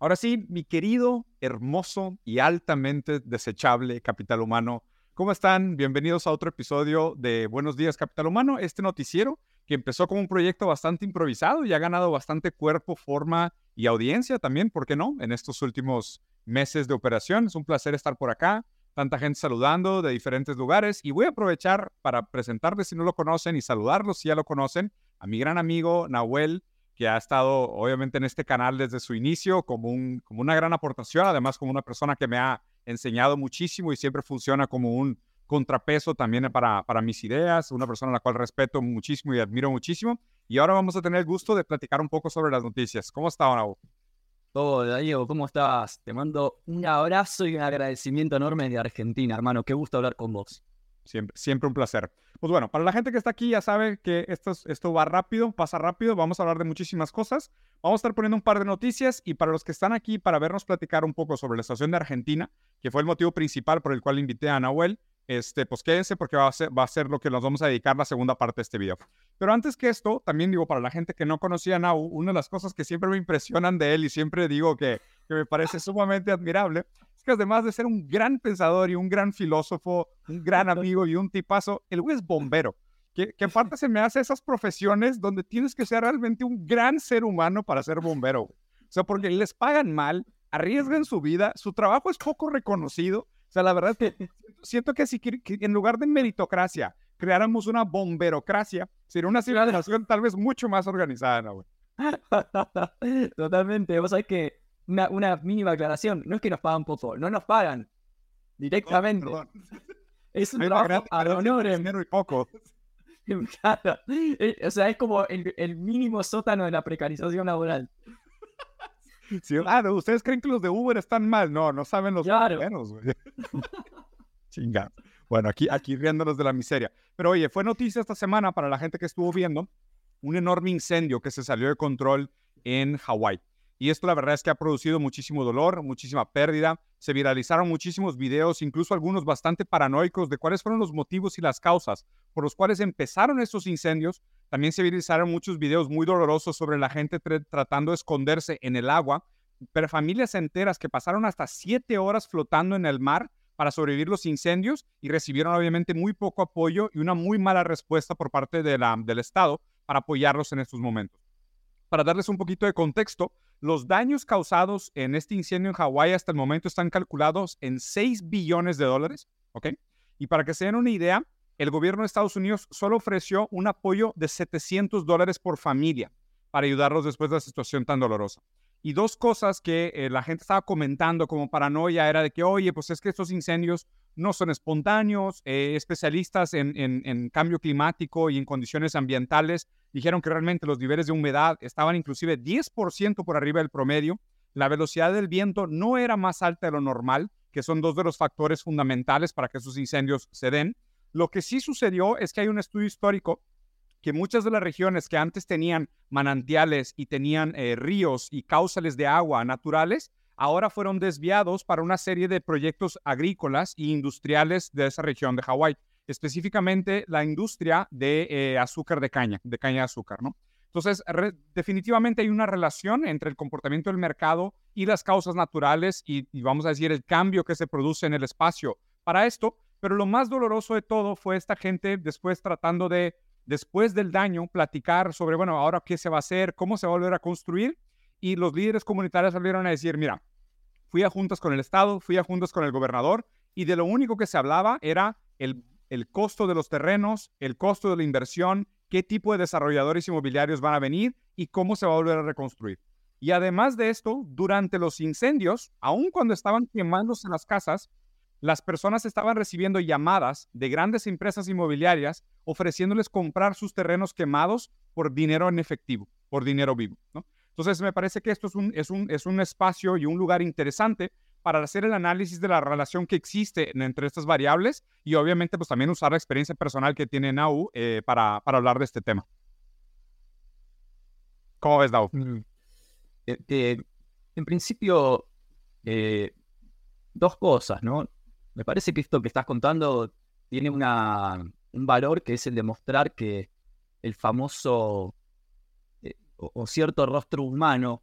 Ahora sí, mi querido, hermoso y altamente desechable capital humano, ¿cómo están? Bienvenidos a otro episodio de Buenos Días Capital Humano, este noticiero que empezó como un proyecto bastante improvisado y ha ganado bastante cuerpo, forma y audiencia también, ¿por qué no? En estos últimos meses de operación. Es un placer estar por acá, tanta gente saludando de diferentes lugares y voy a aprovechar para presentarles si no lo conocen y saludarlos si ya lo conocen a mi gran amigo Nahuel, que ha estado obviamente en este canal desde su inicio como, un, como una gran aportación, además como una persona que me ha enseñado muchísimo y siempre funciona como un contrapeso también para, para mis ideas, una persona a la cual respeto muchísimo y admiro muchísimo. Y ahora vamos a tener el gusto de platicar un poco sobre las noticias. ¿Cómo está, Nahuel? Hola Diego, ¿cómo estás? Te mando un abrazo y un agradecimiento enorme de Argentina, hermano. Qué gusto hablar con vos. Siempre, siempre un placer. Pues bueno, para la gente que está aquí ya sabe que esto, esto va rápido, pasa rápido, vamos a hablar de muchísimas cosas. Vamos a estar poniendo un par de noticias y para los que están aquí para vernos platicar un poco sobre la situación de Argentina, que fue el motivo principal por el cual invité a Nahuel, este, pues quédense porque va a, ser, va a ser lo que nos vamos a dedicar la segunda parte de este video. Pero antes que esto, también digo, para la gente que no conocía a Nau, una de las cosas que siempre me impresionan de él y siempre digo que, que me parece sumamente admirable, además de ser un gran pensador y un gran filósofo, un gran amigo y un tipazo, el güey es bombero. Que, que aparte se me hace esas profesiones donde tienes que ser realmente un gran ser humano para ser bombero. O sea, porque les pagan mal, arriesgan su vida, su trabajo es poco reconocido o sea, la verdad es que siento que si en lugar de meritocracia creáramos una bomberocracia, sería una civilización tal vez mucho más organizada, ¿no, Totalmente. Vos sabés que una, una, mínima aclaración, no es que nos pagan poco, no nos pagan directamente. es un trabajo ad honorem. Y poco. Claro. Eh, o sea, es como el, el mínimo sótano de la precarización laboral. ah, ¿ustedes creen que los de Uber están mal? No, no saben los claro. güey. Chinga. Bueno, aquí, aquí riéndonos de la miseria. Pero oye, fue noticia esta semana para la gente que estuvo viendo un enorme incendio que se salió de control en Hawái. Y esto la verdad es que ha producido muchísimo dolor, muchísima pérdida. Se viralizaron muchísimos videos, incluso algunos bastante paranoicos, de cuáles fueron los motivos y las causas por los cuales empezaron estos incendios. También se viralizaron muchos videos muy dolorosos sobre la gente tratando de esconderse en el agua, pero familias enteras que pasaron hasta siete horas flotando en el mar para sobrevivir los incendios y recibieron obviamente muy poco apoyo y una muy mala respuesta por parte de la, del Estado para apoyarlos en estos momentos. Para darles un poquito de contexto, los daños causados en este incendio en Hawái hasta el momento están calculados en 6 billones de dólares, ¿ok? Y para que se den una idea, el gobierno de Estados Unidos solo ofreció un apoyo de 700 dólares por familia para ayudarlos después de la situación tan dolorosa. Y dos cosas que eh, la gente estaba comentando como paranoia era de que, oye, pues es que estos incendios no son espontáneos, eh, especialistas en, en, cambio climático y en condiciones ambientales dijeron que realmente los niveles de humedad estaban inclusive 10% por arriba del promedio, la velocidad del viento no era más alta de lo normal, que son dos de los factores fundamentales para que esos incendios se den. Lo que sí sucedió es que hay un estudio histórico que muchas de las regiones que antes tenían manantiales y tenían eh, ríos y causales de agua naturales, ahora fueron desviados para una serie de proyectos agrícolas e industriales de esa región de Hawái, específicamente la industria de eh, azúcar de caña, de caña de azúcar, ¿no? Entonces, definitivamente hay una relación entre el comportamiento del mercado y las causas naturales y, y, vamos a decir el cambio que se produce en el espacio para esto, pero lo más doloroso de todo fue esta gente después tratando de después del daño, platicar sobre, bueno, ahora qué se va a hacer, cómo se va a volver a construir. Y los líderes comunitarios salieron a decir, mira, fui a juntas con el Estado, fui a juntas con el gobernador, y de lo único que se hablaba era el, el costo de los terrenos, el costo de la inversión, qué tipo de desarrolladores inmobiliarios van a venir y cómo se va a volver a reconstruir. Y además de esto, durante los incendios, aun cuando estaban quemándose las casas, las personas estaban recibiendo llamadas de grandes empresas inmobiliarias ofreciéndoles comprar sus terrenos quemados por dinero en efectivo, por dinero vivo. Entonces, me parece que esto es un, es, un, es un espacio y un lugar interesante para hacer el análisis de la relación que existe entre estas variables y obviamente pues también usar la experiencia personal que tiene Nau eh, para, hablar de este tema. ¿Cómo ves, Nau? Mm. Eh, eh, en principio, dos cosas, ¿no? Me parece que esto que estás contando tiene una, un valor que es el de mostrar que el famoso o, cierto rostro humano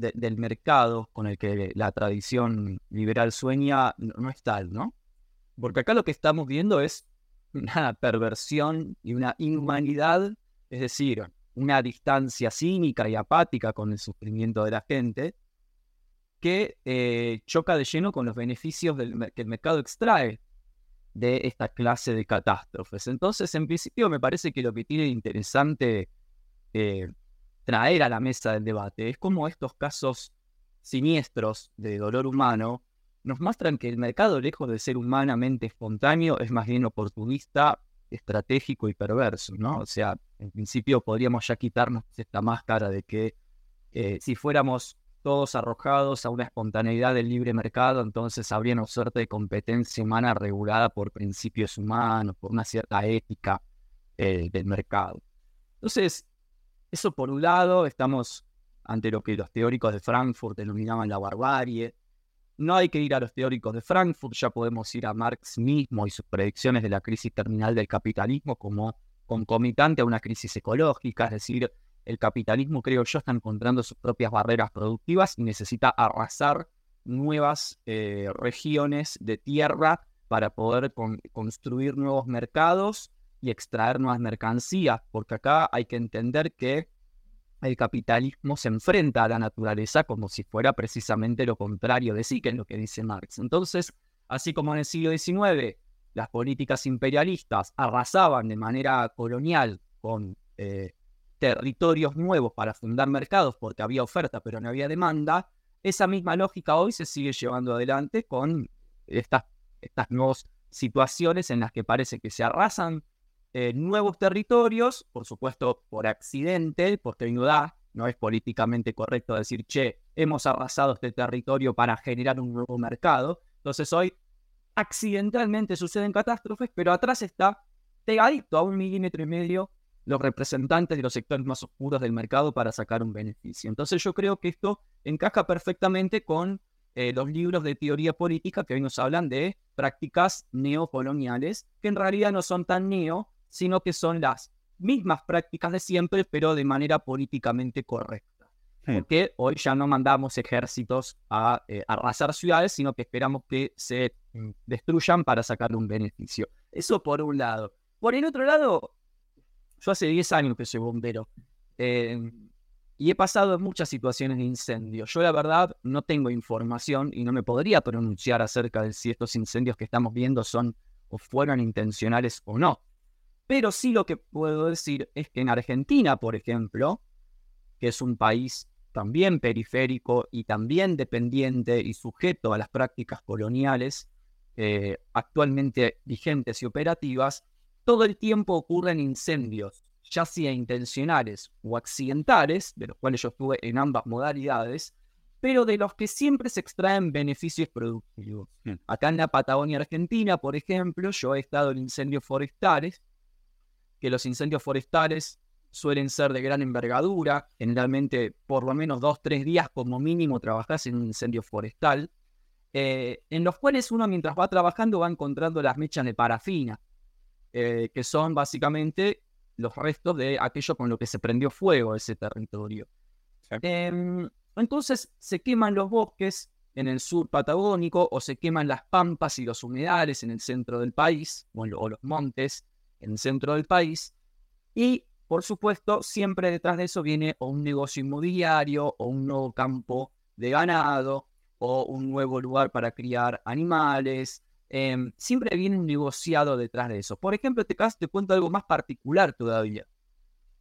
del mercado con el que la tradición liberal sueña no, es tal, ¿no? Porque acá lo que estamos viendo es una perversión y una inhumanidad, es decir, una distancia cínica y apática con el sufrimiento de la gente, que eh, choca de lleno con los beneficios que el mercado extrae de esta clase de catástrofes. Entonces, en principio, me parece que lo que tiene interesante eh, traer a la mesa del debate es cómo estos casos siniestros de dolor humano nos muestran que el mercado, lejos de ser humanamente espontáneo, es más bien oportunista, estratégico y perverso, ¿no? O sea, en principio podríamos ya quitarnos esta máscara de que eh, si fuéramos todos arrojados a una espontaneidad del libre mercado, entonces habría una suerte de competencia humana regulada por principios humanos, por una cierta ética eh, del mercado. Entonces, eso por un lado, estamos ante lo que los teóricos de Frankfurt denominaban la barbarie. No hay que ir a los teóricos de Frankfurt, ya podemos ir a Marx mismo y sus predicciones de la crisis terminal del capitalismo como concomitante a una crisis ecológica, es decir, el capitalismo, creo yo, está encontrando sus propias barreras productivas y necesita arrasar nuevas eh, regiones de tierra para poder construir nuevos mercados y extraer nuevas mercancías, porque acá hay que entender que el capitalismo se enfrenta a la naturaleza como si fuera precisamente lo contrario de sí, que es lo que dice Marx. Entonces, así como en el siglo XIX las políticas imperialistas arrasaban de manera colonial con eh, territorios nuevos para fundar mercados porque había oferta pero no había demanda, esa misma lógica hoy se sigue llevando adelante con estas, estas nuevas situaciones en las que parece que se arrasan eh, nuevos territorios, por supuesto por accidente, porque no da, no es políticamente correcto decir, che, hemos arrasado este territorio para generar un nuevo mercado. Entonces hoy accidentalmente suceden catástrofes, pero atrás está pegadito a un milímetro y medio los representantes de los sectores más oscuros del mercado para sacar un beneficio. Entonces yo creo que esto encaja perfectamente con eh, los libros de teoría política que hoy nos hablan de prácticas neocoloniales, que en realidad no son tan neo, sino que son las mismas prácticas de siempre, pero de manera políticamente correcta. Hmm. Porque hoy ya no mandamos ejércitos a eh, arrasar ciudades, sino que esperamos que se mm, destruyan para sacar un beneficio. Eso por un lado. Por el otro lado, yo hace 10 años que soy bombero eh, y he pasado en muchas situaciones de incendio. Yo la verdad no tengo información y no me podría pronunciar acerca de si estos incendios que estamos viendo son o fueron intencionales o no. Pero sí lo que puedo decir es que en Argentina, por ejemplo, que es un país también periférico y también dependiente y sujeto a las prácticas coloniales eh, actualmente vigentes y operativas, todo el tiempo ocurren incendios, ya sea intencionales o accidentales, de los cuales yo estuve en ambas modalidades, pero de los que siempre se extraen beneficios productivos. Hmm. Acá en la Patagonia Argentina, por ejemplo, yo he estado en incendios forestales, que los incendios forestales suelen ser de gran envergadura, generalmente por lo menos dos, tres días como mínimo trabajas en un incendio forestal, eh, en los cuales uno mientras va trabajando va encontrando las mechas de parafina, eh, que son básicamente los restos de aquello con lo que se prendió fuego ese territorio. Em, entonces se queman los bosques en el sur patagónico o se queman las pampas y los humedales en el centro del país o los montes en el centro del país. Y, por supuesto, siempre detrás de eso viene o un negocio inmobiliario o un nuevo campo de ganado o un nuevo lugar para criar animales. Em, siempre viene un negociado detrás de eso. Por ejemplo, te, te cuento algo más particular todavía.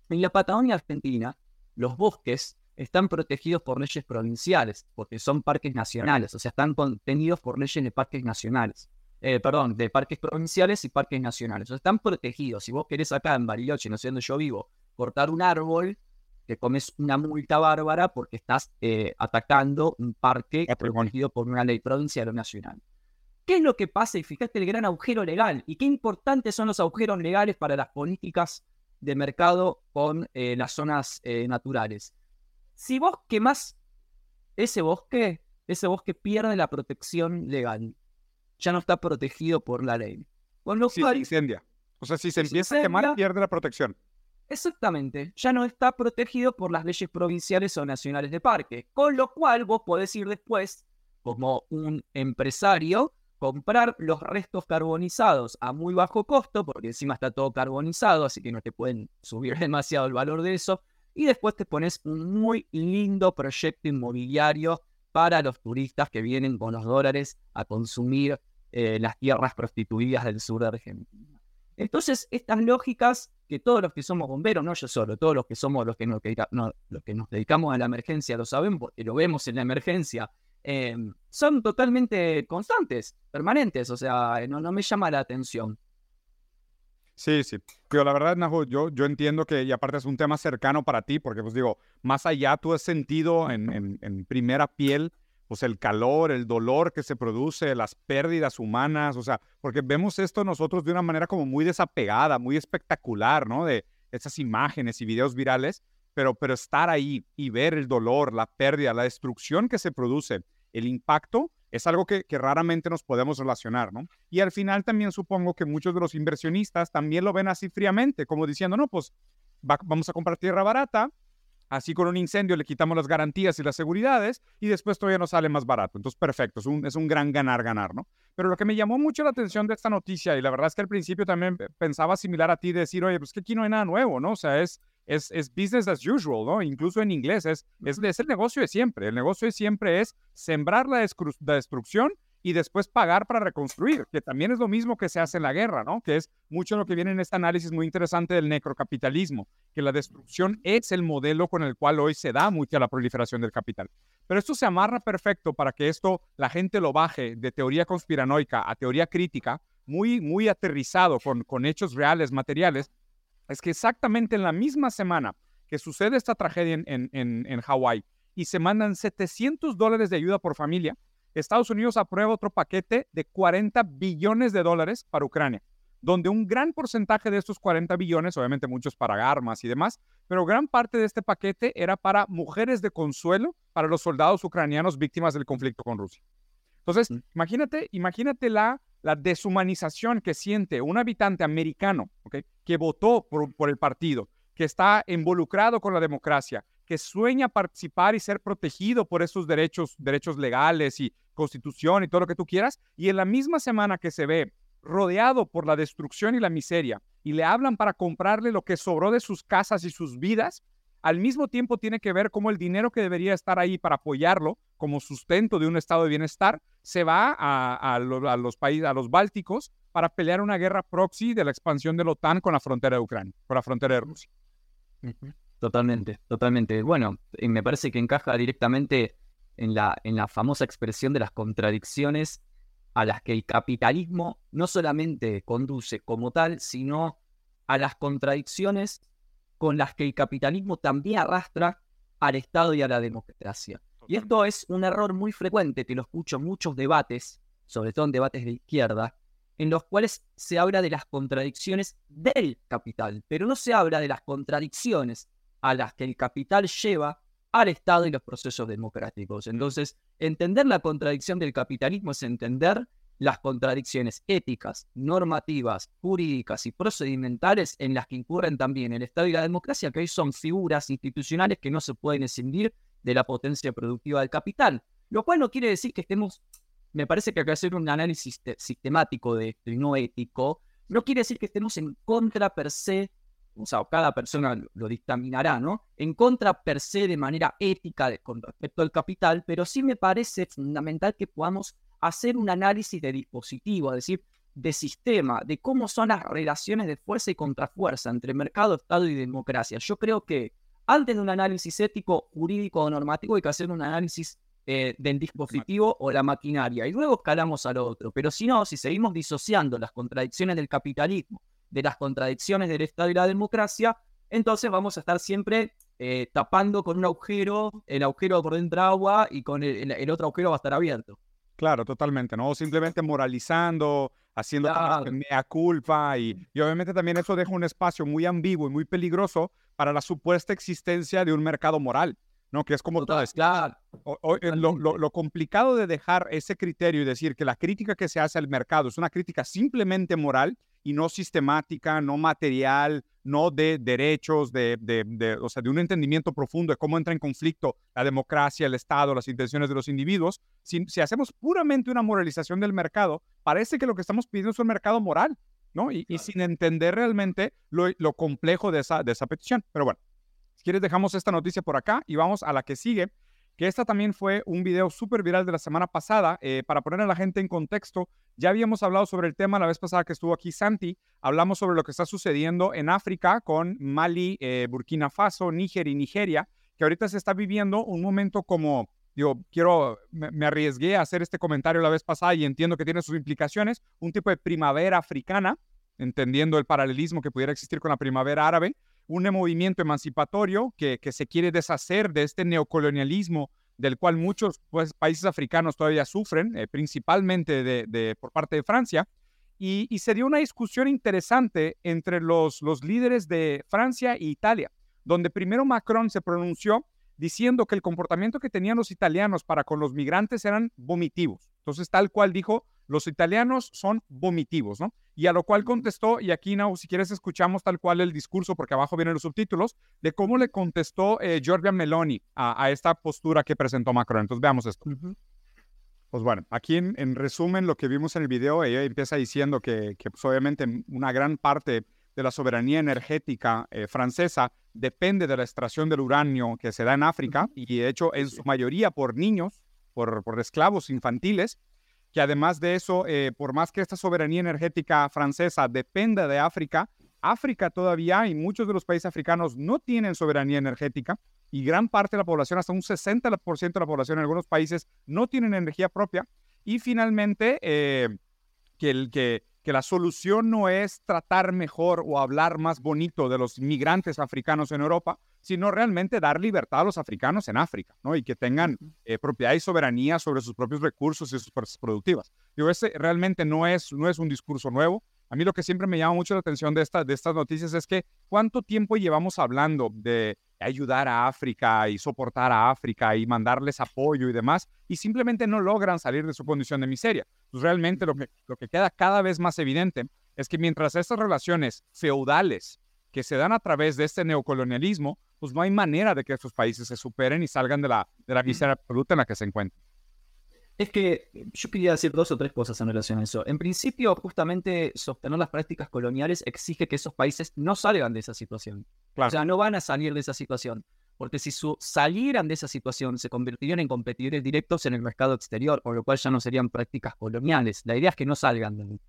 En la Patagonia Argentina, los bosques están protegidos por leyes provinciales, porque son parques nacionales, o sea, están contenidos por leyes de parques nacionales. Eh, perdón, de parques provinciales y parques nacionales. O sea, están protegidos. Si vos querés acá en Bariloche, no sé dónde yo vivo, cortar un árbol, te comes una multa bárbara porque estás eh, atacando un parque protegido por una ley provincial o nacional. ¿Qué es lo que pasa? Y fíjate el gran agujero legal. Y qué importantes son los agujeros legales para las políticas de mercado con eh, las zonas naturales. Si vos quemás ese bosque, ese bosque pierde la protección legal ya no está protegido por la ley. Con lo se incendia. O sea, si se empieza a quemar, pierde la protección. Exactamente, ya no está protegido por las leyes provinciales o nacionales de parque, con lo cual vos podés ir después, como un empresario, comprar los restos carbonizados a muy bajo costo, porque encima está todo carbonizado, así que no te pueden subir demasiado el valor de eso, y después te pones un muy lindo proyecto inmobiliario para los turistas que vienen con los dólares a consumir eh, las tierras prostituidas del sur de Argentina. Entonces, estas lógicas que todos los que somos bomberos, no yo solo, todos los que somos los que nos, los que dedicamos a la emergencia lo sabemos porque lo vemos en la emergencia, eh, son totalmente constantes, permanentes, o sea, no, no me llama la atención. Sí, sí. Pero la verdad, Najo, yo, yo entiendo que, y aparte es un tema cercano para ti, porque pues digo, más allá tú has sentido en, en, primera piel, pues el calor, el dolor que se produce, las pérdidas humanas, o sea, porque vemos esto nosotros de una manera como muy desapegada, muy espectacular, ¿no? De esas imágenes y videos virales, pero, pero estar ahí y ver el dolor, la pérdida, la destrucción que se produce, el impacto, es algo que, raramente nos podemos relacionar, ¿no? Y al final también supongo que muchos de los inversionistas también lo ven así fríamente, como diciendo, no, pues vamos a comprar tierra barata, así con un incendio le quitamos las garantías y las seguridades y después todavía nos sale más barato. Entonces, perfecto, es un, es un gran ganar-ganar, ¿no? Pero lo que me llamó mucho la atención de esta noticia, y la verdad es que al principio también pensaba similar a ti, decir, oye, pues que aquí no hay nada nuevo, ¿no? O sea, es, es, es business as usual, ¿no? Incluso en inglés es, es, es, el negocio de siempre. El negocio de siempre es sembrar la, la destrucción y después pagar para reconstruir, que también es lo mismo que se hace en la guerra, ¿no? Que es mucho lo que viene en este análisis muy interesante del necrocapitalismo, que la destrucción es el modelo con el cual hoy se da mucha la proliferación del capital. Pero esto se amarra perfecto para que esto la gente lo baje de teoría conspiranoica a teoría crítica, muy, muy aterrizado con, con hechos reales, materiales, es que exactamente en la misma semana que sucede esta tragedia en, en, en, Hawái y se mandan 700 dólares de ayuda por familia, Estados Unidos aprueba otro paquete de 40 billones de dólares para Ucrania, donde un gran porcentaje de estos 40 billones, obviamente muchos para armas y demás, pero gran parte de este paquete era para mujeres de consuelo para los soldados ucranianos víctimas del conflicto con Rusia. Entonces, mm. imagínate, imagínate la la deshumanización que siente un habitante americano que votó por, el partido, que está involucrado con la democracia, que sueña participar y ser protegido por esos derechos, derechos legales y constitución y todo lo que tú quieras, y en la misma semana que se ve rodeado por la destrucción y la miseria, y le hablan para comprarle lo que sobró de sus casas y sus vidas, al mismo tiempo tiene que ver cómo el dinero que debería estar ahí para apoyarlo como sustento de un estado de bienestar se va a, los países, a los bálticos, para pelear una guerra proxy de la expansión de la OTAN con la frontera de Ucrania, con la frontera de Rusia. Totalmente, totalmente. Bueno, me parece que encaja directamente en la, en la famosa expresión de las contradicciones a las que el capitalismo no solamente conduce como tal, sino a las contradicciones con las que el capitalismo también arrastra al Estado y a la democracia. Y esto es un error muy frecuente que lo escucho en muchos debates, sobre todo en debates de izquierda, en los cuales se habla de las contradicciones del capital, pero no se habla de las contradicciones a las que el capital lleva al Estado y los procesos democráticos. Entonces, entender la contradicción del capitalismo es entender las contradicciones éticas, normativas, jurídicas y procedimentales en las que incurren también el Estado y la democracia, que hoy son figuras institucionales que no se pueden escindir de la potencia productiva del capital. Lo cual no quiere decir que estemos, me parece que hay que hacer un análisis sistemático de esto y no ético, no quiere decir que estemos en contra per se, o sea, cada persona lo dictaminará, ¿no? En contra per se de manera ética con respecto al capital, pero sí me parece fundamental que podamos hacer un análisis de dispositivo, es decir, de sistema, de cómo son las relaciones de fuerza y contrafuerza entre mercado, Estado y democracia. Yo creo que antes de un análisis ético, jurídico o normativo hay que hacer un análisis eh, del dispositivo o la maquinaria y luego escalamos al otro. Pero si no, si seguimos disociando las contradicciones del capitalismo de las contradicciones del Estado y la democracia, entonces vamos a estar siempre eh, tapando con un agujero, el agujero por dentro agua y con el otro agujero va a estar abierto. Claro, totalmente, ¿no? O simplemente moralizando, haciendo mea culpa y, obviamente también eso deja un espacio muy ambiguo y muy peligroso para la supuesta existencia de un mercado moral, ¿no? Que es como todo. Claro. Eh, lo, lo, complicado de dejar ese criterio y decir que la crítica que se hace al mercado es una crítica simplemente moral y no sistemática, no material, no de derechos, de, de, o sea, de un entendimiento profundo de cómo entra en conflicto la democracia, el Estado, las intenciones de los individuos, si, si hacemos puramente una moralización del mercado, parece que lo que estamos pidiendo es un mercado moral, ¿no? Y, sin entender realmente lo, lo, complejo de esa, de esa petición. Pero bueno, si quieres dejamos esta noticia por acá y vamos a la que sigue, que esta también fue un video súper viral de la semana pasada. Eh, para poner a la gente en contexto, ya habíamos hablado sobre el tema la vez pasada que estuvo aquí Santi. Hablamos sobre lo que está sucediendo en África con Mali, eh, Burkina Faso, Níger y Nigeria, que ahorita se está viviendo un momento como, digo, quiero, me, arriesgué a hacer este comentario la vez pasada y entiendo que tiene sus implicaciones, un tipo de primavera africana, entendiendo el paralelismo que pudiera existir con la primavera árabe, un movimiento emancipatorio que, se quiere deshacer de este neocolonialismo del cual muchos pues, países africanos todavía sufren, eh, principalmente por parte de Francia. Y, se dio una discusión interesante entre los, los líderes de Francia e Italia, donde primero Macron se pronunció diciendo que el comportamiento que tenían los italianos para con los migrantes eran vomitivos. Entonces, tal cual dijo, los italianos son vomitivos, ¿no? Y a lo cual contestó, y aquí, Nau, si quieres, escuchamos tal cual el discurso, porque abajo vienen los subtítulos, de cómo le contestó eh, Giorgia Meloni a, esta postura que presentó Macron. Entonces, veamos esto. Pues bueno, aquí en, resumen lo que vimos en el video, ella empieza diciendo que, pues, obviamente una gran parte de la soberanía energética eh, francesa depende de la extracción del uranio que se da en África y de hecho en su mayoría por niños, por, por esclavos infantiles que además de eso, eh, por más que esta soberanía energética francesa dependa de África, África todavía y muchos de los países africanos no tienen soberanía energética y gran parte de la población, hasta un 60% de la población en algunos países, no tienen energía propia. Y finalmente, eh, que, el, que que la solución no es tratar mejor o hablar más bonito de los migrantes africanos en Europa, sino realmente dar libertad a los africanos en África, ¿no? Y que tengan eh, propiedad y soberanía sobre sus propios recursos y sus fuerzas productivas. Digo, ese realmente no es, no es un discurso nuevo. A mí lo que siempre me llama mucho la atención de, esta, de estas noticias es que cuánto tiempo llevamos hablando de ayudar a África y soportar a África y mandarles apoyo y demás, y simplemente no logran salir de su condición de miseria. Pues realmente lo que, lo que queda cada vez más evidente es que mientras estas relaciones feudales que se dan a través de este neocolonialismo, pues no hay manera de que estos países se superen y salgan de la, de la miseria absoluta en la que se encuentran. Es que yo quería decir dos o tres cosas en relación a eso. En principio, justamente sostener las prácticas coloniales exige que esos países no salgan de esa situación. O sea, no van a salir de esa situación. Porque si salieran de esa situación, se convertirían en competidores directos en el mercado exterior, por lo cual ya no serían prácticas coloniales. La idea es que no salgan de ahí.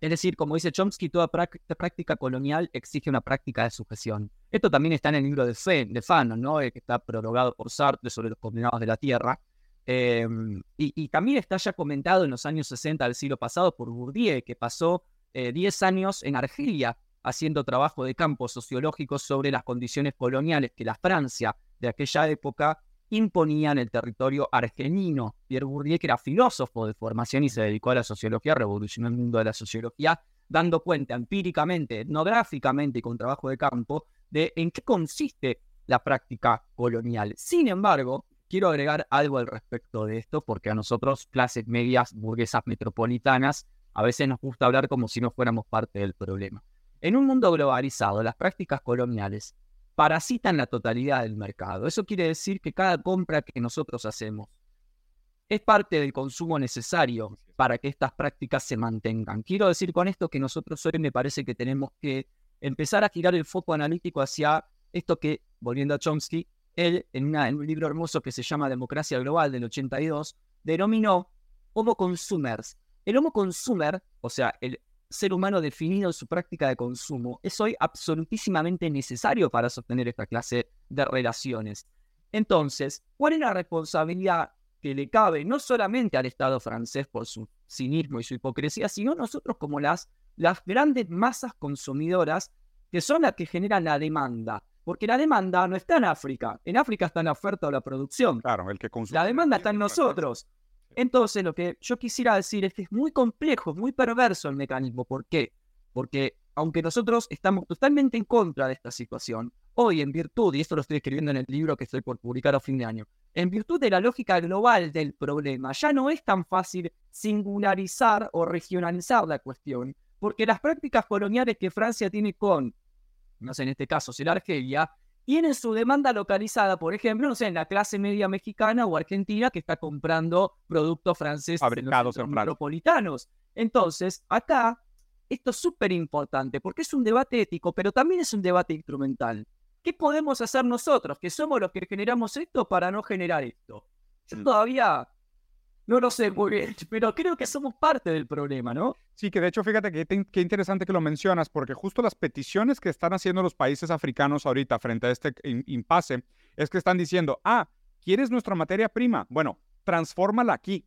Es decir, como dice Chomsky, toda práctica colonial exige una práctica de sujeción. Esto también está en el libro de, de Fanon, ¿no? que está prologado por Sartre sobre los condenados de la tierra Em, y, también está ya comentado en los años 60 del siglo pasado por Bourdieu, que pasó 10 eh, años en Argelia haciendo trabajo de campo sociológico sobre las condiciones coloniales que la Francia de aquella época imponía en el territorio argelino. Pierre Bourdieu, que era filósofo de formación y se dedicó a la sociología, revolucionó el mundo de la sociología, dando cuenta empíricamente, etnográficamente y con trabajo de campo de en qué consiste la práctica colonial. Sin embargo, quiero agregar algo al respecto de esto, porque a nosotros, clases medias, burguesas metropolitanas, a veces nos gusta hablar como si no fuéramos parte del problema. En un mundo globalizado, las prácticas coloniales parasitan la totalidad del mercado. Eso quiere decir que cada compra que nosotros hacemos es parte del consumo necesario para que estas prácticas se mantengan. Quiero decir con esto que nosotros hoy me parece que tenemos que empezar a girar el foco analítico hacia esto que, volviendo a Chomsky, él, en, un libro hermoso que se llama Democracia Global del 82, denominó Homo Consumers. El Homo Consumer, o sea, el ser humano definido en su práctica de consumo, es hoy absolutísimamente necesario para sostener esta clase de relaciones. Entonces, ¿cuál es la responsabilidad que le cabe no solamente al Estado francés por su cinismo y su hipocresía, sino nosotros como las, las grandes masas consumidoras que son las que generan la demanda? Porque la demanda no está en África. En África está la oferta o la producción. Claro, el que consume. La demanda está en nosotros. Entonces, lo que yo quisiera decir es que es muy complejo, muy perverso el mecanismo. ¿Por qué? Porque aunque nosotros estamos totalmente en contra de esta situación, hoy en virtud, y esto lo estoy escribiendo en el libro que estoy por publicar a fin de año, en virtud de la lógica global del problema, ya no es tan fácil singularizar o regionalizar la cuestión, porque las prácticas coloniales que Francia tiene con, no sé, en este caso, si la Argelia, tienen su demanda localizada, por ejemplo, no sé, en la clase media mexicana o argentina que está comprando productos franceses fabricados en metropolitanos. Entonces, acá, esto es súper importante porque es un debate ético, pero también es un debate instrumental. ¿Qué podemos hacer nosotros, que somos los que generamos esto, para no generar esto? Yo mm. todavía no lo sé muy bien, pero creo que somos parte del problema, ¿no? Sí, que de hecho, fíjate que qué interesante que lo mencionas, porque justo las peticiones que están haciendo los países africanos ahorita frente a este impasse es que están diciendo, ah, ¿quieres nuestra materia prima? Bueno, transfórmala aquí.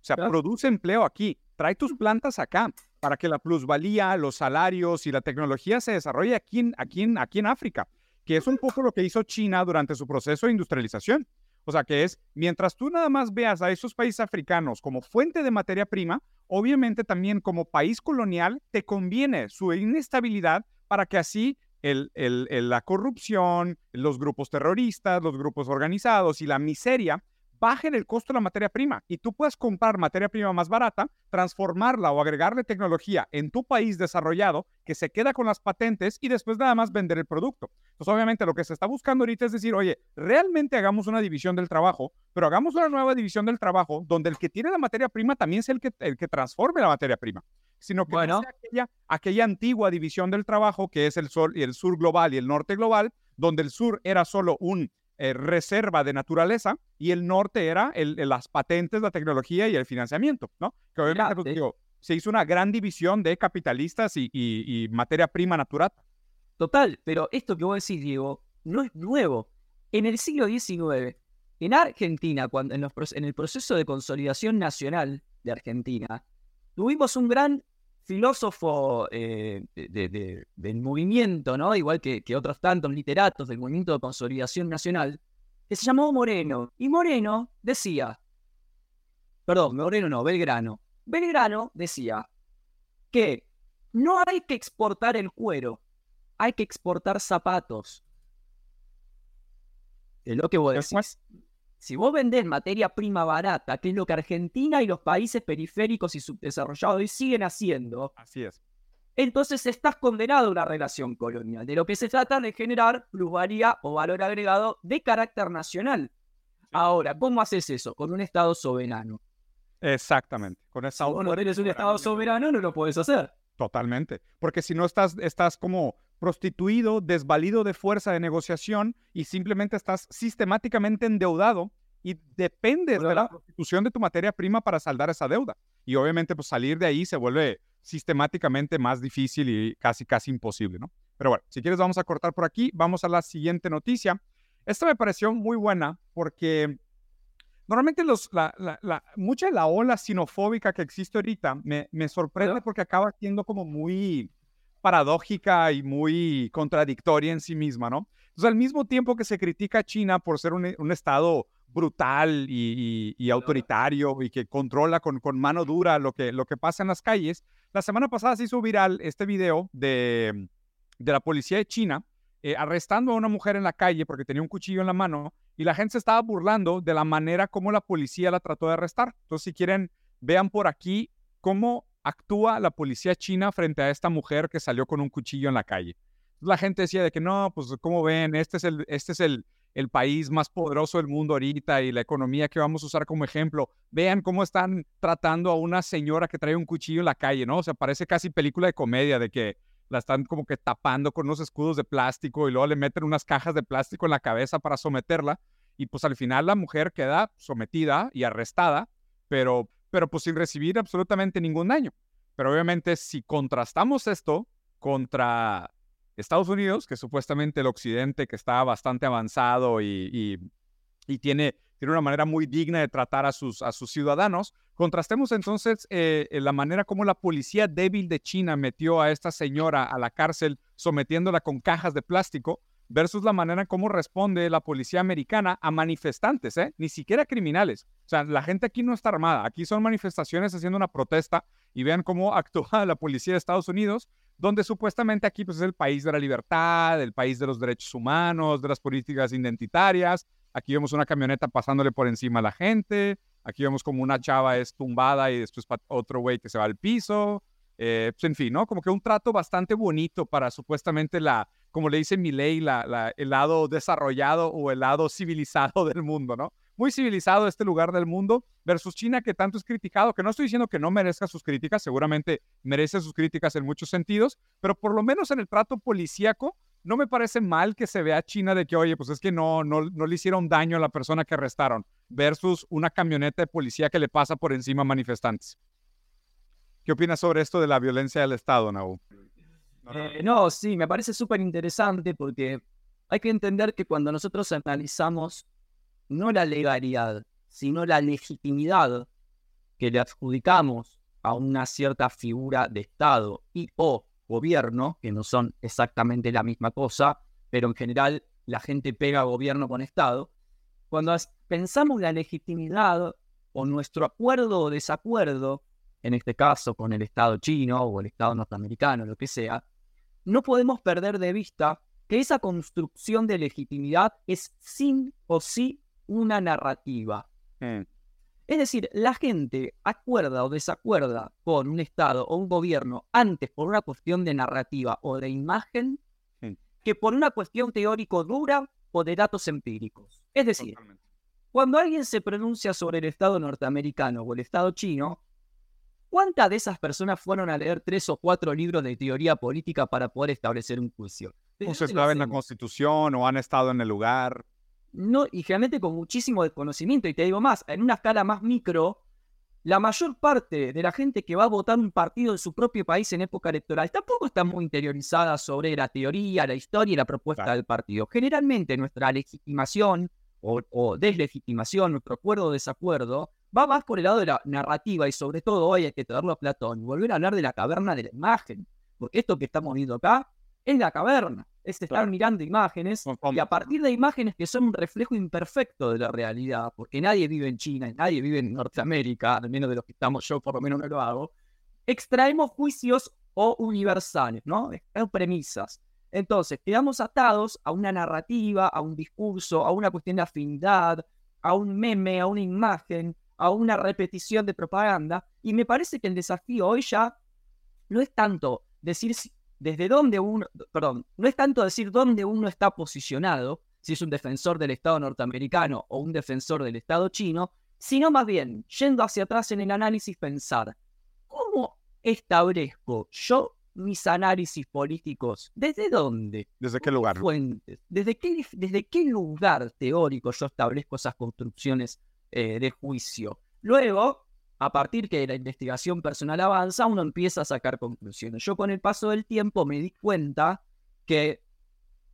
O sea, produce empleo aquí, trae tus plantas acá para que la plusvalía, los salarios y la tecnología se desarrolle aquí aquí aquí en África, que es un poco lo que hizo China durante su proceso de industrialización. O sea, que es, mientras tú nada más veas a esos países africanos como fuente de materia prima, obviamente también como país colonial te conviene su inestabilidad para que así el, la corrupción, los grupos terroristas, los grupos organizados y la miseria bajen el costo de la materia prima y tú puedes comprar materia prima más barata, transformarla o agregarle tecnología en tu país desarrollado que se queda con las patentes y después nada más vender el producto. Entonces, obviamente, lo que se está buscando ahorita es decir, oye, realmente hagamos una división del trabajo, pero hagamos una nueva división del trabajo donde el que tiene la materia prima también es el que, el que transforme la materia prima sino que sea aquella, aquella antigua división del trabajo que es el, sol, y el sur global y el norte global, donde el sur era solo un eh, reserva de naturaleza y el norte era el, las patentes, la tecnología y el financiamiento, ¿no? Que obviamente pues, se hizo una gran división de capitalistas y, materia prima natural. Total, pero esto que vos decís, Diego, no es nuevo. En el siglo XIX, en Argentina, cuando, en, en el proceso de consolidación nacional de Argentina, tuvimos un gran filósofo eh, del movimiento, ¿no? igual que, otros tantos literatos del movimiento de consolidación nacional, que se llamó Moreno. Y Moreno decía, perdón, Moreno no, Belgrano. Belgrano decía que no hay que exportar el cuero, hay que exportar zapatos. Es lo que vos decís si vos vendés materia prima barata, que es lo que Argentina y los países periféricos y subdesarrollados hoy siguen haciendo, así es. Entonces estás condenado a una relación colonial. De lo que se trata de generar plusvalía o valor agregado de carácter nacional. Ahora, ¿cómo haces eso? Con un Estado soberano. Exactamente. Con si vos no eres un Estado soberano, no lo puedes hacer. Totalmente. Porque si no estás, estás como prostituido, desvalido de fuerza de negociación y simplemente estás sistemáticamente endeudado y dependes de la prostitución de tu materia prima para saldar esa deuda. Y obviamente pues salir de ahí se vuelve sistemáticamente más difícil y casi casi imposible, ¿no? Pero bueno, si quieres vamos a cortar por aquí, vamos a la siguiente noticia. Esta me pareció muy buena porque normalmente los, la, la, mucha de la ola sinofóbica que existe ahorita me, me sorprende porque acaba siendo como muy paradójica y muy contradictoria en sí misma, ¿no? Entonces, al mismo tiempo que se critica a China por ser un, Estado brutal y, autoritario y que controla con, con, mano dura lo que, lo que pasa en las calles, la semana pasada se hizo viral este video de, de la policía de China eh, arrestando a una mujer en la calle porque tenía un cuchillo en la mano y la gente se estaba burlando de la manera como la policía la trató de arrestar. Entonces, si quieren, vean por aquí cómo actúa la policía china frente a esta mujer que salió con un cuchillo en la calle. La gente decía de que no, pues como ven, este es el, este es el, el país más poderoso del mundo ahorita y la economía que vamos a usar como ejemplo. Vean cómo están tratando a una señora que trae un cuchillo en la calle, ¿no? O sea, parece casi película de comedia de que la están como que tapando con unos escudos de plástico y luego le meten unas cajas de plástico en la cabeza para someterla y pues al final la mujer queda sometida y arrestada, pero pero pues sin recibir absolutamente ningún daño. Pero obviamente si contrastamos esto contra Estados Unidos, que supuestamente el occidente que está bastante avanzado y, y, tiene, tiene una manera muy digna de tratar a sus, a sus ciudadanos, contrastemos entonces eh, la manera como la policía débil de China metió a esta señora a la cárcel sometiéndola con cajas de plástico versus la manera en cómo responde la policía americana a manifestantes, ¿eh? ni siquiera criminales. O sea, la gente aquí no está armada, aquí son manifestaciones haciendo una protesta y vean cómo actúa la policía de Estados Unidos, donde supuestamente aquí pues, es el país de la libertad, el país de los derechos humanos, de las políticas identitarias. Aquí vemos una camioneta pasándole por encima a la gente, aquí vemos como una chava es tumbada y después otro güey que se va al piso. Eh, pues en fin, ¿no? Como que un trato bastante bonito para supuestamente la, como le dice la, el lado desarrollado o el lado civilizado del mundo, ¿no? Muy civilizado este lugar del mundo versus China que tanto es criticado, que no estoy diciendo que no merezca sus críticas, seguramente merece sus críticas en muchos sentidos, pero por lo menos en el trato policíaco, no me parece mal que se vea China de que, oye, pues es que no, no, no le hicieron daño a la persona que arrestaron, versus una camioneta de policía que le pasa por encima a manifestantes. ¿Qué opinas sobre esto de la violencia del Estado, Naú? Eh, no, sí, me parece súper interesante porque hay que entender que cuando nosotros analizamos no la legalidad, sino la legitimidad que le adjudicamos a una cierta figura de Estado y o gobierno, que no son exactamente la misma cosa, pero en general la gente pega gobierno con Estado, cuando pensamos la legitimidad o nuestro acuerdo o desacuerdo, en este caso con el Estado chino o el Estado norteamericano, lo que sea, no podemos perder de vista que esa construcción de legitimidad es sin o sí una narrativa. Mm. Es decir, la gente acuerda o desacuerda con un Estado o un gobierno antes por una cuestión de narrativa o de imagen que por una cuestión teórico dura o de datos empíricos. Es decir, cuando alguien se pronuncia sobre el Estado norteamericano o el Estado chino, ¿cuántas de esas personas fueron a leer tres o cuatro libros de teoría política para poder establecer un juicio? O se saben la Constitución o han estado en el lugar no, y generalmente con muchísimo desconocimiento. Y te digo más, en una escala más micro, la mayor parte de la gente que va a votar un partido en su propio país en época electoral tampoco está muy interiorizada sobre la teoría, la historia y la propuesta del partido. Generalmente nuestra legitimación o, deslegitimación, nuestro acuerdo o desacuerdo, va más por el lado de la narrativa y sobre todo hoy hay que traerlo a Platón y volver a hablar de la caverna de la imagen. Porque esto que estamos viendo acá es la caverna es estar mirando imágenes y a partir de imágenes que son un reflejo imperfecto de la realidad, porque nadie vive en China y nadie vive en Norteamérica, al menos de los que estamos yo por lo menos no lo hago, extraemos juicios o universales, ¿no? premisas. Entonces, quedamos atados a una narrativa, a un discurso, a una cuestión de afinidad, a un meme, a una imagen, a una repetición de propaganda, y me parece que el desafío hoy ya no es tanto decir desde dónde uno, perdón, no es tanto decir dónde uno está posicionado, si es un defensor del Estado norteamericano o un defensor del Estado chino, sino más bien, yendo hacia atrás en el análisis, pensar, ¿cómo establezco yo mis análisis políticos? ¿Desde dónde? ¿Desde qué lugar? Fuentes. ¿Desde qué, ¿Desde qué lugar teórico yo establezco esas construcciones eh, de juicio? Luego, a partir que la investigación personal avanza, uno empieza a sacar conclusiones. Yo con el paso del tiempo me di cuenta que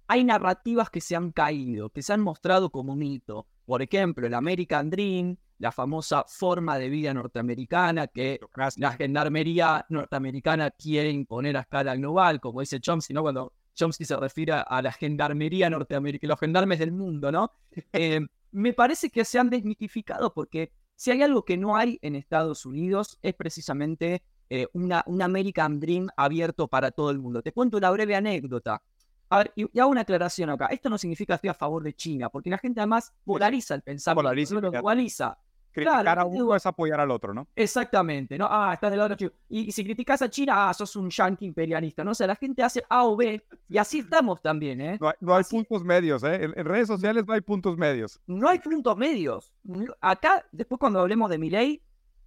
hay narrativas que se han caído, que se han mostrado como mito. Por ejemplo, el American Dream, la famosa forma de vida norteamericana que la gendarmería norteamericana quiere imponer a escala global, como dice Chomsky, ¿no? Cuando Chomsky se refiere a la gendarmería norteamericana, los gendarmes del mundo, ¿no? Eh, me parece que se han desmitificado porque si hay algo que no hay en Estados Unidos es precisamente eh, una, un American Dream abierto para todo el mundo. Te cuento una breve anécdota. A ver, y, hago una aclaración acá. Esto no significa que estoy a favor de China, porque la gente además polariza el pensamiento, polariza, lo dualiza. Criticar a uno es apoyar al otro, ¿no? Exactamente, ¿no? Ah, estás del lado chico. Y, si criticas a China, ah, sos un yankee imperialista, ¿no? O sea, la gente hace A o B, y así estamos también, ¿eh? No hay, puntos medios, ¿eh? En, redes sociales no hay puntos medios. No hay puntos medios. Acá, después cuando hablemos de mi ley,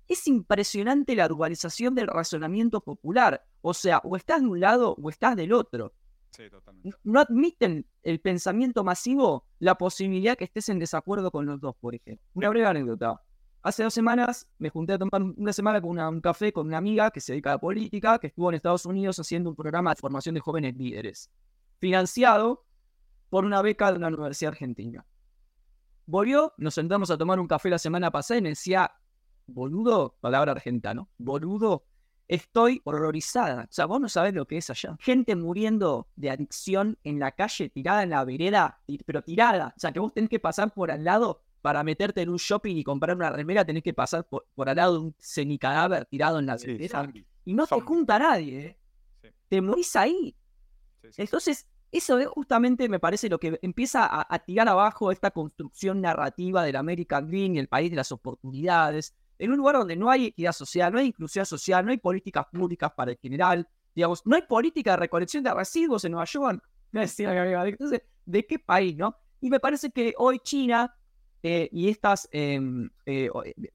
es impresionante la dualización del razonamiento popular. O sea, o estás de un lado o estás del otro. Sí, totalmente. No admiten el pensamiento masivo la posibilidad que estés en desacuerdo con los dos, por ejemplo. Una breve anécdota. Hace dos semanas me junté a tomar una semana con un café con una amiga que se dedica a la política, que estuvo en Estados Unidos haciendo un programa de formación de jóvenes líderes, financiado por una beca de una universidad argentina. Volvió, nos sentamos a tomar un café la semana pasada y me decía, boludo, palabra argentina, ¿no? Boludo, estoy horrorizada. O sea, vos no sabés lo que es allá. Gente muriendo de adicción en la calle, tirada en la vereda, pero tirada. O sea, que vos tenés que pasar por al lado para meterte en un shopping y comprar una remera tenés que pasar por, al lado de un semicadáver tirado en la sí, Y no te junta nadie, ¿eh? Te morís ahí. Entonces, eso es justamente, me parece, lo que empieza a, tirar abajo esta construcción narrativa del American Dream y el país de las oportunidades. en un lugar donde no hay equidad social, no hay inclusión social, no hay políticas públicas para el general, digamos, no hay política de recolección de residuos en Nueva York. Entonces, ¿de qué país, no? Y me parece que hoy China eh, y estas, em, eh,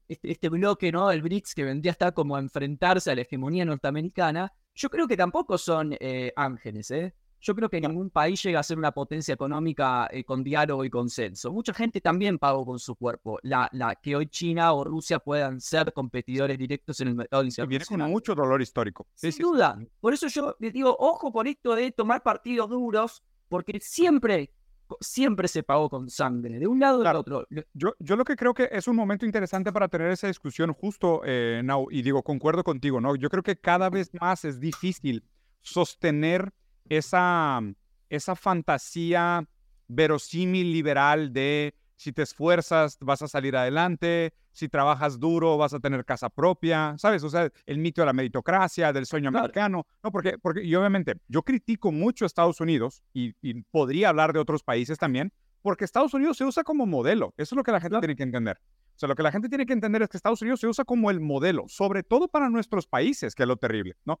este, este, bloque, ¿no? El BRICS, que vendría a estar como a enfrentarse a la hegemonía norteamericana, yo creo que tampoco son eh, ángeles, ¿eh? Yo creo que ningún país llega a ser una potencia económica con diálogo y consenso. Mucha gente también pagó con su cuerpo la, la que hoy China o Rusia puedan ser competidores directos en el mercado internacional. Viene con mucho dolor histórico. Sin duda. Por eso yo les digo, ojo con esto de tomar partidos duros, porque siempre siempre se pagó con sangre, de un lado al otro. Yo, yo lo que creo que es un momento interesante para tener esa discusión justo, eh, y digo, concuerdo contigo, ¿no? Yo creo que cada vez más es difícil sostener esa, esa fantasía verosímil liberal de si te esfuerzas vas a salir adelante, si trabajas duro vas a tener casa propia, ¿sabes? O sea, el mito de la meritocracia, del sueño americano, ¿no? Porque, porque y obviamente yo critico mucho a Estados Unidos y, podría hablar de otros países también, porque Estados Unidos se usa como modelo, eso es lo que la gente tiene que entender. O sea, lo que la gente tiene que entender es que Estados Unidos se usa como el modelo, sobre todo para nuestros países, que es lo terrible, ¿no?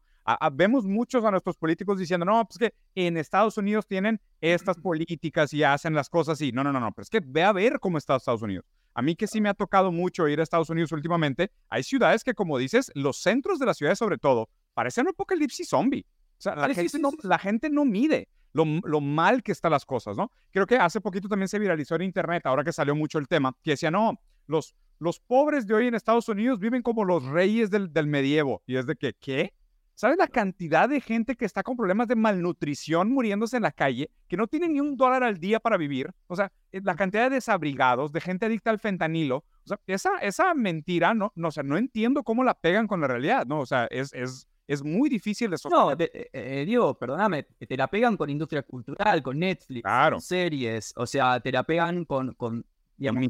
vemos muchos a nuestros políticos diciendo, no, pues que en Estados Unidos tienen estas políticas y hacen las cosas así. No, no, no, no, pero es que ve a ver cómo está Estados Unidos. A mí que sí me ha tocado mucho ir a Estados Unidos últimamente, hay ciudades que, como dices, los centros de las ciudades sobre todo, parecen un apocalipsis zombie. O sea, la, gente, no, la gente no mide lo, lo, mal que están las cosas, ¿no? Creo que hace poquito también se viralizó en internet, ahora que salió mucho el tema, que decía, no, los, los pobres de hoy en Estados Unidos viven como los reyes del, del medievo. Y es de que, ¿qué? ¿Sabes la cantidad de gente que está con problemas de malnutrición muriéndose en la calle, que no tiene ni un dólar al día para vivir? O sea, eh, la cantidad de desabrigados, de gente adicta al fentanilo. O sea, esa, esa mentira, no, no, o no entiendo cómo la pegan con la realidad, ¿no? O sea, es, es, es muy difícil de sostener. No, eh, eh, Diego, perdóname, te la pegan con industria cultural, con Netflix, con series, o sea, te la pegan con, con digamos,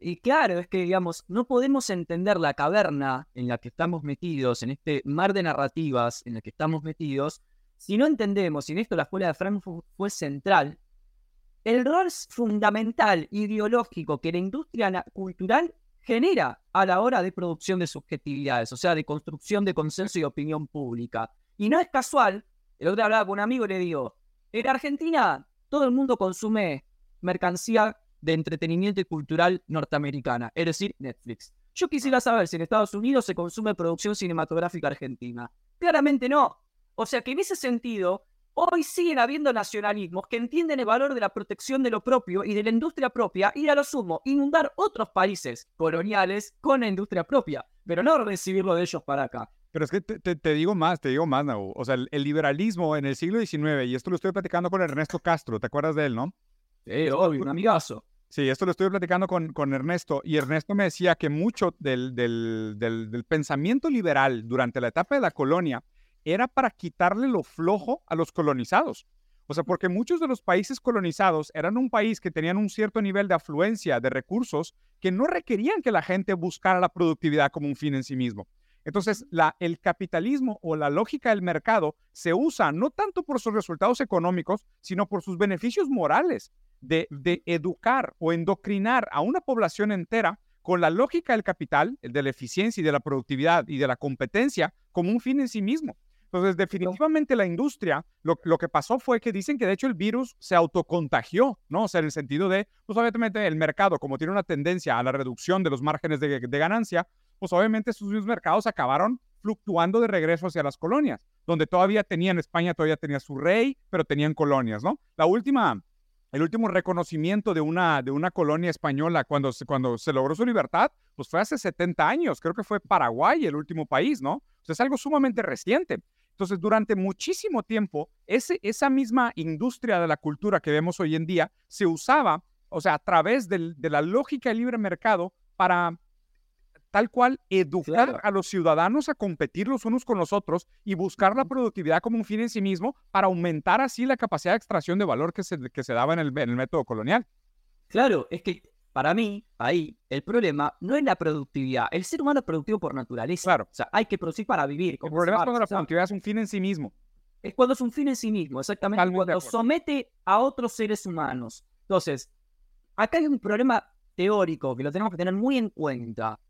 y claro, es que, digamos, no podemos entender la caverna en la que estamos metidos, en este mar de narrativas en la que estamos metidos, si no entendemos, y en esto la escuela de Frankfurt fue central, el rol fundamental ideológico que la industria cultural genera a la hora de producción de subjetividades, o sea, de construcción de consenso y opinión pública. Y no es casual, el otro día hablaba con un amigo y le digo, en Argentina todo el mundo consume mercancía de entretenimiento y cultural norteamericana, es decir, Netflix. Yo quisiera saber si en Estados Unidos se consume producción cinematográfica argentina. Claramente no. O sea que en ese sentido, hoy siguen habiendo nacionalismos que entienden el valor de la protección de lo propio y de la industria propia y a lo sumo inundar otros países coloniales con la industria propia, pero no recibirlo de ellos para acá. Pero es que te, digo más, te digo más, Nau. O sea, el, el, liberalismo en el siglo XIX, y esto lo estoy platicando con Ernesto Castro, ¿te acuerdas de él, no? Sí, obvio, un amigazo. Sí, esto lo estoy platicando con, con Ernesto y Ernesto me decía que mucho del, del, pensamiento liberal durante la etapa de la colonia era para quitarle lo flojo a los colonizados. O sea, porque muchos de los países colonizados eran un país que tenían un cierto nivel de afluencia de recursos que no requerían que la gente buscara la productividad como un fin en sí mismo. Entonces, el capitalismo o la lógica del mercado se usa no tanto por sus resultados económicos, sino por sus beneficios morales de, educar o endocrinar a una población entera con la lógica del capital, de la eficiencia y de la productividad y de la competencia como un fin en sí mismo. Entonces, definitivamente la industria, lo, que pasó fue que dicen que de hecho el virus se autocontagió, ¿no? O sea, en el sentido de, pues obviamente el mercado, como tiene una tendencia a la reducción de los márgenes de, de ganancia, pues obviamente sus mercados acabaron fluctuando de regreso hacia las colonias, donde todavía tenían, España todavía tenía su rey, pero tenían colonias, ¿no? La última, el último reconocimiento de una, de una colonia española cuando se, cuando se logró su libertad, pues fue hace 70 años, creo que fue Paraguay el último país, ¿no? Sea, es algo sumamente reciente. Entonces, durante muchísimo tiempo, ese, esa misma industria de la cultura que vemos hoy en día se usaba, o sea, a través de la lógica del libre mercado para tal cual educar a los ciudadanos a competir los unos con los otros y buscar la productividad como un fin en sí mismo para aumentar así la capacidad de extracción de valor que se, que se daba en el, en el método colonial. Claro, es que para mí, ahí, el problema no es la productividad. El ser humano es productivo por naturaleza. Claro. O sea, hay que producir para vivir. El problema es cuando la productividad es un fin en sí mismo. Es cuando es un fin en sí mismo, exactamente. cuando somete a otros seres humanos. Entonces, acá hay un problema teórico que lo tenemos que tener muy en cuenta.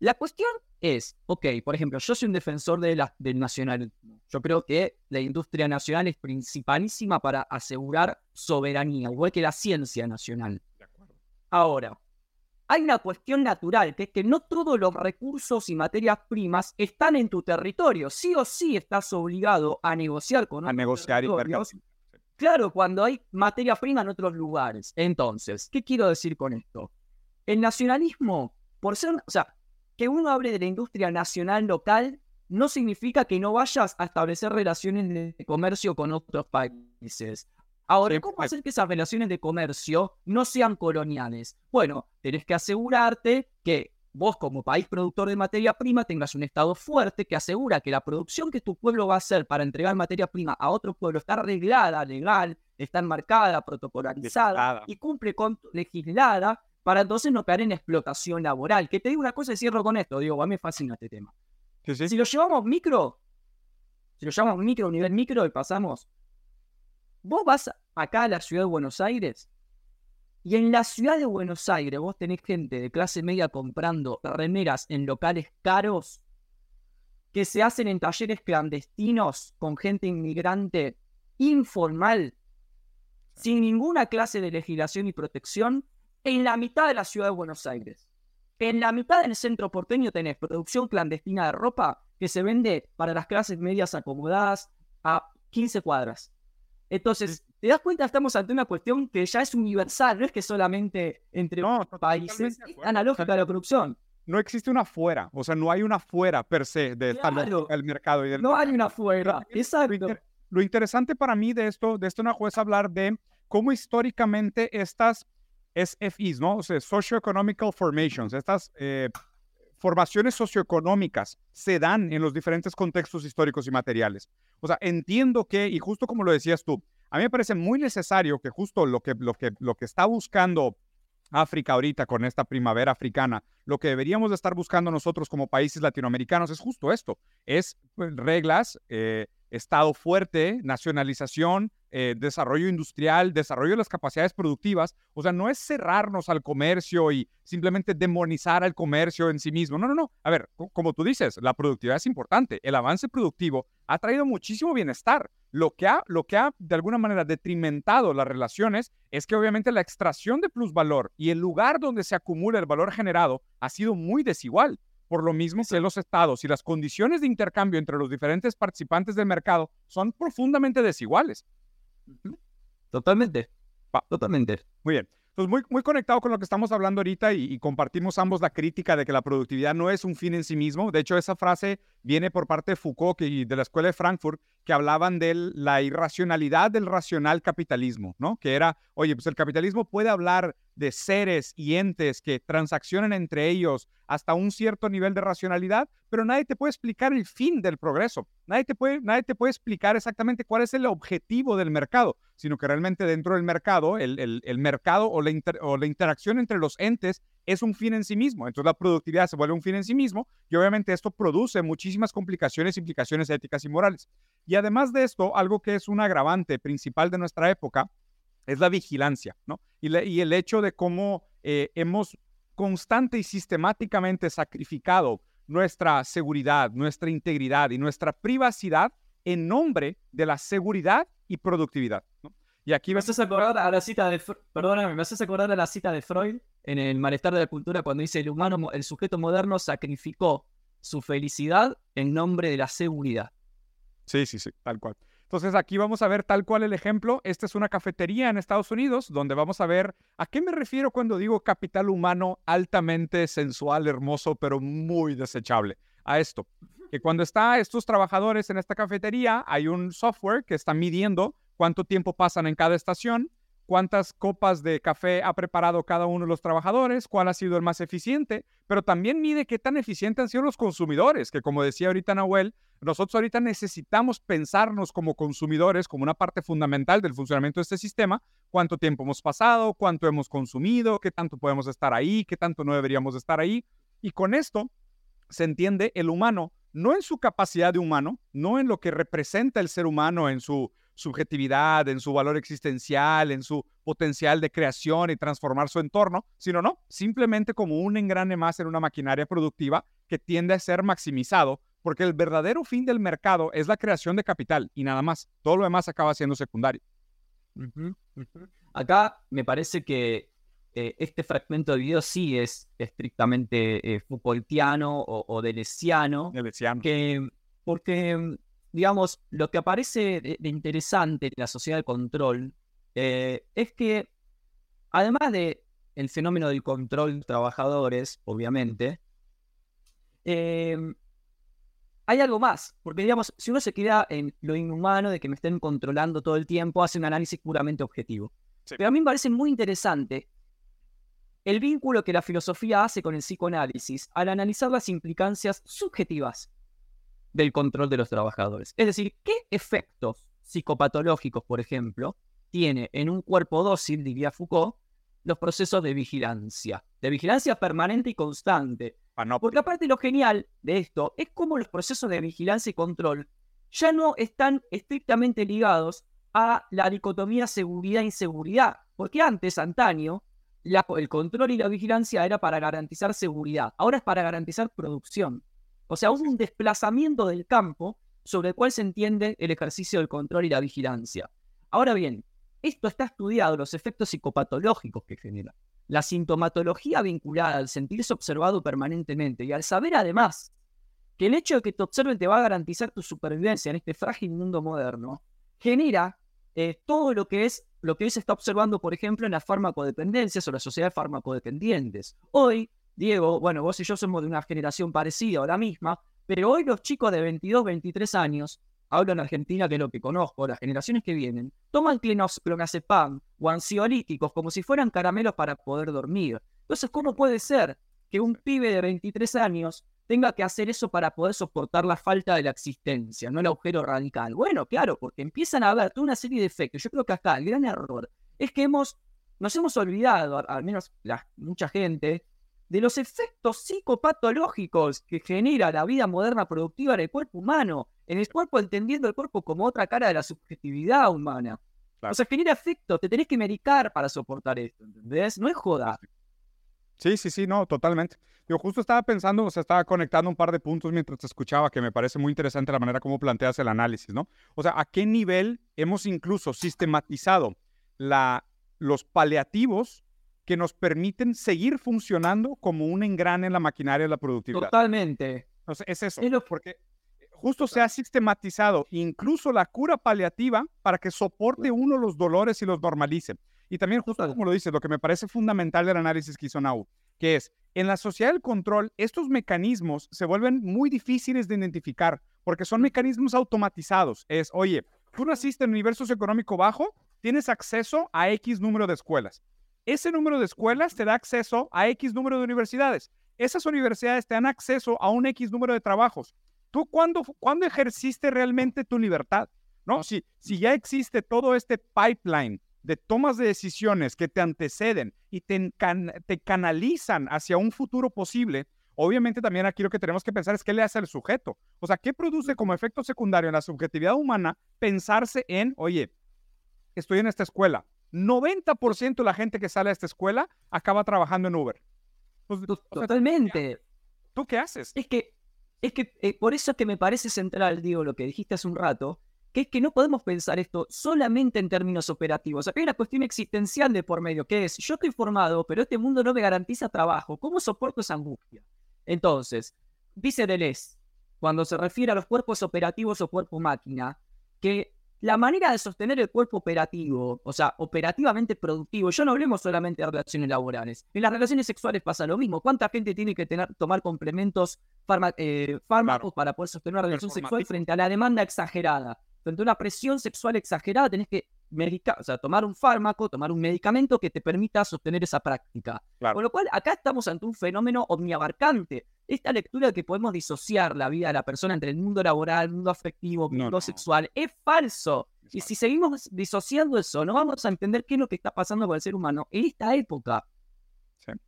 La cuestión es, ok, por ejemplo, yo soy un defensor de la, del nacionalismo. Yo creo que la industria nacional es principalísima para asegurar soberanía, igual que la ciencia nacional. Ahora, hay una cuestión natural, que es que no todos los recursos y materias primas están en tu territorio. Sí o sí estás obligado a negociar con A negociar y Claro, cuando hay materia prima en otros lugares. Entonces, ¿qué quiero decir con esto? El nacionalismo, por ser, o sea, que uno hable de la industria nacional local no significa que no vayas a establecer relaciones de comercio con otros países. Ahora, ¿cómo hacer que esas relaciones de comercio no sean coloniales? Bueno, tenés que asegurarte que vos como país productor de materia prima tengas un Estado fuerte que asegura que la producción que tu pueblo va a hacer para entregar materia prima a otro pueblo está arreglada, legal, está enmarcada, protocolarizada y cumple con legislada para entonces no caer en explotación laboral. Que te digo una cosa y cierro con esto, digo, a mí me fascina este tema. Si lo llevamos micro, si lo llevamos micro, nivel micro y pasamos Vos vas acá a la ciudad de Buenos Aires y en la ciudad de Buenos Aires vos tenés gente de clase media comprando remeras en locales caros que se hacen en talleres clandestinos con gente inmigrante informal, sin ninguna clase de legislación y protección, en la mitad de la ciudad de Buenos Aires. En la mitad del centro porteño tenés producción clandestina de ropa que se vende para las clases medias acomodadas a 15 cuadras. Entonces, te das cuenta, estamos ante una cuestión que ya es universal, no es que solamente entre países, es analógica a la corrupción. No existe una fuera, o sea, no hay una fuera per se del mercado. Y del no hay una fuera, exacto. Lo, interesante para mí de esto, de esto una juez hablar de cómo históricamente estas SFIs, ¿no? O sea, Socioeconomical Formations, estas eh, formaciones socioeconómicas se dan en los diferentes contextos históricos y materiales. O sea, entiendo que, y justo como lo decías tú, a mí me parece muy necesario que justo lo que, lo que, lo que está buscando África ahorita con esta primavera africana, lo que deberíamos de estar buscando nosotros como países latinoamericanos es justo esto, es pues, reglas, eh, Estado fuerte, nacionalización, eh, desarrollo industrial, desarrollo de las capacidades productivas. O sea, no es cerrarnos al comercio y simplemente demonizar al comercio en sí mismo. No, no, no. A ver, como tú dices, la productividad es importante. El avance productivo ha traído muchísimo bienestar. Lo que ha, lo que ha de alguna manera detrimentado las relaciones es que obviamente la extracción de plusvalor y el lugar donde se acumula el valor generado ha sido muy desigual. Por lo mismo que los estados y las condiciones de intercambio entre los diferentes participantes del mercado son profundamente desiguales. Totalmente. Totalmente. Muy bien. Muy, muy conectado con lo que estamos hablando ahorita y, compartimos ambos la crítica de que la productividad no es un fin en sí mismo. De hecho, esa frase viene por parte de Foucault y de la Escuela de Frankfurt, que hablaban de la irracionalidad del racional capitalismo, ¿no? Que era, oye, pues el capitalismo puede hablar de seres y entes que transaccionan entre ellos hasta un cierto nivel de racionalidad, pero nadie te puede explicar el fin del progreso. Nadie te puede, nadie te puede explicar exactamente cuál es el objetivo del mercado, sino que realmente dentro del mercado, el, mercado o la interacción entre los entes es un fin en sí mismo. Entonces la productividad se vuelve un fin en sí mismo y obviamente esto produce muchísimas complicaciones, implicaciones éticas y morales. Y además de esto, algo que es un agravante principal de nuestra época es la vigilancia, ¿no? Y, y el hecho de cómo eh, hemos constante y sistemáticamente sacrificado nuestra seguridad, nuestra integridad y nuestra privacidad en nombre de la seguridad y productividad. ¿no? Y aquí me haces acordar a la cita de, perdóname, me haces acordar a la cita de Freud en el malestar de la cultura cuando dice el humano, el sujeto moderno sacrificó su felicidad en nombre de la seguridad. Sí, sí, sí, tal cual. Entonces aquí vamos a ver tal cual el ejemplo. Esta es una cafetería en Estados Unidos donde vamos a ver a qué me refiero cuando digo capital humano altamente sensual, hermoso, pero muy desechable. A esto, que cuando están estos trabajadores en esta cafetería hay un software que está midiendo cuánto tiempo pasan en cada estación cuántas copas de café ha preparado cada uno de los trabajadores, cuál ha sido el más eficiente, pero también mide qué tan eficientes han sido los consumidores, que como decía ahorita Nahuel, nosotros ahorita necesitamos pensarnos como consumidores, como una parte fundamental del funcionamiento de este sistema, cuánto tiempo hemos pasado, cuánto hemos consumido, qué tanto podemos estar ahí, qué tanto no deberíamos estar ahí. Y con esto se entiende el humano, no en su capacidad de humano, no en lo que representa el ser humano, en su subjetividad, en su valor existencial, en su potencial de creación y transformar su entorno, sino no, simplemente como un engrane más en una maquinaria productiva que tiende a ser maximizado, porque el verdadero fin del mercado es la creación de capital y nada más. Todo lo demás acaba siendo secundario. Acá me parece que eh, este fragmento de video sí es estrictamente eh, Foucaultiano o, o delesiano, Que, porque, digamos, lo que aparece de, interesante en la sociedad de control eh, es que, además de el fenómeno del control de trabajadores, obviamente, em, hay algo más, porque digamos, si uno se queda en lo inhumano de que me estén controlando todo el tiempo, hace un análisis puramente objetivo. Pero a mí me parece muy interesante el vínculo que la filosofía hace con el psicoanálisis al analizar las implicancias subjetivas del control de los trabajadores. Es decir, ¿qué efectos psicopatológicos, por ejemplo, tiene en un cuerpo dócil, diría Foucault, los procesos de vigilancia, de vigilancia permanente y constante? Porque aparte lo genial de esto es cómo los procesos de vigilancia y control ya no están estrictamente ligados a la dicotomía seguridad-inseguridad. Porque antes, antaño, el control y la vigilancia era para garantizar seguridad, ahora es para garantizar producción. O sea, hubo un desplazamiento del campo sobre el cual se entiende el ejercicio del control y la vigilancia. Ahora bien, esto está estudiado, los efectos psicopatológicos que genera. La sintomatología vinculada al sentirse observado permanentemente y al saber además que el hecho de que te observen te va a garantizar tu supervivencia en este frágil mundo moderno, genera eh, todo lo que es lo que hoy se está observando, por ejemplo, en las farmacodependencias o las sociedades farmacodependientes. Hoy, Diego, bueno, vos y yo somos de una generación parecida o la misma, pero hoy los chicos de 22, 23 años, hablo en Argentina que es lo que conozco, las generaciones que vienen, toman clonazepam o ansiolíticos como si fueran caramelos para poder dormir. Entonces, ¿cómo puede ser que un pibe de 23 años tenga que hacer eso para poder soportar la falta de la existencia, no el agujero radical. Bueno, claro, porque empiezan a haber toda una serie de efectos. Yo creo que acá el gran error es que hemos, nos hemos olvidado, al menos mucha gente, de los efectos psicopatológicos que genera la vida moderna productiva en el cuerpo humano, en el cuerpo entendiendo el cuerpo como otra cara de la subjetividad humana. O sea, genera efectos, te tenés que medicar para soportar esto, ¿entendés? No es joda. Sí, sí, sí, no, totalmente. Yo justo estaba pensando, o sea, estaba conectando un par de puntos mientras te escuchaba, que me parece muy interesante la manera como planteas el análisis, ¿no? O sea, ¿a qué nivel hemos incluso sistematizado la, los paliativos que nos permiten seguir funcionando como un engrane en la maquinaria de la productividad? Totalmente. Sea, es eso, porque justo se ha sistematizado incluso la cura paliativa para que soporte uno los dolores y los normalice. Y también, justo como lo dices, lo que me parece fundamental del análisis que hizo Nau, que es, en la sociedad del control, estos mecanismos se vuelven muy difíciles de identificar porque son mecanismos automatizados. Es, oye, tú naciste en un nivel socioeconómico bajo, tienes acceso a X número de escuelas. Ese número de escuelas te da acceso a X número de universidades. Esas universidades te dan acceso a un X número de trabajos. ¿Tú cuándo, cuándo ejerciste realmente tu libertad? ¿No? Si, si ya existe todo este pipeline de tomas de decisiones que te anteceden y te, te canalizan hacia un futuro posible, obviamente también aquí lo que tenemos que pensar es qué le hace al sujeto. O sea, ¿qué produce como efecto secundario en la subjetividad humana pensarse en, oye, estoy en esta escuela? 90% de la gente que sale a esta escuela acaba trabajando en Uber. Pues, Totalmente. ¿Tú qué haces? Es que, es que eh, por eso es que me parece central, digo, lo que dijiste hace un rato, que es que no podemos pensar esto solamente en términos operativos. Acá hay una cuestión existencial de por medio, que es, yo estoy formado, pero este mundo no me garantiza trabajo. ¿Cómo soporto esa angustia? Entonces, dice Deleuze, cuando se refiere a los cuerpos operativos o cuerpo máquina, que la manera de sostener el cuerpo operativo, o sea, operativamente productivo, yo no hablemos solamente de relaciones laborales. En las relaciones sexuales pasa lo mismo. ¿Cuánta gente tiene que tener, tomar complementos, eh, fármacos para poder sostener una relación sexual frente a la demanda exagerada? frente a una presión sexual exagerada, tenés que o sea, tomar un fármaco, tomar un medicamento que te permita sostener esa práctica. Con lo cual, acá estamos ante un fenómeno omniabarcante. Esta lectura de que podemos disociar la vida de la persona entre el mundo laboral, el mundo afectivo, el mundo sexual, es falso. y si seguimos disociando eso, no vamos a entender qué es lo que está pasando con el ser humano en esta época.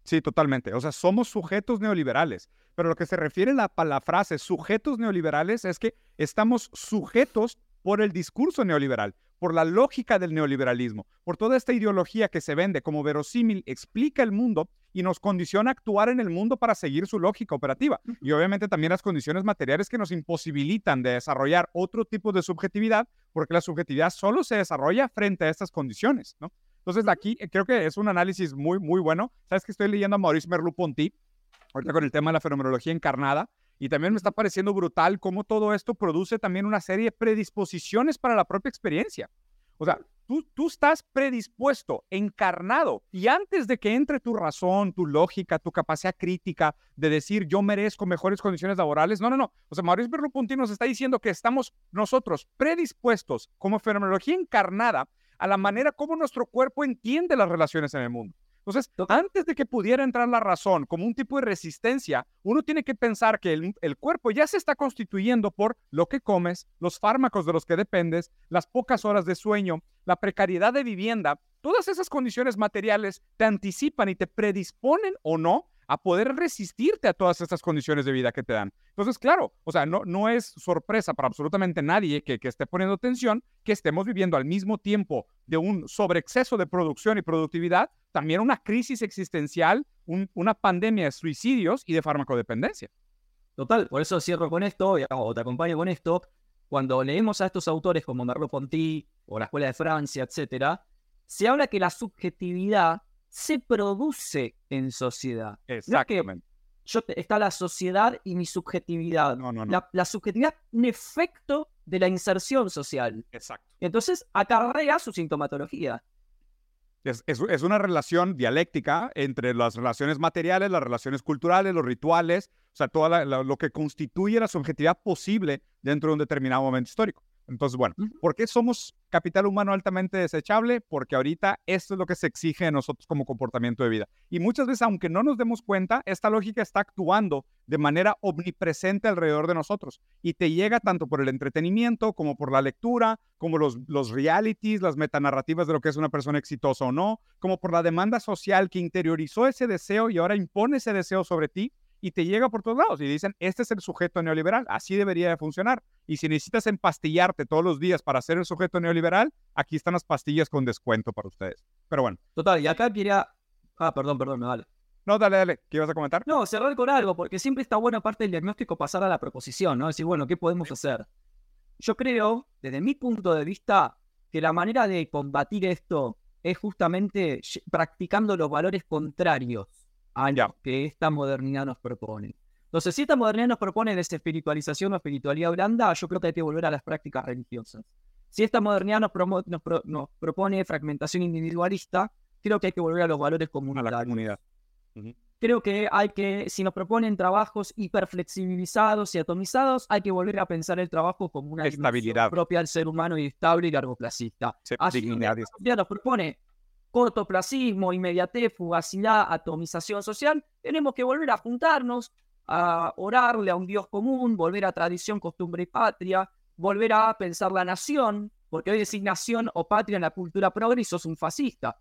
Sí, totalmente. O sea, somos sujetos neoliberales. Pero lo que se refiere a la, la frase sujetos neoliberales es que estamos sujetos por el discurso neoliberal, por la lógica del neoliberalismo, por toda esta ideología que se vende como verosímil, explica el mundo y nos condiciona a actuar en el mundo para seguir su lógica operativa. Y obviamente también las condiciones materiales que nos imposibilitan de desarrollar otro tipo de subjetividad, porque la subjetividad solo se desarrolla frente a estas condiciones, ¿no? Entonces, aquí eh, creo que es un análisis muy, muy bueno. Sabes que estoy leyendo a Maurice Merleau-Ponty, ahorita con el tema de la fenomenología encarnada, y también me está pareciendo brutal cómo todo esto produce también una serie de predisposiciones para la propia experiencia. O sea, tú, tú estás predispuesto, encarnado, y antes de que entre tu razón, tu lógica, tu capacidad crítica de decir yo merezco mejores condiciones laborales, no, no, no. O sea, Mauricio Merleau-Ponty nos está diciendo que estamos nosotros predispuestos como fenomenología encarnada a la manera como nuestro cuerpo entiende las relaciones en el mundo. Entonces, antes de que pudiera entrar la razón como un tipo de resistencia, uno tiene que pensar que el, cuerpo ya se está constituyendo por lo que comes, los fármacos de los que dependes, las pocas horas de sueño, la precariedad de vivienda. Todas esas condiciones materiales te anticipan y te predisponen o no a poder resistirte a todas estas condiciones de vida que te dan. Entonces, claro, o sea, no, no es sorpresa para absolutamente nadie que, que esté poniendo atención que estemos viviendo al mismo tiempo de un sobreexceso de producción y productividad, también una crisis existencial, una pandemia de suicidios y de farmacodependencia. Total, por eso cierro con esto, o te acompaño con esto. Cuando leemos a estos autores como Merleau-Ponty o la Escuela de Francia, etcétera, se habla que la subjetividad se produce en sociedad. Exactamente. yo está la sociedad y mi subjetividad. No, no, no. La, subjetividad es un efecto de la inserción social. Exacto. Entonces acarrea su sintomatología. Es, es, una relación dialéctica entre las relaciones materiales, las relaciones culturales, los rituales, o sea, todo lo que constituye la subjetividad posible dentro de un determinado momento histórico. Entonces, bueno, ¿por qué somos capital humano altamente desechable? Porque ahorita esto es lo que se exige de nosotros como comportamiento de vida. Y muchas veces, aunque no nos demos cuenta, esta lógica está actuando de manera omnipresente alrededor de nosotros y te llega tanto por el entretenimiento como por la lectura, como los, los realities, las metanarrativas de lo que es una persona exitosa o no, como por la demanda social que interiorizó ese deseo y ahora impone ese deseo sobre ti y te llega por todos lados y dicen, este es el sujeto neoliberal, así debería de funcionar. Y si necesitas empastillarte todos los días para ser el sujeto neoliberal, aquí están las pastillas con descuento para ustedes. Pero bueno. Total, y acá quería... Ah, perdón, perdón, me vale. No, dale, dale. ¿Qué ibas a comentar? No, cerrar con algo, porque siempre está buena parte del diagnóstico pasar a la proposición, ¿no? Decir, bueno, ¿qué podemos hacer? Yo creo, desde mi punto de vista, que la manera de combatir esto es justamente practicando los valores contrarios que esta modernidad nos propone. Entonces, si esta modernidad nos propone desespiritualización o espiritualidad blanda, yo creo que hay que volver a las prácticas religiosas. Si esta modernidad nos, nos, propone fragmentación individualista, creo que hay que volver a los valores comunitarios. A la comunidad. Creo que hay que, si nos proponen trabajos hiperflexibilizados y atomizados, hay que volver a pensar el trabajo como una estabilidad propia al ser humano y estable y largoplacista. Así que nos propone cortoplacismo, inmediatez, fugacidad, atomización social, tenemos que volver a juntarnos, a orarle a un Dios común, volver a tradición, costumbre y patria, volver a pensar la nación, porque hoy decir nación o patria en la cultura progreso es un fascista.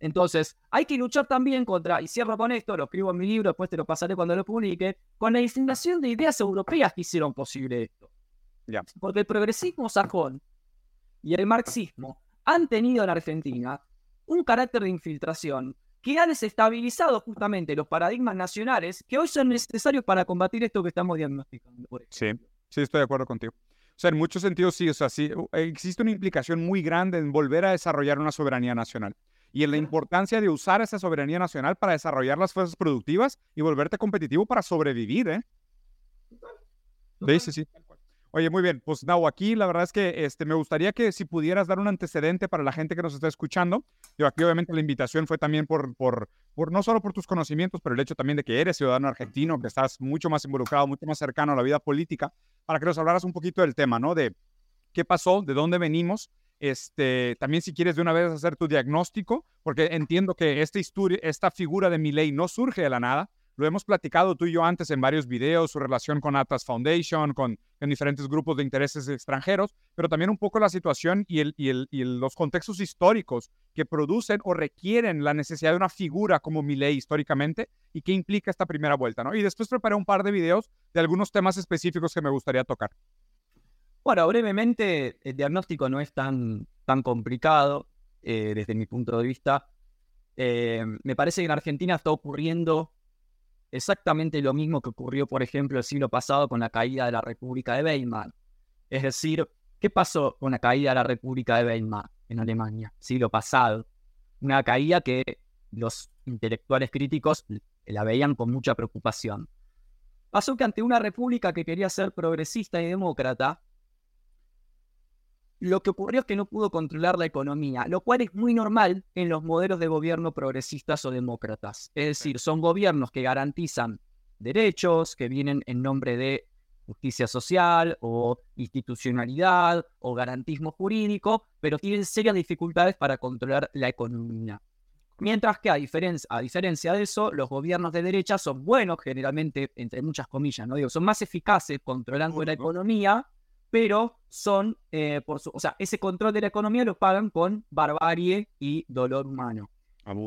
Entonces, hay que luchar también contra, y cierro con esto, lo escribo en mi libro, después te lo pasaré cuando lo publique, con la indignación de ideas europeas que hicieron posible esto. Porque el progresismo sajón y el marxismo han tenido en Argentina un carácter de infiltración que ha desestabilizado justamente los paradigmas nacionales que hoy son necesarios para combatir esto que estamos diagnosticando. sí, sí, estoy de acuerdo contigo. O sea, en muchos sentidos sí, o sea, sí, existe una implicación muy grande en volver a desarrollar una soberanía nacional y en la importancia de usar esa soberanía nacional para desarrollar las fuerzas productivas y volverte competitivo para sobrevivir, ¿eh? Sí, sí, sí. Oye, muy bien. Pues Nau, aquí la verdad es que este, me gustaría que si pudieras dar un antecedente para la gente que nos está escuchando. Yo aquí obviamente la invitación fue también por, por, por no solo por tus conocimientos, pero el hecho también de que eres ciudadano argentino, que estás mucho más involucrado, mucho más cercano a la vida política, para que nos hablaras un poquito del tema, ¿no? De qué pasó, de dónde venimos. Este, también si quieres de una vez hacer tu diagnóstico, porque entiendo que esta historia, esta figura de mi ley no surge de la nada, lo hemos platicado tú y yo antes en varios videos, su relación con Atlas Foundation, con en diferentes grupos de intereses extranjeros, pero también un poco la situación y, el, y, el, y los contextos históricos que producen o requieren la necesidad de una figura como Milei históricamente y qué implica esta primera vuelta, ¿no? Y después preparé un par de videos de algunos temas específicos que me gustaría tocar. Bueno, brevemente, el diagnóstico no es tan, tan complicado eh, desde mi punto de vista. Eh, me parece que en Argentina está ocurriendo exactamente lo mismo que ocurrió, por ejemplo, el siglo pasado con la caída de la República de Weimar. Es decir, ¿qué pasó con la caída de la República de Weimar en Alemania, siglo pasado? Una caída que los intelectuales críticos la veían con mucha preocupación. Pasó que ante una república que quería ser progresista y demócrata, lo que ocurrió es que no pudo controlar la economía, lo cual es muy normal en los modelos de gobierno progresistas o demócratas. Es decir, son gobiernos que garantizan derechos, que vienen en nombre de justicia social o institucionalidad o garantismo jurídico, pero tienen serias dificultades para controlar la economía. Mientras que a diferencia, a diferencia de eso, los gobiernos de derecha son buenos, generalmente, entre muchas comillas, ¿no? Digo, son más eficaces controlando la economía, pero son, eh, por su, o sea, ese control de la economía lo pagan con barbarie y dolor humano.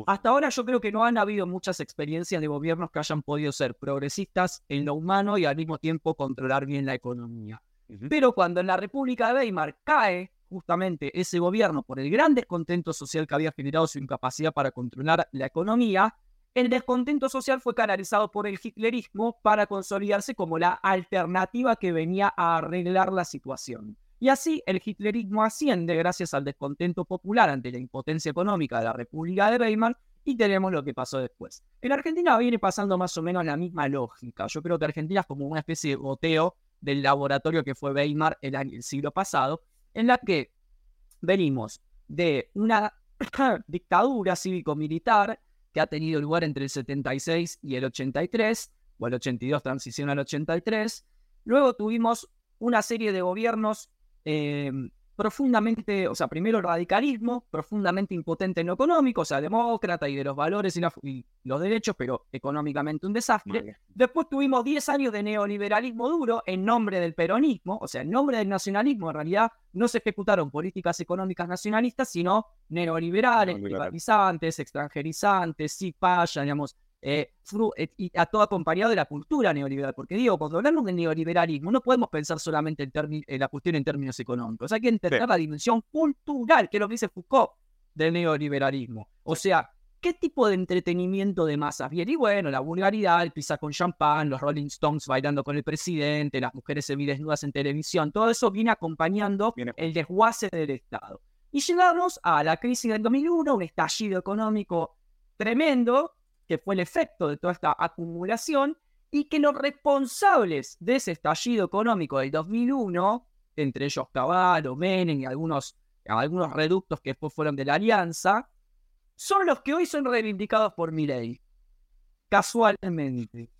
Hasta ahora yo creo que no han habido muchas experiencias de gobiernos que hayan podido ser progresistas en lo humano y al mismo tiempo controlar bien la economía. Pero cuando en la República de Weimar cae justamente ese gobierno por el gran descontento social que había generado su incapacidad para controlar la economía, el descontento social fue canalizado por el hitlerismo para consolidarse como la alternativa que venía a arreglar la situación. Y así el hitlerismo asciende gracias al descontento popular ante la impotencia económica de la República de Weimar y tenemos lo que pasó después. En Argentina viene pasando más o menos la misma lógica. Yo creo que Argentina es como una especie de goteo del laboratorio que fue Weimar el, el siglo pasado, en la que venimos de una dictadura cívico-militar que ha tenido lugar entre el 76 y el 83, o el 82 transición al 83. Luego tuvimos una serie de gobiernos eh, profundamente, o sea, primero el radicalismo, profundamente impotente en lo económico, o sea, demócrata y de los valores y, los derechos, pero económicamente un desastre. Después tuvimos 10 años de neoliberalismo duro en nombre del peronismo, o sea, en nombre del nacionalismo, en realidad no se ejecutaron políticas económicas nacionalistas, sino neoliberales, privatizantes, extranjerizantes, sí, paya, digamos, eh, eh, y a todo acompañado de la cultura neoliberal. Porque digo, cuando hablamos de neoliberalismo, no podemos pensar solamente en, la cuestión en términos económicos. Hay que entender la dimensión cultural, que es lo que dice Foucault del neoliberalismo. O sea, ¿qué tipo de entretenimiento de masas viene? Y bueno, la vulgaridad, el pizza con champán, los Rolling Stones bailando con el presidente, las mujeres semidesnudas en televisión, todo eso viene acompañando el desguace del Estado. Y llegarnos a la crisis del 2001, un estallido económico tremendo, que fue el efecto de toda esta acumulación, y que los responsables de ese estallido económico del 2001, entre ellos Caballo, Menem y algunos, algunos reductos que después fueron de la Alianza, son los que hoy son reivindicados por Milei. Casualmente.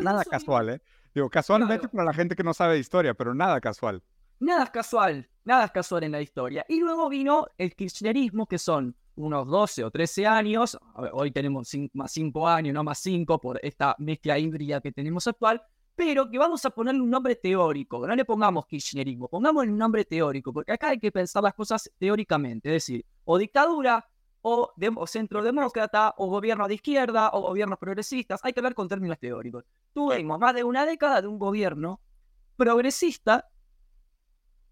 nada casual, ¿eh? Digo, casualmente para la gente que no sabe de historia, pero nada casual. Nada es casual, nada es casual en la historia. Y luego vino el kirchnerismo, que son unos 12 o 13 años, hoy tenemos más 5 años, no más 5 por esta mezcla híbrida que tenemos actual, pero que vamos a ponerle un nombre teórico, no le pongamos kirchnerismo, pongámosle un nombre teórico, porque acá hay que pensar las cosas teóricamente, es decir, o dictadura, o, centro demócrata, o gobierno de izquierda, o gobiernos progresistas, hay que hablar con términos teóricos. Tuvimos más de una década de un gobierno progresista,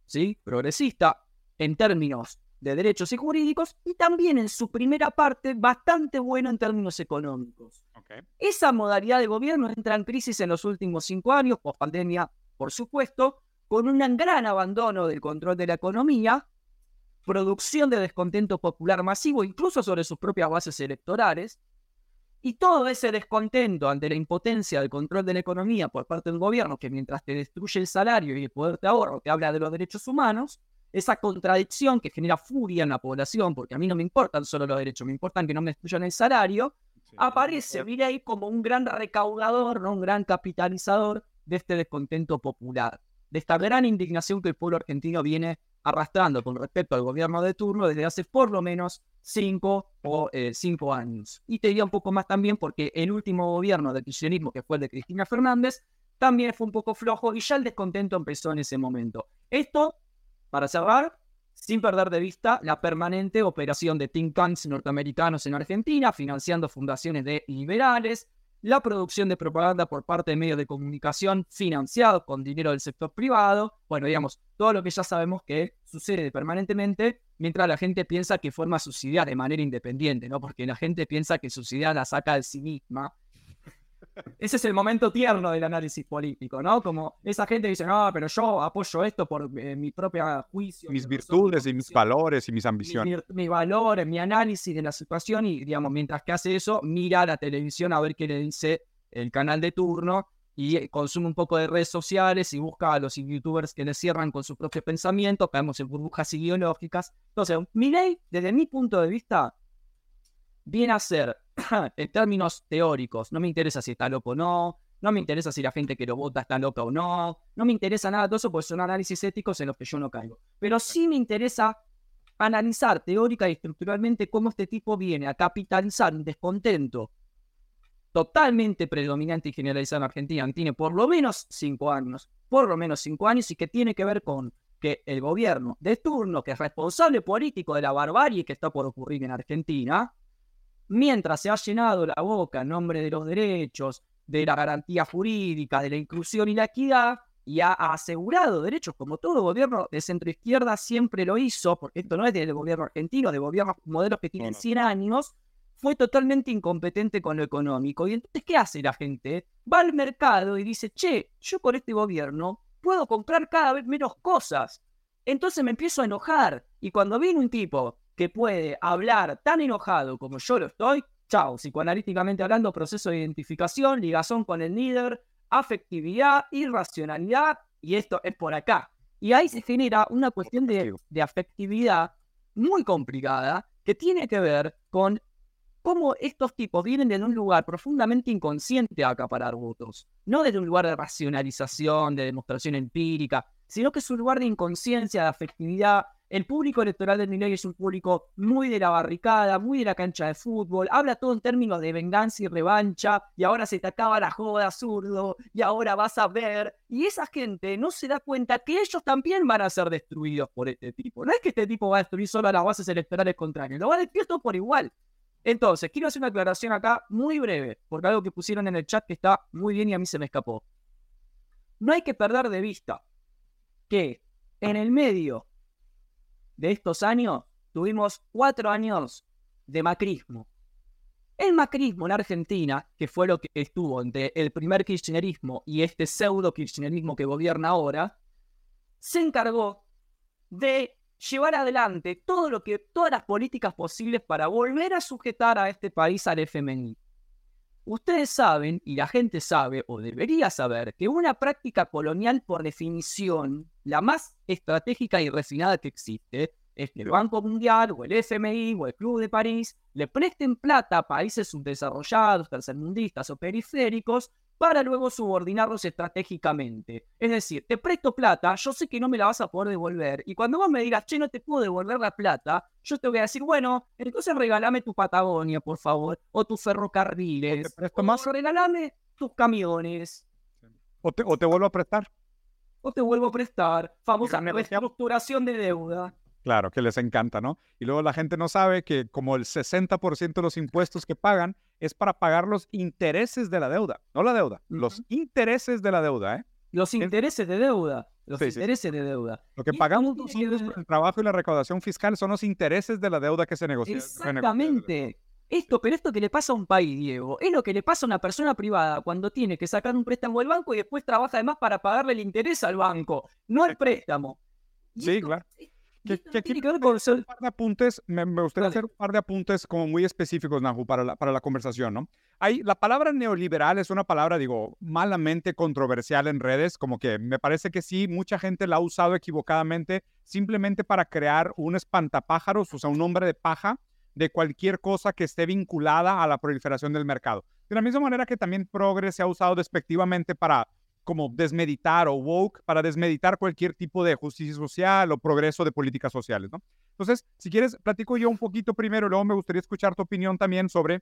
¿sí? Progresista en términos de derechos y jurídicos y también en su primera parte bastante bueno en términos económicos. Esa modalidad de gobierno entra en crisis en los últimos cinco años, post pandemia, por supuesto, con un gran abandono del control de la economía, producción de descontento popular masivo, incluso sobre sus propias bases electorales, y todo ese descontento ante la impotencia del control de la economía por parte del gobierno, que mientras te destruye el salario y el poder de ahorro, te habla de los derechos humanos, esa contradicción que genera furia en la población, porque a mí no me importan solo los derechos, me importan que no me destruyan el salario, aparece ahí como un gran recaudador, un gran capitalizador de este descontento popular, de esta gran indignación que el pueblo argentino viene arrastrando con respecto al gobierno de turno desde hace por lo menos cinco o eh, cinco años. Y te diría un poco más también porque el último gobierno del kirchnerismo, que fue el de Cristina Fernández, también fue un poco flojo y ya el descontento empezó en ese momento. Esto para cerrar, sin perder de vista la permanente operación de think tanks norteamericanos en Argentina, financiando fundaciones de liberales, la producción de propaganda por parte de medios de comunicación financiados con dinero del sector privado, bueno, digamos, todo lo que ya sabemos que sucede permanentemente mientras la gente piensa que forma sus ideas de manera independiente, ¿no? Porque la gente piensa que sus ideas las saca de sí misma ese es el momento tierno del análisis político, ¿no? Como esa gente dice, no, pero yo apoyo esto por eh, mi propia juicio. Mis virtudes y mis valores y mis ambiciones. Mi, mi, valores, mi análisis de la situación y, digamos, mientras que hace eso, mira la televisión a ver qué le dice el canal de turno y eh, consume un poco de redes sociales y busca a los youtubers que le cierran con sus propios pensamientos, caemos en burbujas ideológicas. Entonces, mi ley, desde mi punto de vista, viene a ser en términos teóricos, no me interesa si está loco o no, no me interesa si la gente que lo vota está loca o no, no me interesa nada de todo eso porque son análisis éticos en los que yo no caigo. Pero sí me interesa analizar teórica y estructuralmente cómo este tipo viene a capitalizar un descontento totalmente predominante y generalizado en Argentina, tiene por lo menos cinco años, por lo menos cinco años, y que tiene que ver con que el gobierno de turno, que es responsable político de la barbarie que está por ocurrir en Argentina, mientras se ha llenado la boca en nombre de los derechos, de la garantía jurídica, de la inclusión y la equidad, y ha asegurado derechos como todo gobierno de centroizquierda siempre lo hizo, porque esto no es del gobierno argentino, de gobiernos modelos que tienen 100 años, fue totalmente incompetente con lo económico. Y entonces, ¿qué hace la gente? Va al mercado y dice, che, yo con este gobierno puedo comprar cada vez menos cosas. Entonces me empiezo a enojar. Y cuando viene un tipo que puede hablar tan enojado como yo lo estoy, chao, psicoanalíticamente hablando, proceso de identificación, ligazón con el líder, afectividad, irracionalidad, y esto es por acá. Y ahí se genera una cuestión de, de afectividad muy complicada que tiene que ver con cómo estos tipos vienen de un lugar profundamente inconsciente a acaparar votos, no desde un lugar de racionalización, de demostración empírica, sino que es un lugar de inconsciencia, de afectividad, el público electoral de Milei es un público muy de la barricada, muy de la cancha de fútbol, habla todo en términos de venganza y revancha, y ahora se te acaba la joda zurdo, y ahora vas a ver. Y esa gente no se da cuenta que ellos también van a ser destruidos por este tipo. No es que este tipo va a destruir solo a las bases electorales contrarias, lo va a destruir todo por igual. Entonces, quiero hacer una aclaración acá muy breve, porque algo que pusieron en el chat que está muy bien y a mí se me escapó. No hay que perder de vista que en el medio de estos años, tuvimos cuatro años de macrismo. El macrismo en Argentina, que fue lo que estuvo entre el primer kirchnerismo y este pseudo kirchnerismo que gobierna ahora, se encargó de llevar adelante todo lo que, todas las políticas posibles para volver a sujetar a este país al FMI. Ustedes saben, y la gente sabe, o debería saber, que una práctica colonial por definición, la más estratégica y refinada que existe, es que el Banco Mundial o el FMI o el Club de París le presten plata a países subdesarrollados, tercermundistas o periféricos para luego subordinarlos estratégicamente. Es decir, te presto plata, yo sé que no me la vas a poder devolver, y cuando vos me digas, che, no te puedo devolver la plata, yo te voy a decir, bueno, entonces regálame tu Patagonia, por favor, o tus ferrocarriles, o más, regálame tus camiones. O te, o te vuelvo a prestar. O te vuelvo a prestar. Famosa reestructuración de deuda. Claro, que les encanta, ¿no? Y luego la gente no sabe que como el 60% de los impuestos que pagan es para pagar los intereses de la deuda, no la deuda, los intereses de la deuda, ¿eh? Los intereses de deuda. Los intereses de deuda. Lo que pagamos nosotros por el trabajo y la recaudación fiscal son los intereses de la deuda que se negocia. Exactamente. Esto, pero esto que le pasa a un país, Diego, es lo que le pasa a una persona privada cuando tiene que sacar un préstamo del banco y después trabaja además para pagarle el interés al banco, no el préstamo. sí, claro. ¿Qué, con un par de apuntes? Me, gustaría hacer un par de apuntes como muy específicos, Nahu, para la, para la conversación, ¿no? Hay, la palabra neoliberal es una palabra, digo, malamente controversial en redes, como que me parece que sí, mucha gente la ha usado equivocadamente simplemente para crear un espantapájaros, o sea, un nombre de paja de cualquier cosa que esté vinculada a la proliferación del mercado. De la misma manera que también progres se ha usado despectivamente para como desmeditar o woke para desmeditar cualquier tipo de justicia social o progreso de políticas sociales, ¿no? Entonces, si quieres, platico yo un poquito primero, luego me gustaría escuchar tu opinión también sobre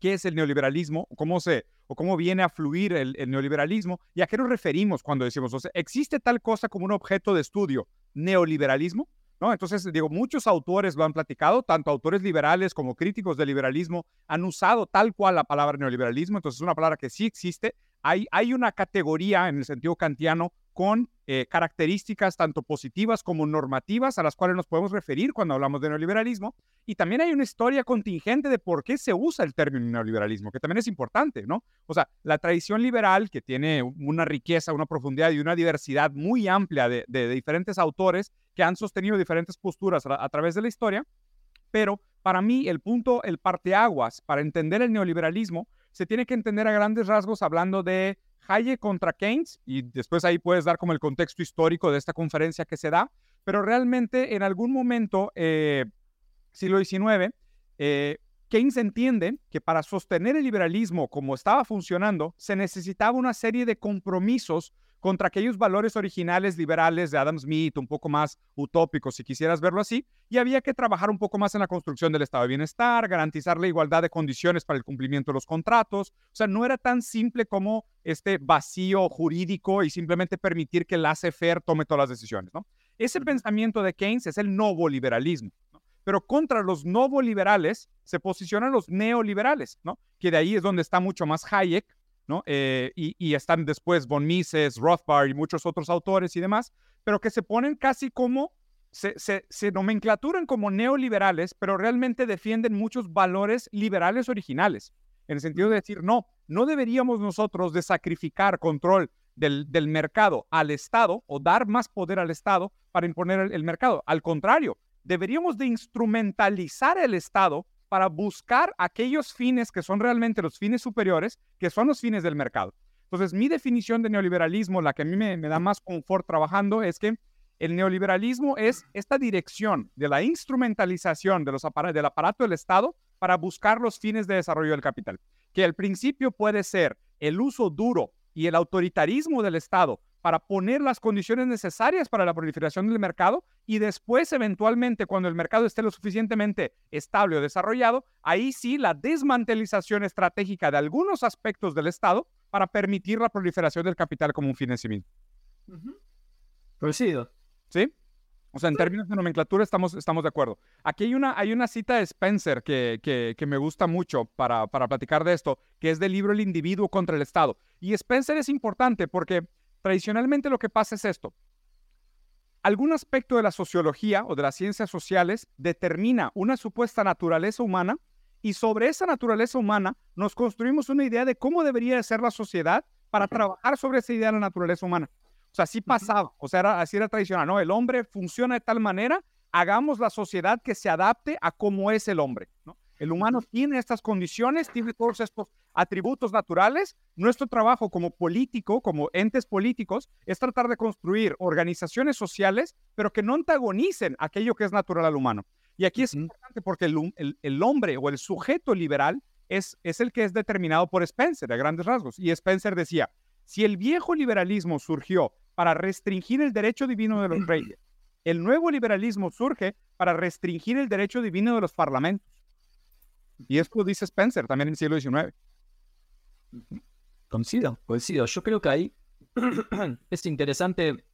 qué es el neoliberalismo, cómo se o cómo viene a fluir el, neoliberalismo y a qué nos referimos cuando decimos, o sea, ¿existe tal cosa como un objeto de estudio, neoliberalismo? ¿no? Entonces, digo, muchos autores lo han platicado, tanto autores liberales como críticos del liberalismo han usado tal cual la palabra neoliberalismo, entonces es una palabra que sí existe. Hay, hay una categoría en el sentido kantiano con eh, características tanto positivas como normativas a las cuales nos podemos referir cuando hablamos de neoliberalismo. Y también hay una historia contingente de por qué se usa el término neoliberalismo, que también es importante, ¿no? O sea, la tradición liberal, que tiene una riqueza, una profundidad y una diversidad muy amplia de, diferentes autores que han sostenido diferentes posturas a, a través de la historia, pero para mí el punto, el parteaguas para entender el neoliberalismo se tiene que entender a grandes rasgos hablando de Hayek contra Keynes, y después ahí puedes dar como el contexto histórico de esta conferencia que se da, pero realmente en algún momento, eh, siglo XIX, eh, Keynes entiende que para sostener el liberalismo como estaba funcionando, se necesitaba una serie de compromisos contra aquellos valores originales liberales de Adam Smith, un poco más utópicos, si quisieras verlo así, y había que trabajar un poco más en la construcción del estado de bienestar, garantizar la igualdad de condiciones para el cumplimiento de los contratos. O sea, no era tan simple como este vacío jurídico y simplemente permitir que el laissez-faire tome todas las decisiones, ¿no? Ese pensamiento de Keynes es el nuevo liberalismo. Pero contra los nuevo liberales se posicionan los neoliberales, ¿no? Que de ahí es donde está mucho más Hayek, ¿no? Eh, y, están después von Mises, Rothbard y muchos otros autores y demás, pero que se ponen casi como, se, se, nomenclaturan como neoliberales, pero realmente defienden muchos valores liberales originales, en el sentido de decir, no, no deberíamos nosotros de sacrificar control del, del mercado al Estado o dar más poder al Estado para imponer el mercado. Al contrario, deberíamos de instrumentalizar el Estado para buscar aquellos fines que son realmente los fines superiores, que son los fines del mercado. Entonces, mi definición de neoliberalismo, la que a mí me, da más confort trabajando, es que el neoliberalismo es esta dirección de la instrumentalización del aparato del Estado para buscar los fines de desarrollo del capital, que al principio puede ser el uso duro y el autoritarismo del Estado para poner las condiciones necesarias para la proliferación del mercado y después, eventualmente, cuando el mercado esté lo suficientemente estable o desarrollado, ahí sí la desmantelización estratégica de algunos aspectos del Estado para permitir la proliferación del capital como un fin en sí mismo. Coincido. ¿Sí? O sea, en términos de nomenclatura estamos, estamos de acuerdo. Aquí hay una, hay una cita de Spencer que, que, me gusta mucho para, para platicar de esto, que es del libro El individuo contra el Estado. Y Spencer es importante porque Tradicionalmente lo que pasa es esto. Algún aspecto de la sociología o de las ciencias sociales determina una supuesta naturaleza humana y sobre esa naturaleza humana nos construimos una idea de cómo debería ser la sociedad para trabajar sobre esa idea de la naturaleza humana. O sea, así pasaba, o sea, así era tradicional, ¿no? El hombre funciona de tal manera, hagamos la sociedad que se adapte a cómo es el hombre, ¿no? El humano tiene estas condiciones, tiene todos estos atributos naturales. Nuestro trabajo como político, como entes políticos, es tratar de construir organizaciones sociales, pero que no antagonicen aquello que es natural al humano. Y aquí es importante porque el, hombre o el sujeto liberal es, es el que es determinado por Spencer, a grandes rasgos. Y Spencer decía, si el viejo liberalismo surgió para restringir el derecho divino de los reyes, el nuevo liberalismo surge para restringir el derecho divino de los parlamentos. Y esto dice Spencer también en el siglo XIX. Coincido, coincido. Yo creo que ahí es interesante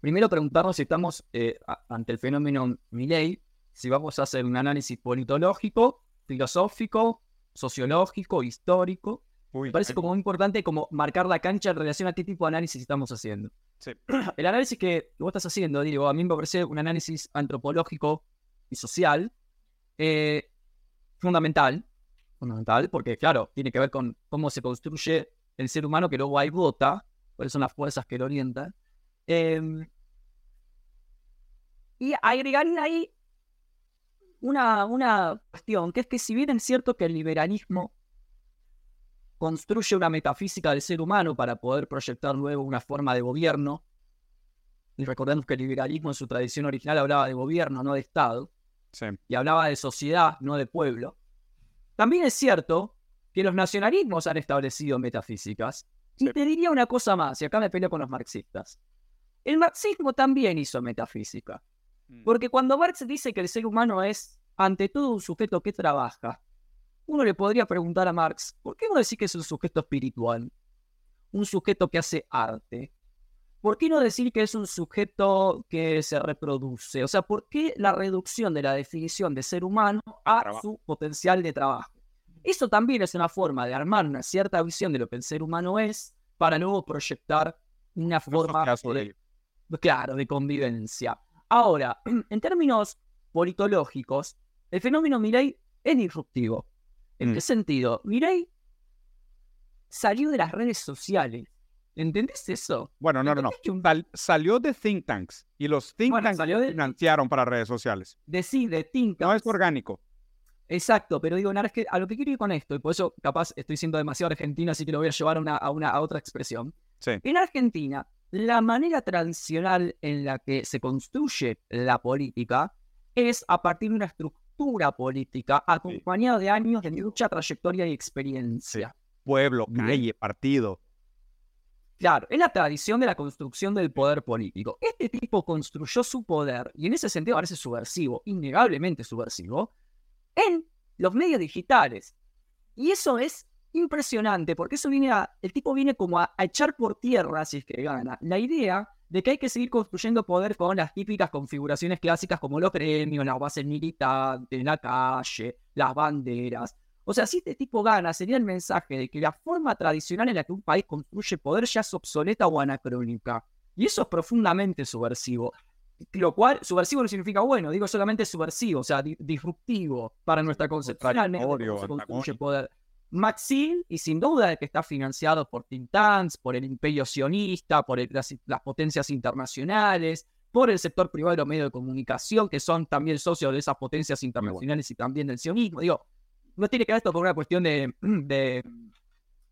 primero preguntarnos si estamos eh, ante el fenómeno Milley, si vamos a hacer un análisis politológico, filosófico, sociológico, histórico. Me parece como muy importante como marcar la cancha en relación a qué tipo de análisis estamos haciendo. El análisis que vos estás haciendo, digo, a mí me parece un análisis antropológico y social. Eh, fundamental, fundamental, porque claro, tiene que ver con cómo se construye el ser humano que luego hay vota, cuáles son las fuerzas que lo orientan. Em, y agregarle ahí una, una cuestión, que es que si bien es cierto que el liberalismo construye una metafísica del ser humano para poder proyectar luego una forma de gobierno, y recordemos que el liberalismo en su tradición original hablaba de gobierno, no de Estado, y hablaba de sociedad, no de pueblo. También es cierto que los nacionalismos han establecido metafísicas. Y te diría una cosa más, y acá me peleo con los marxistas. El marxismo también hizo metafísica. Mm. Porque cuando Marx dice que el ser humano es, ante todo, un sujeto que trabaja, uno le podría preguntar a Marx, ¿por qué no decir que es un sujeto espiritual? Un sujeto que hace arte, ¿por qué no decir que es un sujeto que se reproduce? O sea, ¿por qué la reducción de la definición de ser humano a su potencial de trabajo? Eso también es una forma de armar una cierta visión de lo que el ser humano es para luego proyectar una forma de, claro, de convivencia. Ahora, en términos politológicos, el fenómeno Mirai es disruptivo. ¿En qué mm. sentido? Mirai salió de las redes sociales. ¿Entendés eso? Bueno, no, no, no. salió de think tanks y los think tanks financiaron para redes sociales. De sí, de think tanks. No es orgánico. Exacto, pero digo, a lo que quiero ir con esto, y por eso capaz estoy siendo demasiado argentino, así que lo voy a llevar a, una, a, una, a otra expresión. En Argentina, la manera tradicional en la que se construye la política es a partir de una estructura política acompañada de años de mucha trayectoria y experiencia. Pueblo, calle, partido. Claro, es la tradición de la construcción del poder político. Este tipo construyó su poder, y en ese sentido parece subversivo, innegablemente subversivo, en los medios digitales. Y eso es impresionante, porque eso viene a, el tipo viene como a, echar por tierra, si es que gana, la idea de que hay que seguir construyendo poder con las típicas configuraciones clásicas como los premios, las bases militantes, la calle, las banderas. O sea, si este tipo gana, sería el mensaje de que la forma tradicional en la que un país construye poder ya es obsoleta o anacrónica. Y eso es profundamente subversivo. Lo cual, subversivo no significa bueno, digo solamente subversivo, o sea, disruptivo para nuestra concepción. poder. Maxim, y sin duda que está financiado por Tintans, por el imperio sionista, por las, potencias internacionales, por el sector privado de los medios de comunicación, que son también socios de esas potencias internacionales y también del sionismo. Digo, no tiene que ver esto por una cuestión de, de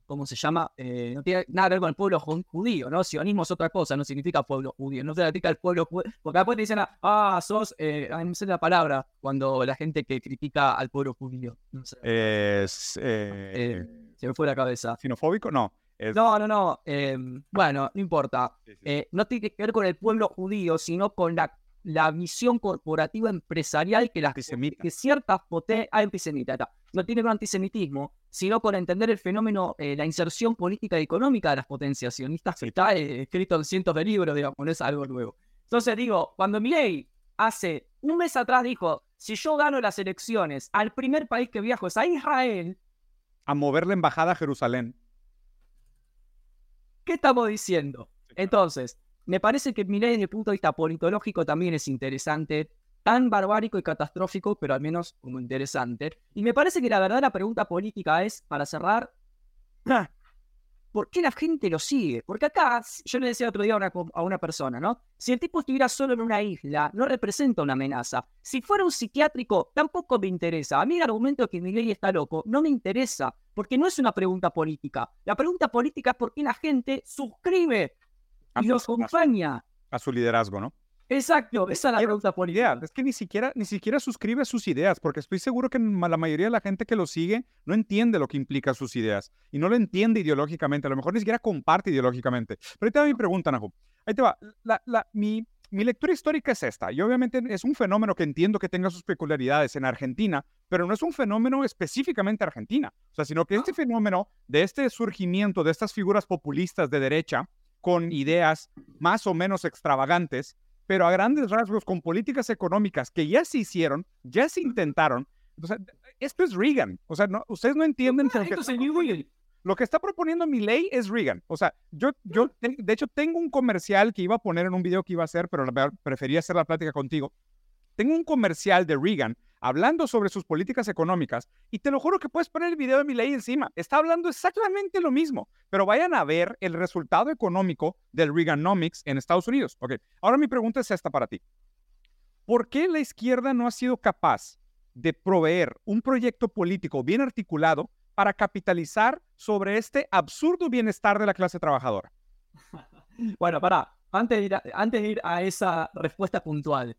¿cómo se llama? Eh, no tiene nada que ver con el pueblo judío, ¿no? Sionismo es otra cosa, no significa pueblo judío, no se aplica al pueblo judío, porque después te dicen, ah, sos, eh, no sé la palabra, cuando la gente que critica al pueblo judío. No sé. Es, eh, se me fue la cabeza. ¿Xenofóbico? No. No, no, no. Bueno, no importa. no tiene que ver con el pueblo judío, sino con la la visión corporativa empresarial que, las, que ciertas potencias... Ah, antisemita, no tiene con antisemitismo, sino con entender el fenómeno, eh, la inserción política y económica de las potencias sionistas, que está eh, escrito en cientos de libros, digamos, no es algo nuevo. Entonces digo, cuando Milei hace un mes atrás dijo, si yo gano las elecciones, al primer país que viajo es a Israel. A mover la embajada a Jerusalén. ¿Qué estamos diciendo? Entonces, me parece que Milei desde el punto de vista politológico también es interesante, tan barbárico y catastrófico, pero al menos como interesante. Y me parece que la verdadera pregunta política es, para cerrar, ¿por qué la gente lo sigue? Porque acá, yo le decía otro día a una, a una, persona, ¿no? Si el tipo estuviera solo en una isla, no representa una amenaza. Si fuera un psiquiátrico, tampoco me interesa. A mí el argumento de que Milei está loco no me interesa, porque no es una pregunta política. La pregunta política es por qué la gente suscribe y los acompaña. A su liderazgo, ¿no? Exacto, esa es la pregunta por idea. Es que ni siquiera, ni siquiera suscribe sus ideas, porque estoy seguro que la mayoría de la gente que lo sigue no entiende lo que implica sus ideas y no lo entiende ideológicamente. A lo mejor ni siquiera comparte ideológicamente. Pero ahí te va mi pregunta, Nahu. Ahí te va. La, la, mi, mi lectura histórica es esta, y obviamente es un fenómeno que entiendo que tenga sus peculiaridades en Argentina, pero no es un fenómeno específicamente argentina, o sea, sino que este fenómeno de este surgimiento de estas figuras populistas de derecha, con ideas más o menos extravagantes, pero a grandes rasgos con políticas económicas que ya se hicieron, ya se intentaron. O sea, esto es Reagan. O sea, no, ustedes no entienden. lo, que, lo que está proponiendo mi ley es Reagan. O sea, yo, yo, de hecho, tengo un comercial que iba a poner en un video que iba a hacer, pero prefería hacer la plática contigo. Tengo un comercial de Reagan hablando sobre sus políticas económicas y te lo juro que puedes poner el video de mi ley encima. Está hablando exactamente lo mismo, pero vayan a ver el resultado económico del Reaganomics en Estados Unidos. Ok, ahora mi pregunta es esta para ti. ¿Por qué la izquierda no ha sido capaz de proveer un proyecto político bien articulado para capitalizar sobre este absurdo bienestar de la clase trabajadora? Bueno, para, antes antes de ir a esa respuesta puntual,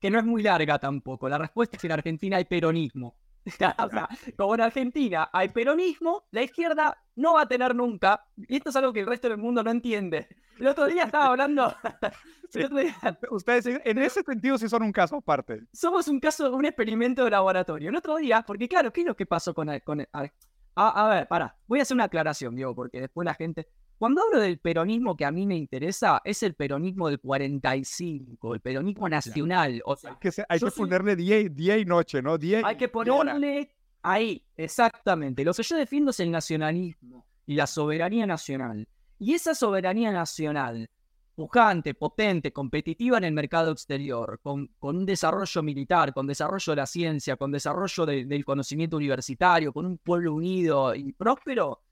que no es muy larga tampoco. La respuesta es que en Argentina hay peronismo. o sea, como en Argentina hay peronismo, la izquierda no va a tener nunca, y esto es algo que el resto del mundo no entiende. El otro día estaba hablando. Ustedes en ese sentido sí son un caso aparte. Somos un caso, un experimento de laboratorio. El otro día, porque claro, ¿qué es lo que pasó con... con a, a, ver, para, voy a hacer una aclaración, Diego, porque después la gente... Cuando hablo del peronismo que a mí me interesa, es el peronismo del 45, el peronismo nacional. O sea, hay que, hay que ponerle día, día, y noche, ¿no? Día hay que ponerle ahí, exactamente. Lo que yo defiendo es el nacionalismo y la soberanía nacional. Y esa soberanía nacional, pujante, potente, competitiva en el mercado exterior, con, con un desarrollo militar, con desarrollo de la ciencia, con desarrollo del conocimiento universitario, con un pueblo unido y próspero,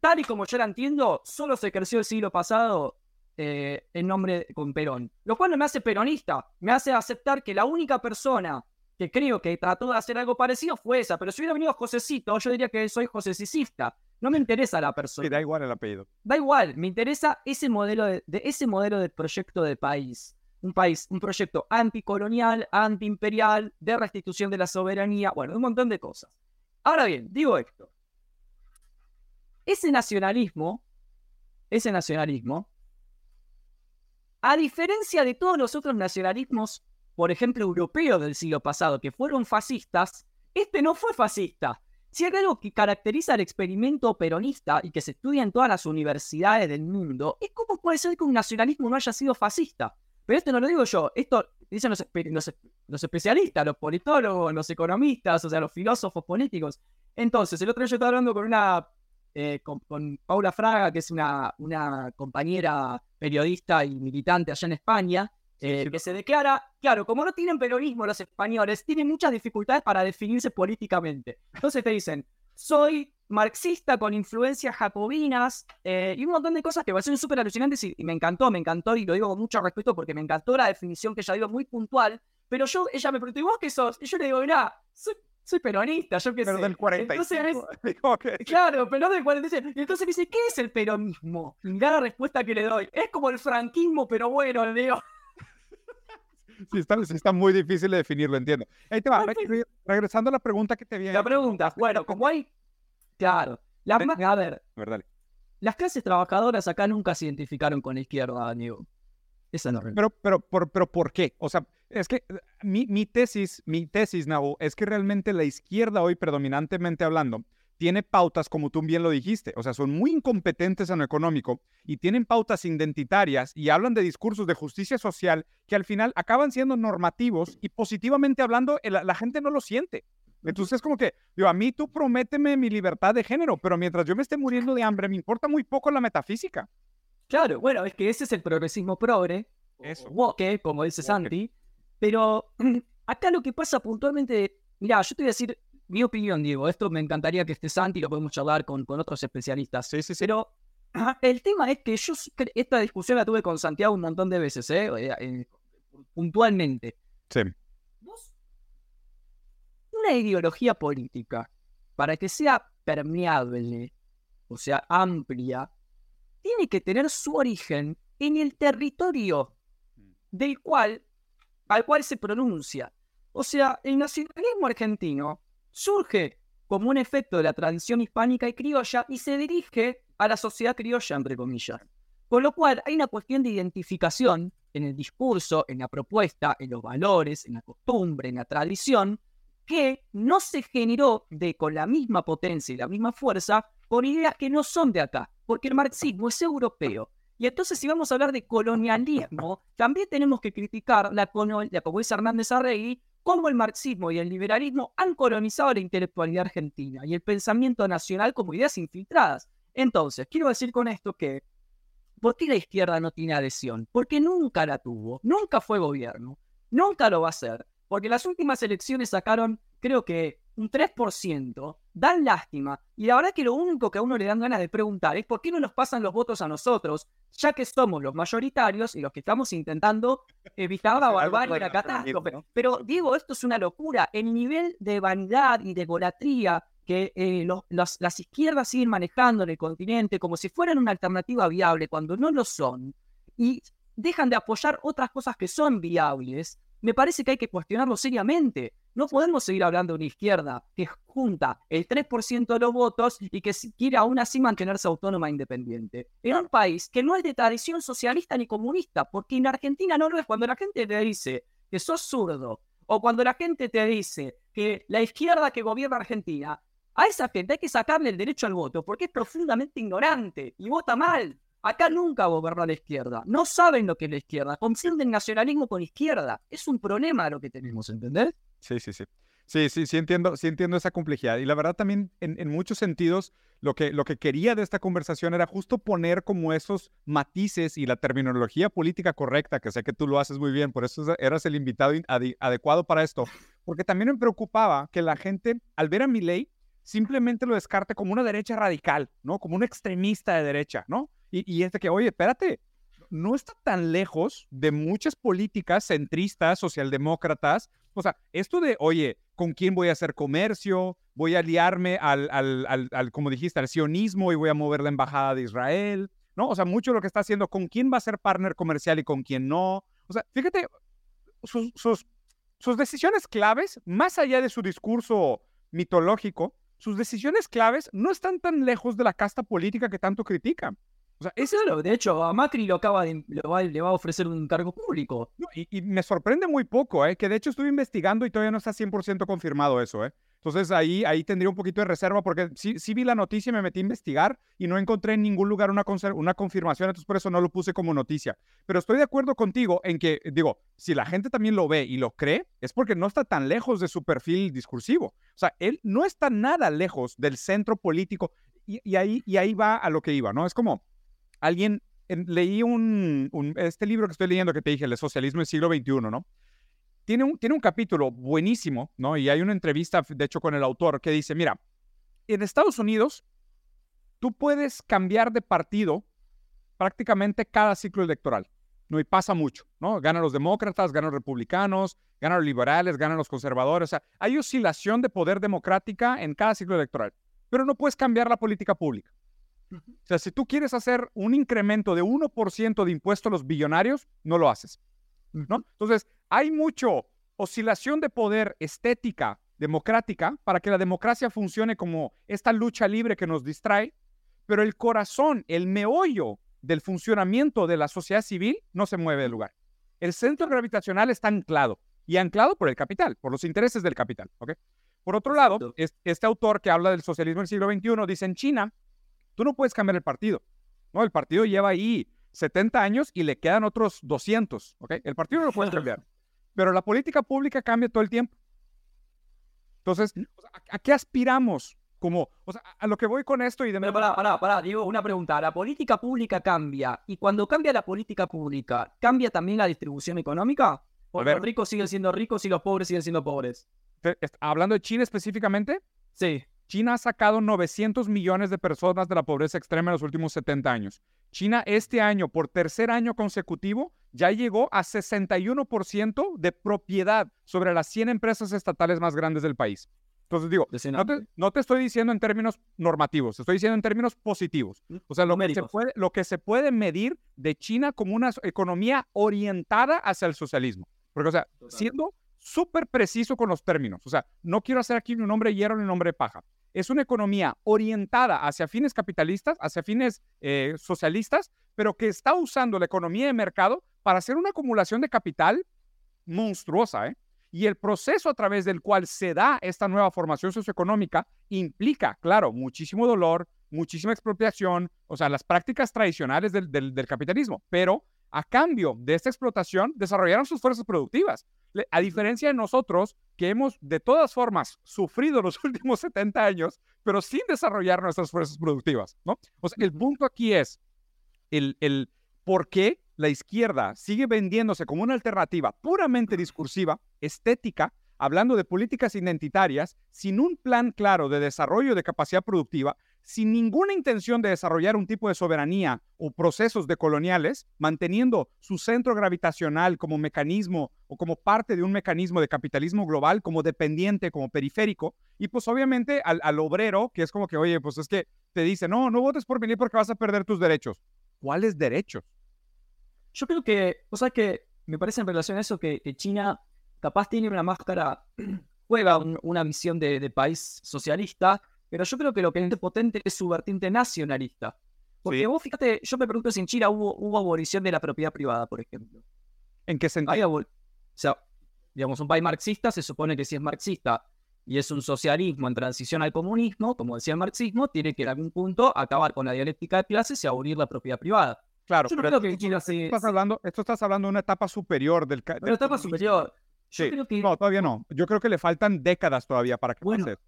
tal y como yo la entiendo, solo se creció el siglo pasado eh, en nombre con Perón. Lo cual no me hace peronista, me hace aceptar que la única persona que creo que trató de hacer algo parecido fue esa, pero si hubiera venido Josecito, yo diría que soy josecicista. No me interesa la persona. Sí, da igual el apellido. Da igual, me interesa ese modelo de, ese modelo de proyecto de país. Un país, un proyecto anticolonial, antiimperial, de restitución de la soberanía, bueno, un montón de cosas. Ahora bien, digo esto. Ese nacionalismo, ese nacionalismo, a diferencia de todos los otros nacionalismos, por ejemplo, europeos del siglo pasado, que fueron fascistas, este no fue fascista. Si hay algo que caracteriza al experimento peronista y que se estudia en todas las universidades del mundo, es cómo puede ser que un nacionalismo no haya sido fascista. Pero esto no lo digo yo, esto dicen los, los, especialistas, los politólogos, los economistas, o sea, los filósofos políticos. Entonces, el otro día yo estaba hablando con una, eh, con, Paula Fraga, que es una, una compañera periodista y militante allá en España, eh, que se declara, claro, como no tienen peronismo los españoles, tienen muchas dificultades para definirse políticamente. Entonces te dicen, soy marxista con influencias jacobinas eh, y un montón de cosas que me parecen súper alucinantes y, me encantó, me encantó y lo digo con mucho respeto porque me encantó la definición que ella dio muy puntual, pero yo, ella me preguntó, ¿y vos qué sos? Y yo le digo, mira, soy, peronista, yo qué pero del 45. Entonces, Claro, pero del 45. Y entonces me dice, ¿qué es el peronismo? Y la respuesta que le doy, es como el franquismo, pero bueno, le digo sí, está, está, muy difícil de definirlo, entiendo. Ahí te va, regresando a la pregunta que te había La pregunta, bueno, como hay, claro, la, a ver, las clases trabajadoras acá nunca se identificaron con la izquierda, amigo. Esa no pero, pero, por, pero, ¿por qué? O sea, es que eh, mi, mi tesis, mi tesis, Nabo, es que realmente la izquierda hoy, predominantemente hablando, tiene pautas, como tú bien lo dijiste, o sea, son muy incompetentes en lo económico y tienen pautas identitarias y hablan de discursos de justicia social que al final acaban siendo normativos y positivamente hablando la, gente no lo siente. Entonces es como que, digo, a mí tú prométeme mi libertad de género, pero mientras yo me esté muriendo de hambre, me importa muy poco la metafísica. Claro, bueno, es que ese es el progresismo progre, Eso. woke, como dice Santi, pero acá lo que pasa puntualmente, mira, yo te voy a decir mi opinión, Diego, esto me encantaría que esté Santi, lo podemos charlar con, con otros especialistas. Sí, sí, Pero el tema es que yo esta discusión la tuve con Santiago un montón de veces, ¿eh? Eh, puntualmente. Sí. Una ideología política, para que sea permeable, o sea, amplia, tiene que tener su origen en el territorio mm. del cual, al cual se pronuncia. O sea, el nacionalismo argentino surge como un efecto de la tradición hispánica y criolla y se dirige a la sociedad criolla, entre comillas. Con lo cual hay una cuestión de identificación en el discurso, en la propuesta, en los valores, en la costumbre, en la tradición, que no se generó de, con la misma potencia y la misma fuerza con ideas que no son de acá, porque el marxismo es europeo. Y entonces si vamos a hablar de colonialismo, también tenemos que criticar la, la como Hernández Arregui, cómo el marxismo y el liberalismo han colonizado la intelectualidad argentina y el pensamiento nacional como ideas infiltradas. Entonces, quiero decir con esto que, ¿por qué la izquierda no tiene adhesión? Porque nunca la tuvo, nunca fue gobierno, nunca lo va a ser, porque las últimas elecciones sacaron, creo que un 3%, dan lástima. Y la verdad que lo único que a uno le dan ganas de preguntar es por qué no nos pasan los votos a nosotros, ya que somos los mayoritarios y los que estamos intentando evitar la barbarie y la catástrofe. Pero Diego, esto es una locura. El nivel de vanidad y de golatría que eh, las izquierdas siguen manejando en el continente como si fueran una alternativa viable cuando no lo son y dejan de apoyar otras cosas que son viables, me parece que hay que cuestionarlo seriamente. No podemos seguir hablando de una izquierda que junta el 3% de los votos y que quiere aún así mantenerse autónoma e independiente. En un país que no es de tradición socialista ni comunista, porque en Argentina no lo es. Cuando la gente te dice que sos zurdo, o cuando la gente te dice que la izquierda que gobierna Argentina, a esa gente hay que sacarle el derecho al voto, porque es profundamente ignorante y vota mal. Acá nunca gobernó la izquierda. No saben lo que es la izquierda. Confunden nacionalismo con izquierda. Es un problema lo que tenemos, ¿entendés? Sí, sí, sí. Sí, sí, sí entiendo, sí entiendo esa complejidad. Y la verdad también en, en, muchos sentidos lo que, lo que quería de esta conversación era justo poner como esos matices y la terminología política correcta, que sé que tú lo haces muy bien, por eso eras el invitado adecuado para esto, porque también me preocupaba que la gente al ver a mi ley simplemente lo descarte como una derecha radical, ¿no? Como un extremista de derecha, ¿no? Y, y es de que, oye, espérate, no está tan lejos de muchas políticas centristas, socialdemócratas. O sea, esto de, oye, ¿con quién voy a hacer comercio? Voy a aliarme al, al, al, como dijiste, al sionismo y voy a mover la embajada de Israel, ¿no? O sea, mucho lo que está haciendo, con quién va a ser partner comercial y con quién no. O sea, fíjate, sus, sus, sus decisiones claves, más allá de su discurso mitológico, sus decisiones claves no están tan lejos de la casta política que tanto critican. O sea, es claro, de hecho, a Macri lo acaba de, le va a ofrecer un cargo público. y, me sorprende muy poco, ¿eh? que de hecho estuve investigando y todavía no está 100% confirmado eso. ¿eh? Entonces ahí, ahí tendría un poquito de reserva porque sí, sí vi la noticia y me metí a investigar y no encontré en ningún lugar una, una confirmación, entonces por eso no lo puse como noticia. Pero estoy de acuerdo contigo en que, digo, si la gente también lo ve y lo cree, es porque no está tan lejos de su perfil discursivo. O sea, él no está nada lejos del centro político y, y ahí, y ahí va a lo que iba, ¿no? Es como alguien, leí un, este libro que estoy leyendo que te dije, El socialismo del siglo XXI, ¿no? Tiene un, tiene un capítulo buenísimo, ¿no? Y hay una entrevista, de hecho, con el autor que dice, mira, en Estados Unidos, tú puedes cambiar de partido prácticamente cada ciclo electoral. ¿no? Y pasa mucho, ¿no? Ganan los demócratas, ganan los republicanos, ganan los liberales, ganan los conservadores. O sea, hay oscilación de poder democrática en cada ciclo electoral, pero no puedes cambiar la política pública. O sea, si tú quieres hacer un incremento de 1% de impuestos a los billonarios, no lo haces. ¿no? Entonces, hay mucho oscilación de poder estética, democrática, para que la democracia funcione como esta lucha libre que nos distrae, pero el corazón, el meollo del funcionamiento de la sociedad civil no se mueve del lugar. El centro gravitacional está anclado y anclado por el capital, por los intereses del capital. ¿okay? Por otro lado, este autor que habla del socialismo del siglo XXI dice en China Tú no puedes cambiar el partido. ¿no? El partido lleva ahí 70 años y le quedan otros 200. ¿ok? El partido no lo puedes cambiar. Pero la política pública cambia todo el tiempo. Entonces, ¿a, qué aspiramos? Como, o sea, a lo que voy con esto y de... Pero pará, pará, pará, digo una pregunta. La política pública cambia. Y cuando cambia la política pública, ¿cambia también la distribución económica? ¿O los ricos siguen siendo ricos y los pobres siguen siendo pobres? ¿Hablando de China específicamente? Sí. China ha sacado 900 millones de personas de la pobreza extrema en los últimos 70 años. China este año, por tercer año consecutivo, ya llegó a 61% de propiedad sobre las 100 empresas estatales más grandes del país. Entonces digo, no te, estoy diciendo en términos normativos, te estoy diciendo en términos positivos. Mm, o sea, lo que, se puede, lo que se puede medir de China como una economía orientada hacia el socialismo. Porque, o sea, siendo súper preciso con los términos, o sea, no quiero hacer aquí ni un nombre de hierro ni un nombre de paja es una economía orientada hacia fines capitalistas, hacia fines eh, socialistas, pero que está usando la economía de mercado para hacer una acumulación de capital monstruosa. ¿eh? Y el proceso a través del cual se da esta nueva formación socioeconómica implica, claro, muchísimo dolor, muchísima expropiación, o sea, las prácticas tradicionales del, del capitalismo, pero a cambio de esta explotación desarrollaron sus fuerzas productivas. A diferencia de nosotros, que hemos de todas formas sufrido los últimos 70 años, pero sin desarrollar nuestras fuerzas productivas, ¿no? O sea, el punto aquí es el, el por qué la izquierda sigue vendiéndose como una alternativa puramente discursiva, estética, hablando de políticas identitarias, sin un plan claro de desarrollo de capacidad productiva, sin ninguna intención de desarrollar un tipo de soberanía o procesos decoloniales, manteniendo su centro gravitacional como mecanismo o como parte de un mecanismo de capitalismo global, como dependiente, como periférico, y pues obviamente al, obrero, que es como que, oye, pues es que te dice, no, no votes por venir porque vas a perder tus derechos. ¿Cuáles derechos? Yo creo que, o sea, que me parece en relación a eso que, China capaz tiene una máscara, juega una visión de país socialista, pero yo creo que lo que es potente es su vertiente nacionalista. Porque vos fíjate, yo me pregunto si en China hubo, hubo abolición de la propiedad privada, por ejemplo. ¿En qué sentido? o sea, digamos, un país marxista se supone que sí es marxista, y es un socialismo en transición al comunismo, como decía el marxismo, tiene que en algún punto acabar con la dialéctica de clases y abolir la propiedad privada. Claro, Yo no pero creo que esto, China se- estás hablando, esto estás hablando de una etapa superior del... Una etapa comunismo. superior. Yo Sí. creo que No, todavía no. Yo creo que le faltan décadas todavía para que Bueno, pase.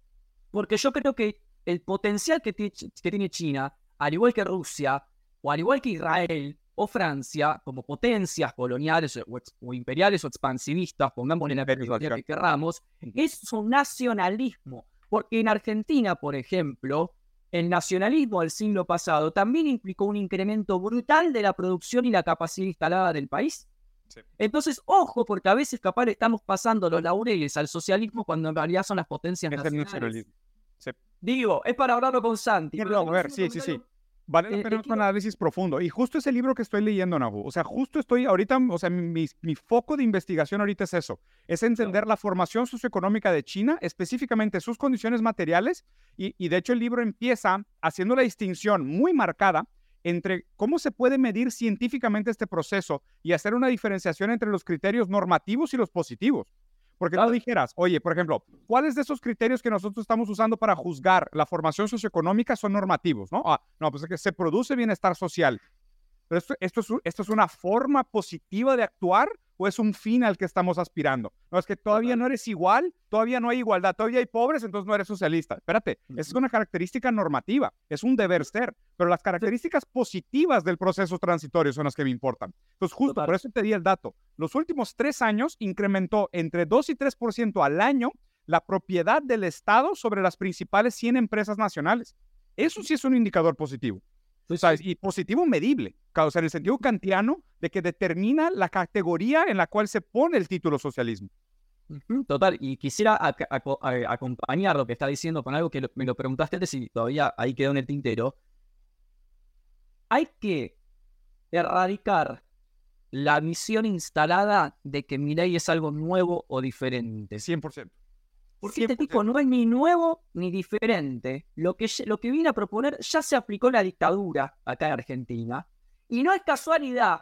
Porque yo creo que el potencial que, ti- que tiene China, al igual que Rusia, o al igual que Israel o Francia, como potencias coloniales o, imperiales o expansivistas, pongámosle la claro. que querramos, es su nacionalismo. Porque en Argentina, por ejemplo, el nacionalismo del siglo pasado también implicó un incremento brutal de la producción y la capacidad instalada del país. Sí. Entonces, ojo, porque a veces capaz le estamos pasando los laureles al socialismo cuando en realidad son las potencias Es nacionales. nacionalismo. Digo, es para hablarlo con Santi. No, no, a ver, sí, sí, sí. Vale la Eh, pena un análisis profundo. Y justo ese libro que estoy leyendo, Nahu, o sea, justo estoy ahorita, o sea, mi, mi foco de investigación ahorita es eso, es entender la formación socioeconómica de China, específicamente sus condiciones materiales, y, y de hecho el libro empieza haciendo la distinción muy marcada entre cómo se puede medir científicamente este proceso y hacer una diferenciación entre los criterios normativos y los positivos. Porque tú Claro. dijeras, oye, por ejemplo, ¿cuáles de esos criterios que nosotros estamos usando para juzgar la formación socioeconómica son normativos? No, ah, no pues es que se produce bienestar social. Pero esto, esto, es, esto es una forma positiva de actuar o es un fin al que estamos aspirando. No, es que todavía no eres igual, todavía no hay igualdad, todavía hay pobres, entonces no eres socialista. Espérate, esa es una característica normativa, es un deber ser, pero las características positivas del proceso transitorio son las que me importan. Entonces, justo Total. por eso te di el dato. Los últimos tres años incrementó entre 2 y 3% al año la propiedad del Estado sobre las principales 100 empresas nacionales. Eso sí es un indicador positivo. Sí, ¿sabes? sí. Y positivo medible, o sea, en el sentido kantiano de que determina la categoría en la cual se pone el título socialismo. Total, y quisiera acompañar lo que está diciendo con algo que lo- me lo preguntaste antes y todavía ahí quedó en el tintero. Hay que erradicar la visión instalada de que Milei es algo nuevo o diferente. 100%. Porque este 100%. tipo no es ni nuevo ni diferente. Lo que, lo que viene a proponer ya se aplicó en la dictadura acá en Argentina. Y no es casualidad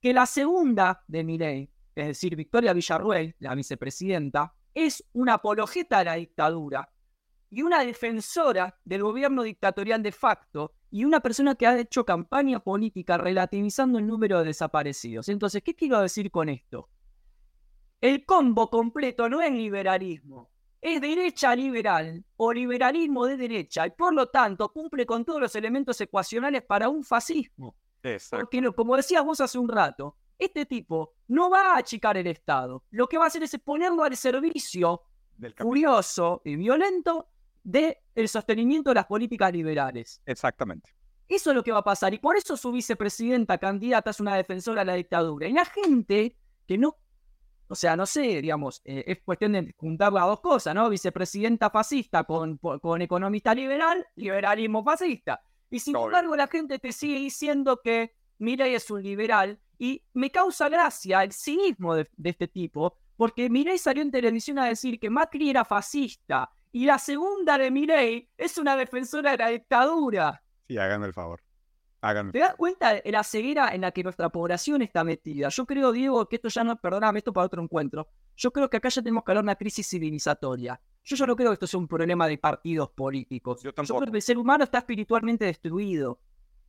que la segunda de Milei, es decir, Victoria Villarruel, la vicepresidenta, es una apologeta de la dictadura y una defensora del gobierno dictatorial de facto y una persona que ha hecho campaña política relativizando el número de desaparecidos. Entonces, ¿qué quiero decir con esto? El combo completo no es liberalismo, es derecha liberal o liberalismo de derecha y por lo tanto cumple con todos los elementos ecuacionales para un fascismo. Exacto. Porque, como decías vos hace un rato, este tipo no va a achicar el Estado. Lo que va a hacer es ponerlo al servicio Del furioso y violento del sostenimiento de las políticas liberales. Exactamente. Eso es lo que va a pasar. Y por eso su vicepresidenta candidata es una defensora de la dictadura. Y la gente que no, o sea, no sé, digamos, eh, es cuestión de juntar las dos cosas, ¿no? Vicepresidenta fascista con, con economista liberal, liberalismo fascista. Y sin embargo, la gente te sigue diciendo que Milei es un liberal. Y me causa gracia el cinismo de, de este tipo, porque Milei salió en televisión a decir que Macri era fascista. Y la segunda de Milei es una defensora de la dictadura. Sí, háganme el favor. ¿Te das cuenta de la ceguera en la que nuestra población está metida? Yo creo, Diego, que esto ya no, perdóname, esto para otro encuentro. Yo creo que acá ya tenemos que hablar de una crisis civilizatoria. Yo ya no creo que esto sea un problema de partidos políticos. Yo creo tampoco. que el ser humano está espiritualmente destruido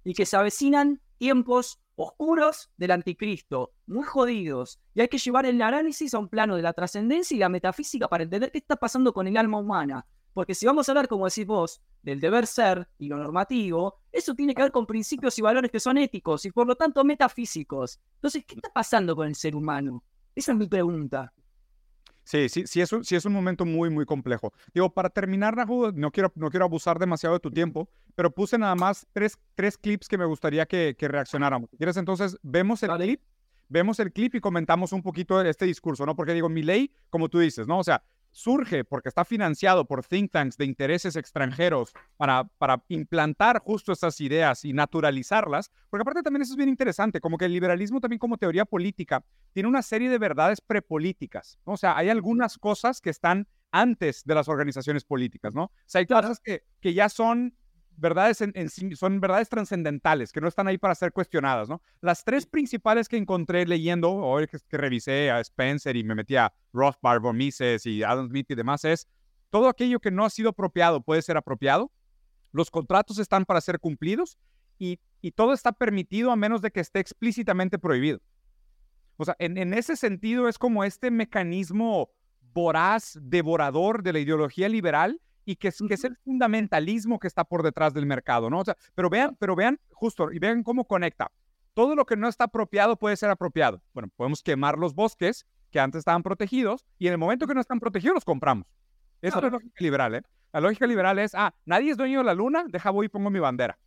y que se avecinan tiempos oscuros del anticristo, muy jodidos. Y hay que llevar el análisis a un plano de la trascendencia y la metafísica para entender qué está pasando con el alma humana. Porque si vamos a hablar, como decís vos, del deber ser y lo normativo, eso tiene que ver con principios y valores que son éticos y por lo tanto metafísicos. Entonces, ¿qué está pasando con el ser humano? Esa es mi pregunta. Sí, sí, sí es, un, sí es un momento muy, muy complejo. Digo, para terminar, Nahu, no quiero, no quiero abusar demasiado de tu tiempo, pero puse nada más tres, tres clips que me gustaría que, que reaccionáramos. ¿Quieres entonces? Vemos el Dale. clip, vemos el clip y comentamos un poquito este discurso, ¿no? Porque digo, mi ley, como tú dices, ¿no? O sea, surge porque está financiado por think tanks de intereses extranjeros para, para implantar justo estas ideas y naturalizarlas, porque aparte también eso es bien interesante, como que el liberalismo también como teoría política tiene una serie de verdades prepolíticas, ¿no? O sea, hay algunas cosas que están antes de las organizaciones políticas, ¿no? O sea, hay cosas que, que ya son verdades en, son verdades trascendentales que no están ahí para ser cuestionadas, ¿no? Las tres principales que encontré leyendo, hoy que, que revisé a Spencer y me metí a Rothbard, Mises y Adam Smith y demás, es todo aquello que no ha sido apropiado puede ser apropiado, los contratos están para ser cumplidos y, todo está permitido a menos de que esté explícitamente prohibido. O sea, en, ese sentido es como este mecanismo voraz, devorador de la ideología liberal y que es, que es el fundamentalismo que está por detrás del mercado, ¿no? O sea, pero vean, pero vean justo y vean cómo conecta. Todo lo que no está apropiado puede ser apropiado. Bueno, podemos quemar los bosques que antes estaban protegidos y en el momento que no están protegidos los compramos. Eso es lógica liberal, ¿eh? La lógica liberal es, ah, nadie es dueño de la luna, deja voy y pongo mi bandera.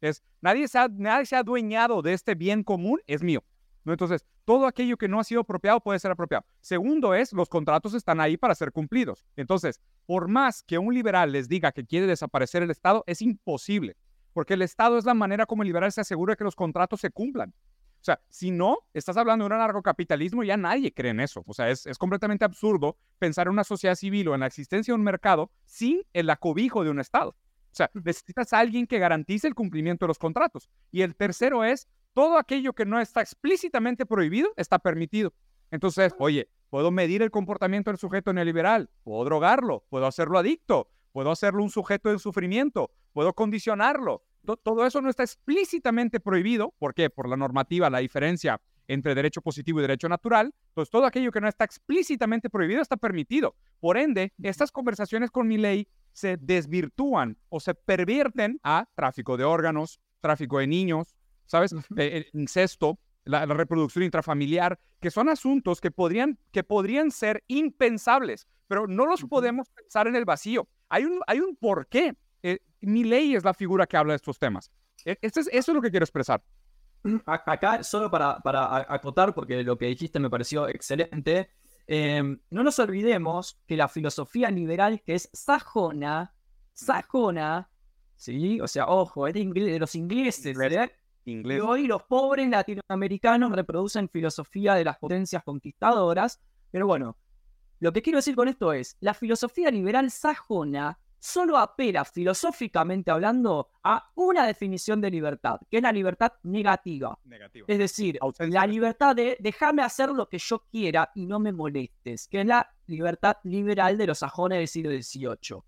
Es, nadie se ha, nadie se ha adueñado de este bien común, es mío. ¿No? Entonces, todo aquello que no ha sido apropiado puede ser apropiado. Segundo es, los contratos están ahí para ser cumplidos. Entonces, por más que un liberal les diga que quiere desaparecer el Estado, es imposible, porque el Estado es la manera como el liberal se asegura que los contratos se cumplan. O sea, si no, estás hablando de un anarcocapitalismo, ya nadie cree en eso. O sea, es, completamente absurdo pensar en una sociedad civil o en la existencia de un mercado sin el acobijo de un Estado. O sea, necesitas a alguien que garantice el cumplimiento de los contratos. Y el tercero es, todo aquello que no está explícitamente prohibido está permitido. Entonces, oye, puedo medir el comportamiento del sujeto neoliberal, puedo drogarlo, puedo hacerlo adicto, puedo hacerlo un sujeto en sufrimiento, puedo condicionarlo, todo eso no está explícitamente prohibido. ¿Por qué? Por la normativa, la diferencia entre derecho positivo y derecho natural. Entonces, todo aquello que no está explícitamente prohibido está permitido. Por ende, estas conversaciones con mi ley se desvirtúan o se pervierten a tráfico de órganos, tráfico de niños, ¿sabes? Eh, el incesto, la, reproducción intrafamiliar, que son asuntos que podrían, que podrían ser impensables, pero no los podemos pensar en el vacío. Hay un, hay un porqué eh, mi ley es la figura que habla de estos temas. E, este es, eso es lo que quiero expresar. Acá, solo para, para acotar, porque lo que dijiste me pareció excelente, em, no nos olvidemos que la filosofía liberal, que es sajona, sajona, ¿sí? O sea, ojo, es de, los ingleses, ¿verdad? Y hoy los pobres latinoamericanos reproducen filosofía de las potencias conquistadoras, pero bueno, lo que quiero decir con esto es, la filosofía liberal sajona solo apela filosóficamente hablando a una definición de libertad, que es la libertad negativa. Es decir, la libertad. de dejarme hacer lo que yo quiera y no me molestes, que es la libertad liberal de los sajones del siglo XVIII.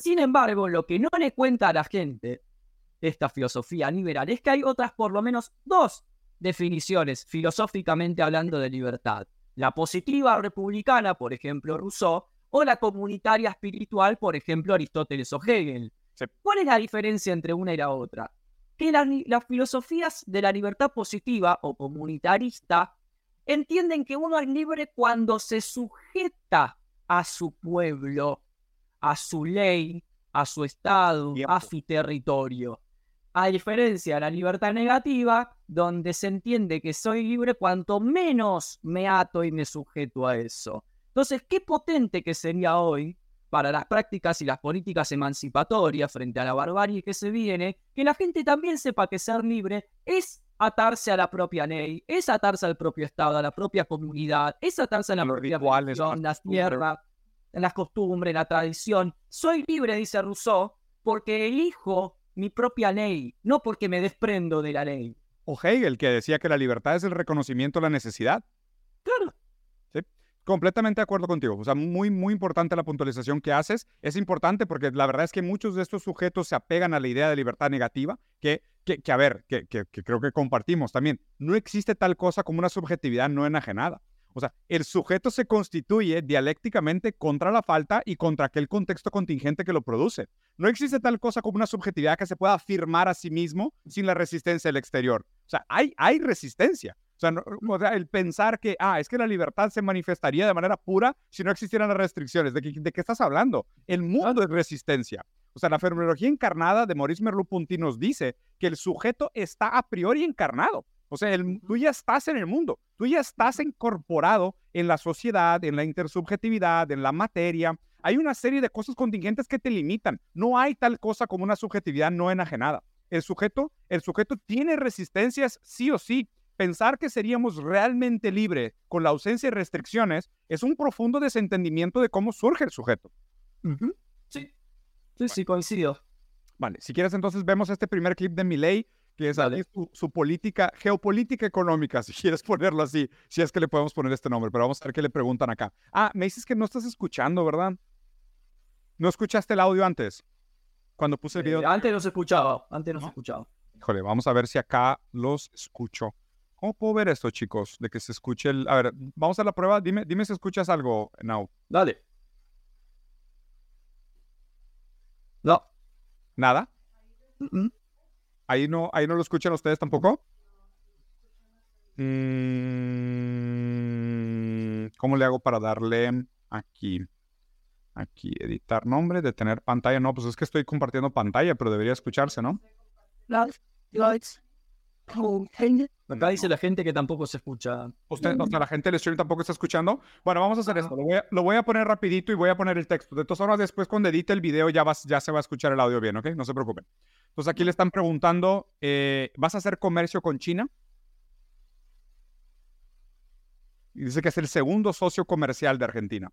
Sin embargo, lo que no le cuenta a la gente esta filosofía liberal es que hay otras por lo menos dos definiciones filosóficamente hablando de libertad. La positiva republicana, por ejemplo, Rousseau, o la comunitaria espiritual, por ejemplo, Aristóteles o Hegel. ¿Cuál es la diferencia entre una y la otra? Que las filosofías de la libertad positiva o comunitarista entienden que uno es libre cuando se sujeta a su pueblo, a su ley, a su estado, a su territorio. A diferencia de la libertad negativa, donde se entiende que soy libre cuanto menos me ato y me sujeto a eso. Entonces, qué potente que sería hoy para las prácticas y las políticas emancipatorias frente a la barbarie que se viene, que la gente también sepa que ser libre es atarse a la propia ley, es atarse al propio Estado, a la propia comunidad, es atarse a la propia religión, las tierras, las costumbres, la tradición. Soy libre, dice Rousseau, porque elijo mi propia ley, no porque me desprendo de la ley. O Hegel, que decía que la libertad es el reconocimiento de la necesidad. Claro, Completamente de acuerdo contigo. O sea, muy, muy importante la puntualización que haces. Es importante porque la verdad es que muchos de estos sujetos se apegan a la idea de libertad negativa, que, que, que a ver, que, que, creo que compartimos también. No existe tal cosa como una subjetividad no enajenada. O sea, el sujeto se constituye dialécticamente contra la falta y contra aquel contexto contingente que lo produce. No existe tal cosa como una subjetividad que se pueda afirmar a sí mismo sin la resistencia del exterior. O sea, hay, hay resistencia. O sea, el pensar que, ah, es que la libertad se manifestaría de manera pura si no existieran las restricciones. ¿De qué, de qué estás hablando? El mundo es resistencia. O sea, la fenomenología encarnada de Maurice Merleau-Ponty nos dice que el sujeto está a priori encarnado. O sea, el, tú ya estás en el mundo, tú ya estás incorporado en la sociedad, en la intersubjetividad, en la materia. Hay una serie de cosas contingentes que te limitan. No hay tal cosa como una subjetividad no enajenada. El sujeto, el sujeto tiene resistencias sí o sí pensar que seríamos realmente libres con la ausencia de restricciones es un profundo desentendimiento de cómo surge el sujeto. Sí, sí, sí, coincido. Vale, si quieres entonces vemos este primer clip de Milei, Dale. aquí su, su política, geopolítica económica, si quieres ponerlo así, si es que le podemos poner este nombre, pero vamos a ver qué le preguntan acá. Ah, me dices que no estás escuchando, ¿verdad? ¿No escuchaste el audio antes? Cuando puse el video. Eh, antes no se escuchaba, antes no, ¿No? se escuchaba. Híjole, vamos a ver si acá los escucho. ¿Cómo puedo ver esto, chicos? De que se escuche el... A ver, vamos a la prueba. Dime, dime si escuchas algo, Now. Dale. No. ¿Nada? Mm, mm. ¿Ahí no, ahí no lo escuchan ustedes tampoco? Mm, ¿Cómo le hago para darle aquí? Aquí, editar nombre, detener pantalla. No, pues es que estoy compartiendo pantalla, pero debería escucharse, ¿no? Acá dice la gente que tampoco se escucha. Usted, o sea, la gente del stream tampoco está escuchando. Bueno, vamos a hacer esto. Lo voy a, lo voy a poner rapidito y voy a poner el texto. De todas formas, después cuando edite el video ya, vas, ya se va a escuchar el audio bien, ¿ok? No se preocupen. Entonces aquí le están preguntando, eh, ¿vas a hacer comercio con China? Y dice que es el segundo socio comercial de Argentina.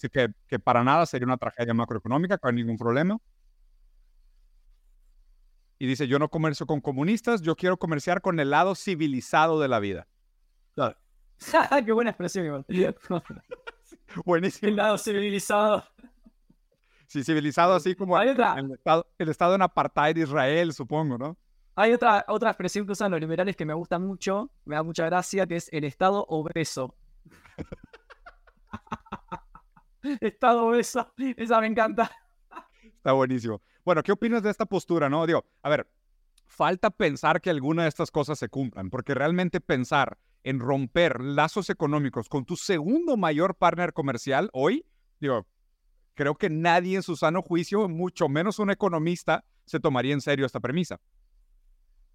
Dice que, que para nada sería una tragedia macroeconómica, que no hay ningún problema. Y dice, yo no comercio con comunistas, yo quiero comerciar con el lado civilizado de la vida. Claro. Qué buena expresión, igual. Buenísimo. El lado civilizado. Sí, civilizado así como Hay otra. el estado, el estado en apartheid de Israel, supongo, ¿no? Hay otra, otra expresión que usan los liberales que me gusta mucho, me da mucha gracia, que es el estado obeso. estado obeso. Esa me encanta. Está buenísimo. Bueno, ¿qué opinas de esta postura, no? Digo, a ver, falta pensar que alguna de estas cosas se cumplan, porque realmente pensar en romper lazos económicos con tu segundo mayor partner comercial hoy, digo, creo que nadie en su sano juicio, mucho menos un economista, se tomaría en serio esta premisa.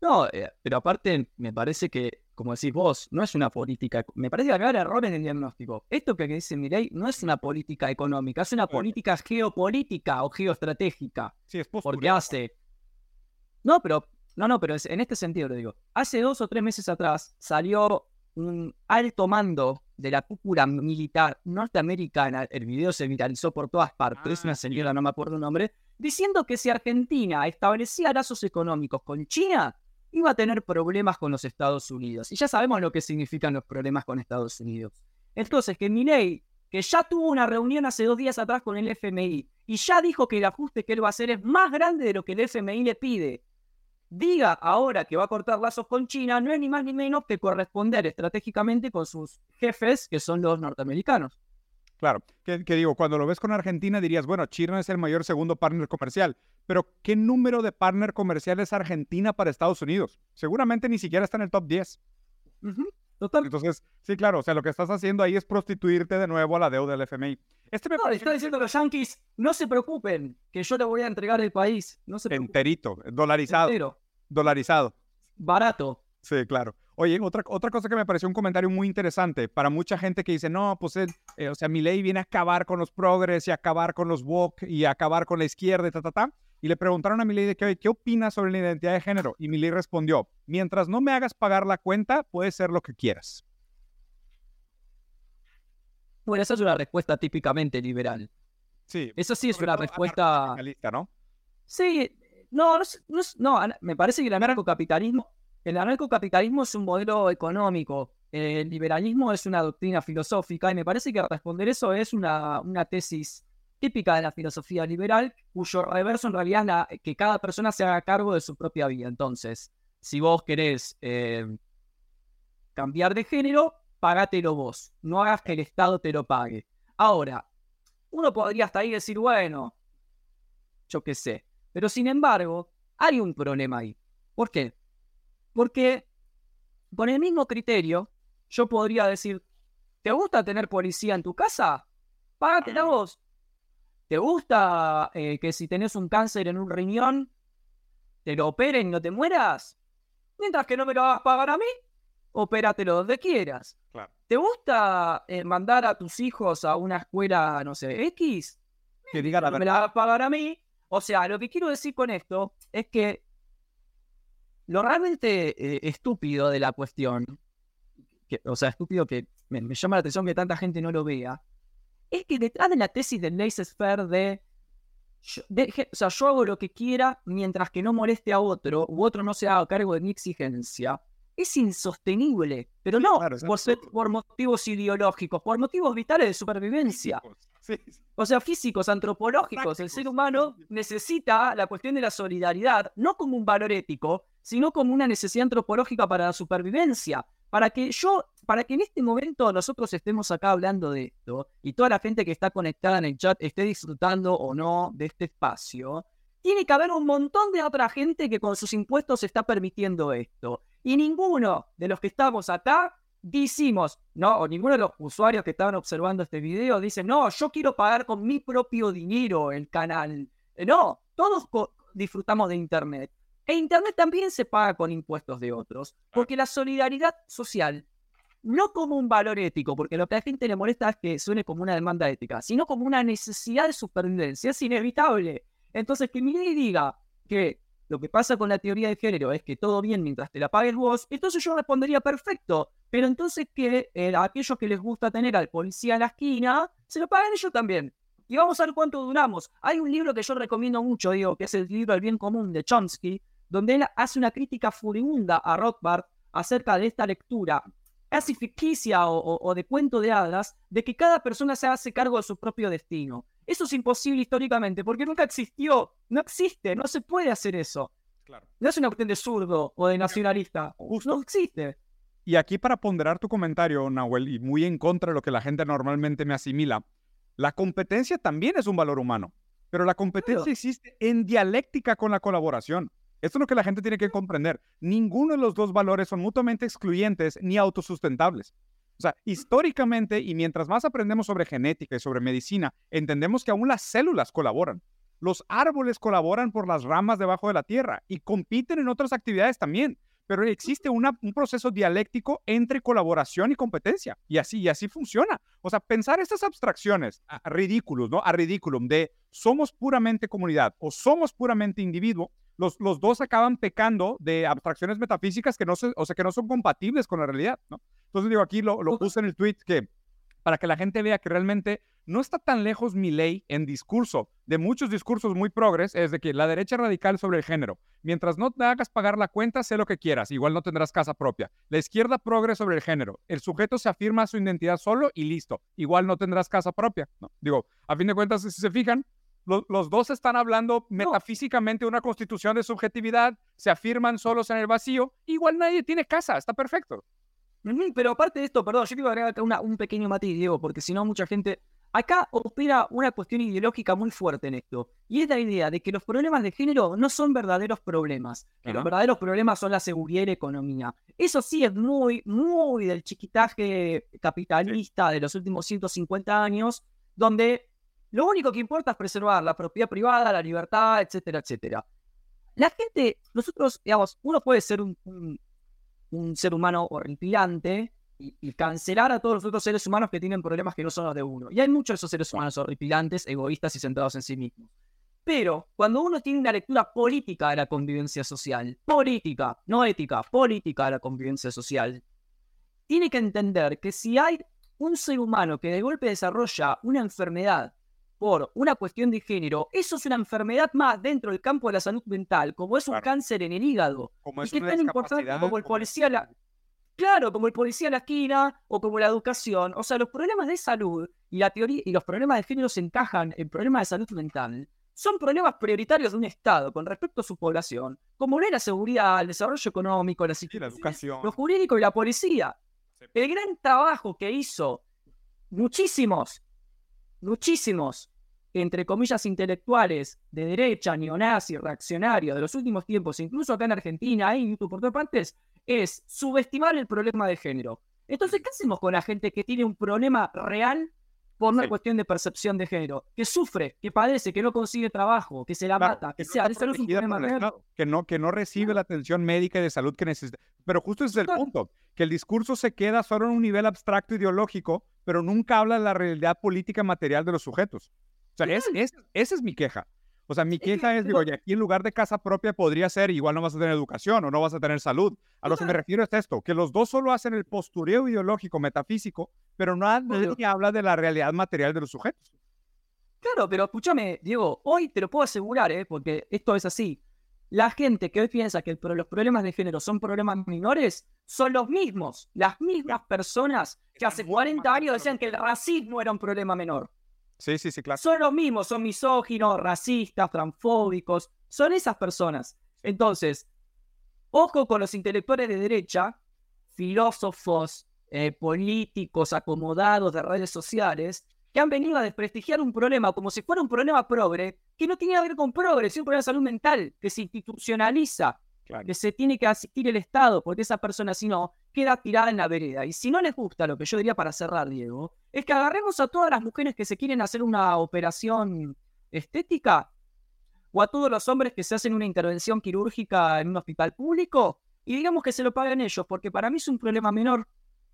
No, eh, pero aparte me parece que, como decís vos, no es una política. Me parece que acá hay error en el diagnóstico. Esto que dice Mirei no es una política económica, es una política geopolítica o geoestratégica. Sí, es Porque postura. hace. No, pero. No, no, pero es- en este sentido lo digo. Hace dos o tres meses atrás salió un alto mando de la cúpula militar norteamericana. El video se viralizó por todas partes. Ah, una señora, no me acuerdo el nombre. Diciendo que si Argentina establecía lazos económicos con China, iba a tener problemas con los Estados Unidos. Y ya sabemos lo que significan los problemas con Estados Unidos. Entonces, que Milei, que ya tuvo una reunión hace dos días atrás con el FMI y ya dijo que el ajuste que él va a hacer es más grande de lo que el FMI le pide, diga ahora que va a cortar lazos con China, no es ni más ni menos que corresponder estratégicamente con sus jefes, que son los norteamericanos. Claro, que, que digo, cuando lo ves con Argentina dirías, bueno, China es el mayor segundo partner comercial, pero ¿qué número de partner comercial es Argentina para Estados Unidos? Seguramente ni siquiera está en el top 10. Ujú, Total. Entonces, sí, claro, o sea, lo que estás haciendo ahí es prostituirte de nuevo a la deuda del FMI. Este me No, le parece está diciendo a los yankees, no se preocupen, que yo le voy a entregar el país. No se preocupen. enterito, dolarizado, entero, dolarizado. barato. Sí, claro. Oye, otra, otra cosa que me pareció un comentario muy interesante para mucha gente que dice, no, pues, él, eh, o sea, mi ley viene a acabar con los progres y a acabar con los woke y a acabar con la izquierda y ta, ta, ta. Y le preguntaron a Milei de que, ¿qué opinas sobre la identidad de género? Y Milei respondió, mientras no me hagas pagar la cuenta, puedes ser lo que quieras. Bueno, esa es una respuesta típicamente liberal. Sí. Esa sí es una respuesta. ¿no? Sí, no, no, no, no, me parece que el anarcocapitalismo, el anarcocapitalismo es un modelo económico, el liberalismo es una doctrina filosófica, y me parece que responder eso es una, tesis típica de la filosofía liberal, cuyo reverso en realidad es que cada persona se haga cargo de su propia vida. Entonces, si vos querés eh, cambiar de género, pagátelo vos, no hagas que el Estado te lo pague. Ahora, uno podría hasta ahí decir, bueno, yo qué sé. Pero sin embargo, hay un problema ahí. ¿Por qué? Porque con el mismo criterio, yo podría decir, ¿te gusta tener policía en tu casa? Págatela vos. ¿Te gusta eh, que si tenés un cáncer en un riñón, te lo operen y no te mueras? Mientras que no me lo hagas pagar a mí, opératelo donde quieras. Claro. ¿Te gusta eh, mandar a tus hijos a una escuela, no sé, X? Que diga la no me la va a pagar a mí. O sea, lo que quiero decir con esto es que lo realmente eh, estúpido de la cuestión, que- o sea, estúpido que me, llama la atención que tanta gente no lo vea, es que detrás de la tesis del laissez-faire de, o sea, yo hago lo que quiera mientras que no moleste a otro u otro no se haga cargo de mi exigencia, es insostenible, pero no por, por, motivos ideológicos, por motivos vitales de supervivencia. O sea, físicos, antropológicos. El ser humano necesita la cuestión de la solidaridad, no como un valor ético, sino como una necesidad antropológica para la supervivencia. Para que yo, para que en este momento nosotros estemos acá hablando de esto y toda la gente que está conectada en el chat esté disfrutando o no de este espacio, tiene que haber un montón de otra gente que con sus impuestos está permitiendo esto. Y ninguno de los que estamos acá decimos, no, o ninguno de los usuarios que estaban observando este video dice, no, yo quiero pagar con mi propio dinero el canal. No, todos disfrutamos de Internet. E Internet también se paga con impuestos de otros, porque la solidaridad social, no como un valor ético, porque lo que a la gente le molesta es que suene como una demanda ética, sino como una necesidad de supervivencia, es inevitable. Entonces, que mi ley diga que lo que pasa con la teoría de género es que todo bien mientras te la pagues vos, entonces yo respondería perfecto. Pero entonces que eh, a aquellos que les gusta tener al policía en la esquina, se lo paguen ellos también. Y vamos a ver cuánto duramos. Hay un libro que yo recomiendo mucho, digo, que es el libro El bien común de Chomsky, donde él hace una crítica furibunda a Rothbard acerca de esta lectura casi ficticia o de cuento de hadas, de que cada persona se hace cargo de su propio destino. Eso es imposible históricamente porque nunca existió, no existe, no se puede hacer eso. No es una cuestión de zurdo o de nacionalista, no existe. Y aquí para ponderar tu comentario, Nahuel, y muy en contra de lo que la gente normalmente me asimila, la competencia también es un valor humano, pero la competencia existe en dialéctica con la colaboración. Esto es lo que la gente tiene que comprender. Ninguno de los dos valores son mutuamente excluyentes ni autosustentables. O sea, históricamente, y mientras más aprendemos sobre genética y sobre medicina, entendemos que aún las células colaboran. Los árboles colaboran por las ramas debajo de la tierra y compiten en otras actividades también. Pero existe un proceso dialéctico entre colaboración y competencia. Y así, y así funciona. O sea, pensar estas abstracciones a, ridículos, ¿no? A ridículum de somos puramente comunidad o somos puramente individuo, los, los, dos acaban pecando de abstracciones metafísicas que no, se, o sea, que no son compatibles con la realidad, ¿no? Entonces digo, aquí lo, lo puse en el tweet que para que la gente vea que realmente no está tan lejos mi ley en discurso, de muchos discursos muy progres, es de que la derecha radical sobre el género, mientras no te hagas pagar la cuenta, sé lo que quieras, igual no tendrás casa propia. La izquierda progre sobre el género, el sujeto se afirma su identidad solo y listo, igual no tendrás casa propia. ¿no? Digo, a fin de cuentas, si se fijan, los, dos están hablando metafísicamente de una constitución de subjetividad, se afirman solos en el vacío, igual nadie tiene casa, está perfecto. Pero aparte de esto, perdón, yo quiero agregar acá un pequeño matiz, Diego, porque si no, mucha gente. Acá opera una cuestión ideológica muy fuerte en esto. Y es la idea de que los problemas de género no son verdaderos problemas. Que los verdaderos problemas son la seguridad y la economía. Eso sí es muy, muy del chiquitaje capitalista de los últimos 150 años, donde lo único que importa es preservar la propiedad privada, la libertad, etcétera, etcétera. La gente, nosotros, digamos, uno puede ser un un ser humano horripilante y, cancelar a todos los otros seres humanos que tienen problemas que no son los de uno. Y hay muchos de esos seres humanos horripilantes, egoístas y centrados en sí mismos. Pero cuando uno tiene una lectura política de la convivencia social, política, no ética, política de la convivencia social, tiene que entender que si hay un ser humano que de golpe desarrolla una enfermedad por una cuestión de género, eso es una enfermedad más dentro del campo de la salud mental, como es un cáncer en el hígado. Como es y que tan importante como el policía la... Claro, como el policía a la esquina o como la educación. O sea, los problemas de salud y la teoría y los problemas de género se encajan en problemas de salud mental. Son problemas prioritarios de un Estado con respecto a su población, como la seguridad, el desarrollo económico, la, la educación, lo jurídico y la policía. El gran trabajo que hizo muchísimos muchísimos, entre comillas, intelectuales de derecha, neonazi, reaccionario de los últimos tiempos, incluso acá en Argentina y YouTube por todas partes, es subestimar el problema de género. Entonces, ¿qué hacemos con la gente que tiene un problema real por una cuestión de percepción de género? Que sufre, que padece, que no consigue trabajo, que se la mata, que, sea, no un problema real. Que no, que no recibe la atención médica y de salud que necesita. Pero justo ese es el punto, que el discurso se queda solo en un nivel abstracto ideológico pero nunca habla de la realidad política material de los sujetos. O sea, es, esa es mi queja. O sea, mi queja es, digo, oye, aquí en lugar de casa propia podría ser, igual no vas a tener educación o no vas a tener salud. A lo que me refiero es esto, que los dos solo hacen el postureo ideológico, metafísico, pero no nadie habla de la realidad material de los sujetos. Claro, pero escúchame, Diego, hoy te lo puedo asegurar, ¿eh? porque esto es así. La gente que hoy piensa que los problemas de género son problemas menores son los mismos, las mismas personas que hace 40 años decían que el racismo era un problema menor. Sí, sí, sí, claro. Son los mismos, son misóginos, racistas, transfóbicos, son esas personas. Entonces, ojo con los intelectuales de derecha, filósofos, eh, políticos acomodados de redes sociales, que han venido a desprestigiar un problema como si fuera un problema progre, que no tiene que ver con progre, es un problema de salud mental, que se institucionaliza, que se tiene que asistir el Estado, porque esa persona, si no, queda tirada en la vereda. Y si no les gusta, lo que yo diría para cerrar, Diego, es que agarremos a todas las mujeres que se quieren hacer una operación estética, o a todos los hombres que se hacen una intervención quirúrgica en un hospital público, y digamos que se lo paguen ellos, porque para mí es un problema menor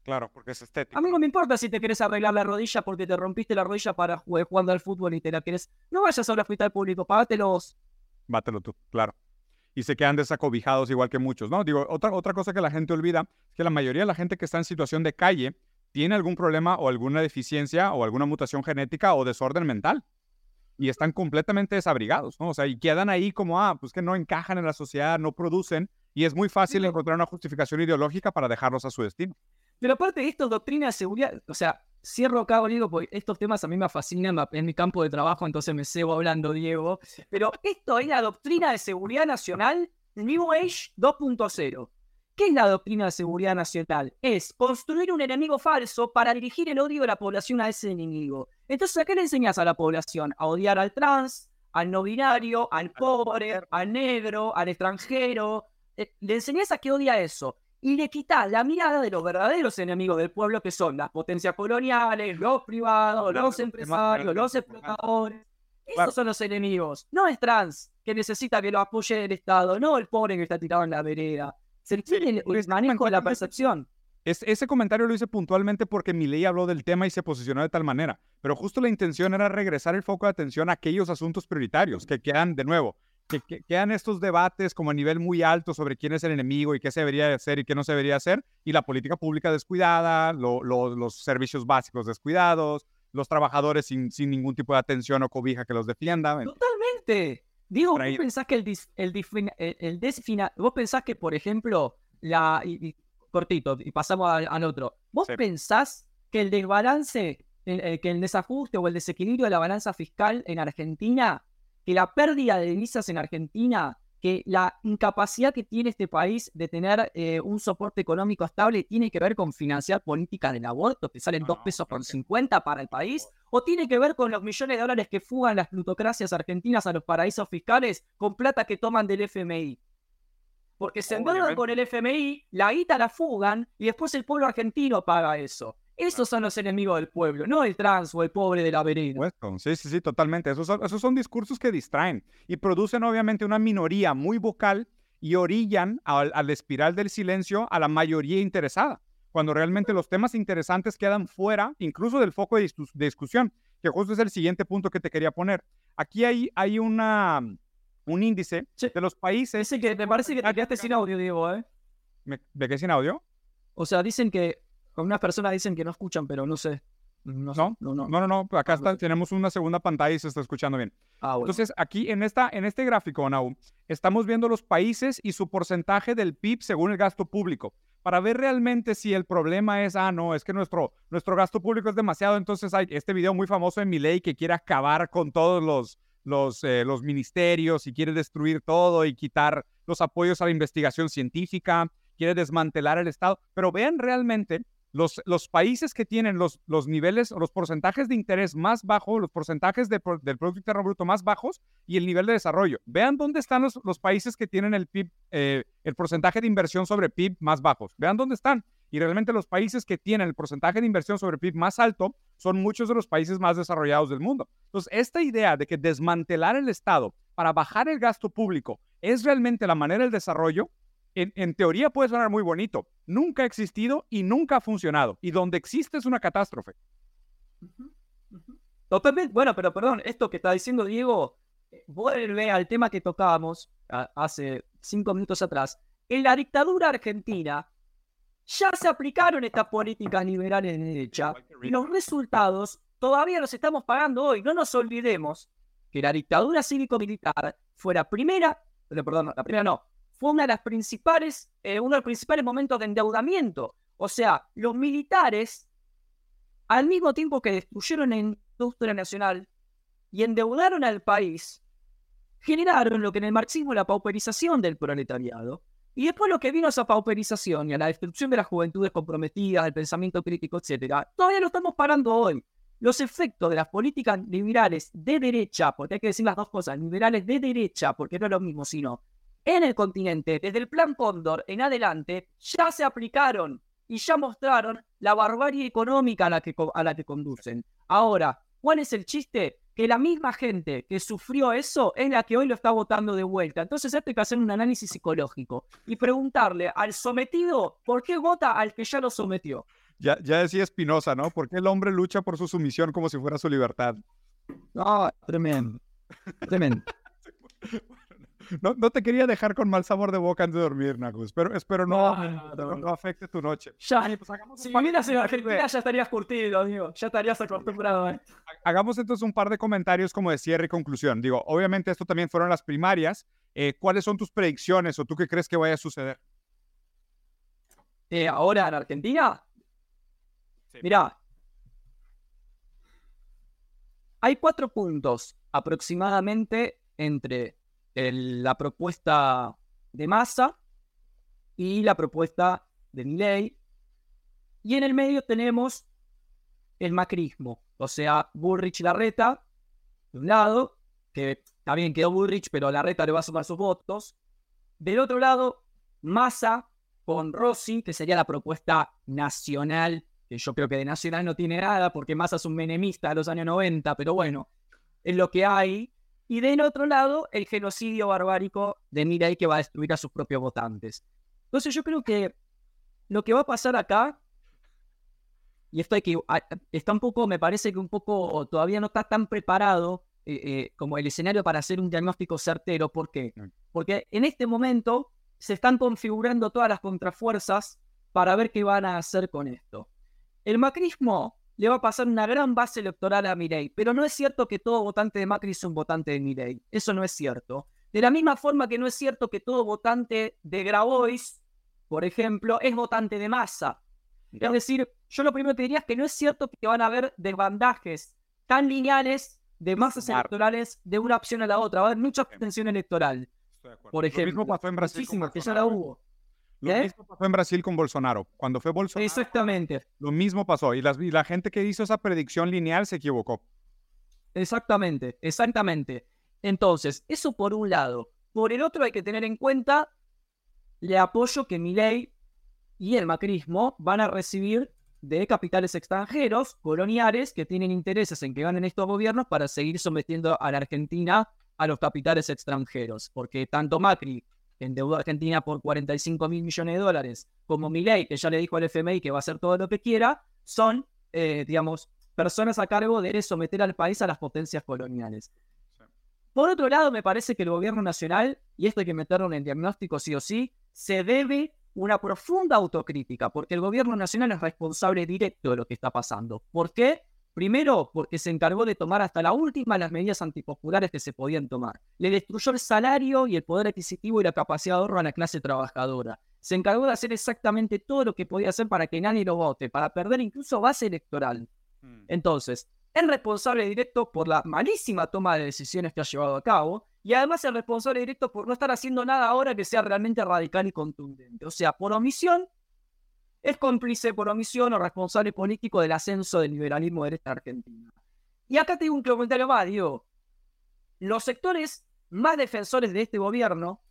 Claro, porque es estético. A mí no me importa si te quieres arreglar la rodilla porque te rompiste la rodilla para jugar jugando al fútbol y te la quieres. No vayas a un hospital público, págatelos. Bátelo tú, claro. Y se quedan desacobijados igual que muchos, ¿no? Digo, otra, otra cosa que la gente olvida es que la mayoría de la gente que está en situación de calle tiene algún problema o alguna deficiencia o alguna mutación genética o desorden mental. Y están completamente desabrigados, ¿no? O sea, y quedan ahí como, ah, pues que no encajan en la sociedad, no producen. Y es muy fácil encontrar una justificación ideológica para dejarlos a su destino. Pero aparte de esto, doctrina de seguridad, o sea, cierro acá, Diego, porque estos temas a mí me fascinan en mi campo de trabajo, entonces me cebo hablando, Diego. Pero esto es la doctrina de seguridad nacional New Age 2.0. ¿Qué es la doctrina de seguridad nacional? Es construir un enemigo falso para dirigir el odio de la población a ese enemigo. Entonces, ¿a qué le enseñas a la población? A odiar al trans, al no binario, al pobre, al negro, al extranjero. Eh, le enseñas a que odia eso y le quita la mirada de los verdaderos enemigos del pueblo, que son las potencias coloniales, los privados, los empresarios, los explotadores. Esos son los enemigos. No es trans, que necesita que lo apoye el Estado, no el pobre que está tirado en la vereda. Se tiene el, manejo de la percepción. ese comentario lo hice puntualmente porque mi ley habló del tema y se posicionó de tal manera. Pero justo la intención era regresar el foco de atención a aquellos asuntos prioritarios que quedan de nuevo que, quedan estos debates como a nivel muy alto sobre quién es el enemigo y qué se debería hacer y qué no se debería hacer, y la política pública descuidada, los servicios básicos descuidados, los trabajadores sin, sin, ningún tipo de atención o cobija que los defienda. Totalmente. Digo, vos pensás que el, el, vos pensás que, por ejemplo, la, y, cortito, y pasamos al, otro, vos pensás que el desbalance, que el desajuste o el desequilibrio de la balanza fiscal en Argentina que la pérdida de divisas en Argentina, que la incapacidad que tiene este país de tener eh, un soporte económico estable tiene que ver con financiar políticas del aborto, que salen dos pesos por 50 para el país, o tiene que ver con los millones de dólares que fugan las plutocracias argentinas a los paraísos fiscales con plata que toman del FMI. Porque se endeudan con el FMI, la guita la fugan y después el pueblo argentino paga eso. Esos son los enemigos del pueblo, no el trans o el pobre de la vereda. Sí, sí, sí, totalmente. Esos son, esos son discursos que distraen y producen obviamente una minoría muy vocal y orillan al, al espiral del silencio a la mayoría interesada, cuando realmente los temas interesantes quedan fuera, incluso del foco de, discusión, que justo es el siguiente punto que te quería poner. Aquí hay, hay una, un índice de los países... que me parece que te quedaste sin audio, Diego, ¿eh? ¿De qué sin audio? O sea, dicen que unas personas dicen que no escuchan, pero no sé. No, no, no, no, no, acá está, tenemos una segunda pantalla y se está escuchando bien. Ah, Entonces, aquí en, esta, en este gráfico, Nau, estamos viendo los países y su porcentaje del PIB según el gasto público, para ver realmente si el problema es, ah, no, es que nuestro, nuestro gasto público es demasiado, entonces hay este video muy famoso en ley que quiere acabar con todos los, los, eh, los ministerios y quiere destruir todo y quitar los apoyos a la investigación científica, quiere desmantelar el Estado, pero vean realmente los, los países que tienen los, los niveles o los porcentajes de interés más bajos, los porcentajes del Producto Interno Bruto más bajos y el nivel de desarrollo. Vean dónde están los, los países que tienen el PIB, eh, el porcentaje de inversión sobre PIB más bajos. Vean dónde están. Y realmente los países que tienen el porcentaje de inversión sobre PIB más alto son muchos de los países más desarrollados del mundo. Entonces, esta idea de que desmantelar el Estado para bajar el gasto público es realmente la manera del desarrollo, en, teoría puede sonar muy bonito, nunca ha existido y nunca ha funcionado. Y donde existe es una catástrofe. Totalmente. Bueno, pero perdón, esto que está diciendo Diego eh, vuelve al tema que tocábamos hace cinco minutos atrás. En la dictadura argentina, ya se aplicaron estas políticas liberales de derecha y los resultados todavía los estamos pagando hoy. No nos olvidemos que la dictadura cívico-militar fue la primera, perdón, la primera no, fue una de las principales, eh, uno de los principales momentos de endeudamiento. O sea, los militares, al mismo tiempo que destruyeron la industria nacional y endeudaron al país, generaron lo que en el marxismo es la pauperización del proletariado. Y después lo que vino a esa pauperización y a la destrucción de las juventudes comprometidas, del pensamiento crítico, etc., todavía lo estamos parando hoy los efectos de las políticas liberales de derecha, porque hay que decir las dos cosas, liberales de derecha, porque no es lo mismo, sino en el continente, desde el plan Cóndor en adelante, ya se aplicaron y ya mostraron la barbarie económica a la que, a la que conducen. Ahora, ¿cuál es el chiste? Que la misma gente que sufrió eso es la que hoy lo está votando de vuelta. Entonces hay que hacer un análisis psicológico y preguntarle al sometido por qué vota al que ya lo sometió. Ya, ya decía Espinosa, ¿no? ¿Por qué el hombre lucha por su sumisión como si fuera su libertad? No, tremendo. Tremendo. No, no, te quería dejar con mal sabor de boca antes de dormir, Nagus, pero espero no, no, afecte tu noche. Ya, pues hagamos si a Argentina ya estarías curtido, amigo. Ya estarías acostumbrado. ¿eh? Hagamos entonces un par de comentarios como de cierre y conclusión. Digo, obviamente esto también fueron las primarias. Eh, ¿Cuáles son tus predicciones o tú qué crees que vaya a suceder? Eh, ahora en Argentina, Mira, hay cuatro puntos aproximadamente entre la propuesta de Massa y la propuesta de Milley. Y en el medio tenemos el macrismo, o sea, Bullrich y Larreta, de un lado, que también quedó Bullrich, pero Larreta le va a sumar sus votos. Del otro lado, Massa con Rossi, que sería la propuesta nacional que yo creo que de nacional no tiene nada, porque Massa es un menemista de los años 90, pero bueno, es lo que hay. Y del otro lado, el genocidio barbárico de Mirai que va a destruir a sus propios votantes. Entonces yo creo que lo que va a pasar acá, y esto hay que, está un poco, me parece que un poco todavía no está tan preparado eh, eh, como el escenario para hacer un diagnóstico certero. ¿Por qué? Porque en este momento se están configurando todas las contrafuerzas para ver qué van a hacer con esto. El macrismo le va a pasar una gran base electoral a Mirei, pero no es cierto que todo votante de Macri es un votante de Mirei. Eso no es cierto. De la misma forma que no es cierto que todo votante de Grabois, por ejemplo, es votante de masa. Es decir, yo lo primero que diría es que no es cierto que van a haber desbandajes tan lineales de masas electorales de una opción a la otra. Va a haber mucha abstención electoral. Por ejemplo, lo mismo pasó en Brasil. que ya la hubo. Lo ¿Eh? mismo pasó en Brasil con Bolsonaro. Cuando fue Bolsonaro. Exactamente. Lo mismo pasó. Y, la gente que hizo esa predicción lineal se equivocó. Exactamente, exactamente. Entonces, eso por un lado. Por el otro hay que tener en cuenta el apoyo que Milei y el macrismo van a recibir de capitales extranjeros, coloniales, que tienen intereses en que ganen estos gobiernos para seguir sometiendo a la Argentina a los capitales extranjeros. Porque tanto Macri endeudó a Argentina por 45 mil millones de dólares, como Milei, que ya le dijo al FMI que va a hacer todo lo que quiera, son, eh, digamos, personas a cargo de someter al país a las potencias coloniales. Por otro lado, me parece que el gobierno nacional, y esto hay que meterlo en el diagnóstico sí o sí, se debe una profunda autocrítica, porque el gobierno nacional es responsable directo de lo que está pasando. ¿Por qué? Primero, porque se encargó de tomar hasta la última las medidas antipopulares que se podían tomar. Le destruyó el salario y el poder adquisitivo y la capacidad de ahorro a la clase trabajadora. Se encargó de hacer exactamente todo lo que podía hacer para que nadie lo vote, para perder incluso base electoral. Hmm. Entonces, es responsable directo por la malísima toma de decisiones que ha llevado a cabo y además es responsable directo por no estar haciendo nada ahora que sea realmente radical y contundente. O sea, por omisión es cómplice por omisión o responsable político del ascenso del liberalismo de esta Argentina. Y acá tengo un comentario más, digo, los sectores más defensores de este gobierno,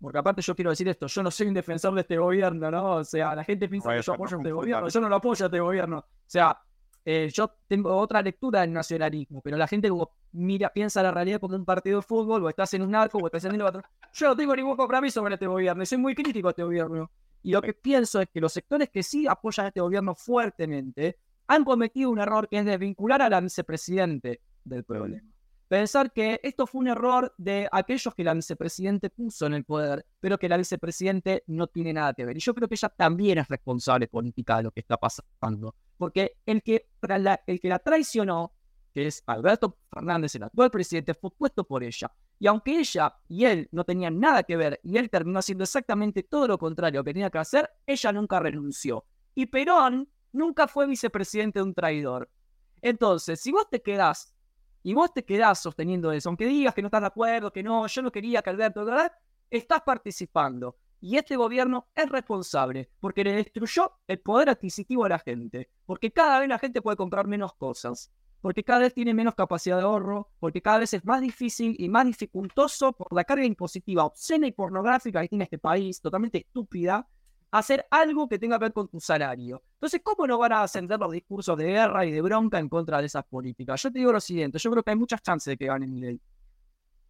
porque aparte yo quiero decir esto, yo no soy un defensor de este gobierno, ¿no? O sea, la gente piensa que yo apoyo este gobierno, yo no lo apoyo a este gobierno. O sea, eh, yo tengo otra lectura del nacionalismo, pero la gente como mira, piensa la realidad como un partido de fútbol, o estás en un narco, o estás en el otro. Yo no tengo ningún compromiso con este gobierno, y soy muy crítico a este gobierno. Y lo que pienso es que los sectores que sí apoyan a este gobierno fuertemente han cometido un error que es desvincular a la vicepresidente del problema. pensar que esto fue un error de aquellos que la vicepresidente puso en el poder, pero que la vicepresidente no tiene nada que ver. Y yo creo que ella también es responsable política de lo que está pasando, porque el que, el que la traicionó, que es Alberto Fernández, el actual presidente, fue puesto por ella. Y aunque ella y él no tenían nada que ver y él terminó haciendo exactamente todo lo contrario que tenía que hacer, ella nunca renunció. Y Perón nunca fue vicepresidente de un traidor. Entonces, si vos te quedás y vos te quedás sosteniendo eso, aunque digas que no estás de acuerdo, que no, yo no quería que Alberto, ¿verdad? estás participando. Y este gobierno es responsable porque le destruyó el poder adquisitivo a la gente. Porque cada vez la gente puede comprar menos cosas. Porque cada vez tiene menos capacidad de ahorro. Porque cada vez es más difícil y más dificultoso por la carga impositiva obscena y pornográfica que tiene este país, totalmente estúpida, hacer algo que tenga que ver con tu salario. Entonces, ¿cómo no van a ascender los discursos de guerra y de bronca en contra de esas políticas? Yo te digo lo siguiente, yo creo que hay muchas chances de que gane ley.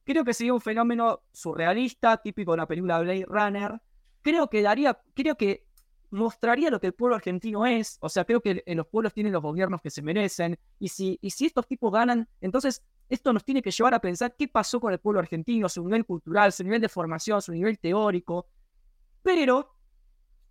Creo que sería un fenómeno surrealista, típico de la película Blade Runner. Creo que daría, creo que mostraría lo que el pueblo argentino es. O sea, creo que los pueblos tienen los gobiernos que se merecen. Y si, y si estos tipos ganan, entonces esto nos tiene que llevar a pensar qué pasó con el pueblo argentino, su nivel cultural, su nivel de formación, su nivel teórico. Pero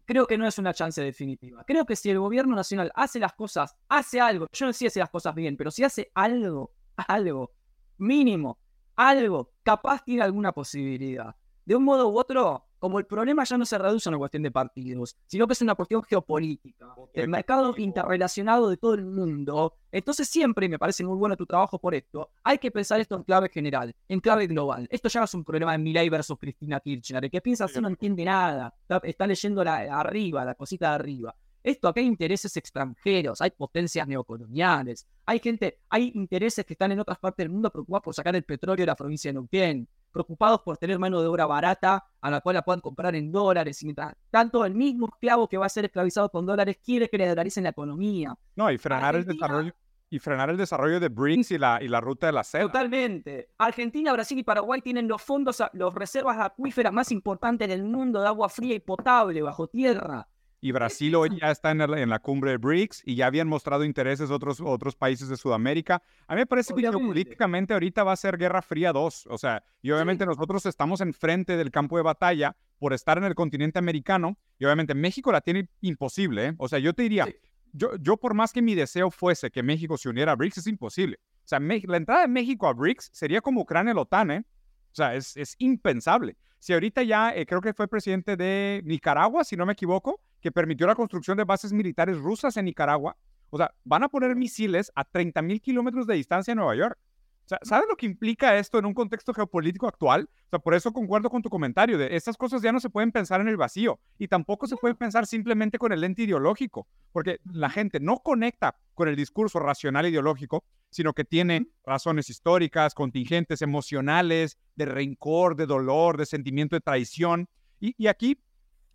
creo que no es una chance definitiva. Creo que si el gobierno nacional hace las cosas, hace algo, yo no sé si hace las cosas bien, pero si hace algo, algo, mínimo, algo, capaz tiene alguna posibilidad. De un modo u otro, como el problema ya no se reduce a una cuestión de partidos, sino que es una cuestión geopolítica, el mercado interrelacionado de todo el mundo, entonces siempre, me parece muy bueno tu trabajo por esto, hay que pensar esto en clave general, en clave global. Esto ya no es un problema de Milay versus Cristina Kirchner, el que piensa así no entiende nada, está, leyendo la, arriba, la cosita de arriba. Esto acá hay intereses extranjeros, hay potencias neocoloniales, hay gente, hay intereses que están en otras partes del mundo preocupados por sacar el petróleo de la provincia de Neuquén preocupados por tener mano de obra barata a la cual la puedan comprar en dólares. Y mientras tanto, el mismo esclavo que va a ser esclavizado con dólares quiere que le dolaricen la economía. No, y frenar el desarrollo. Y frenar el desarrollo de BRICS y la, y la ruta de la seda. Totalmente. Argentina, Brasil y Paraguay tienen los fondos, los reservas acuíferas más importantes del mundo de agua fría y potable bajo tierra. Y Brasil hoy ya está en la, cumbre de BRICS y ya habían mostrado intereses otros, otros países de Sudamérica. A mí me parece que geopolíticamente ahorita va a ser Guerra Fría 2. O sea, y obviamente nosotros estamos enfrente del campo de batalla por estar en el continente americano y obviamente México la tiene imposible. ¿eh? O sea, yo te diría, yo, yo por más que mi deseo fuese que México se uniera a BRICS, es imposible. O sea, la entrada de México a BRICS sería como Ucrania la OTAN, ¿eh? O sea, es, es impensable. Si ahorita ya, eh, creo que fue presidente de Nicaragua, si no me equivoco, que permitió la construcción de bases militares rusas en Nicaragua. O sea, van a poner misiles a 30 mil kilómetros de distancia en Nueva York. O sea, ¿sabes lo que implica esto en un contexto geopolítico actual? O sea, por eso concuerdo con tu comentario de estas cosas ya no se pueden pensar en el vacío y tampoco se pueden pensar simplemente con el lente ideológico, porque la gente no conecta con el discurso racional ideológico, sino que tiene razones históricas, contingentes, emocionales, de rencor, de dolor, de sentimiento de traición. Y, aquí,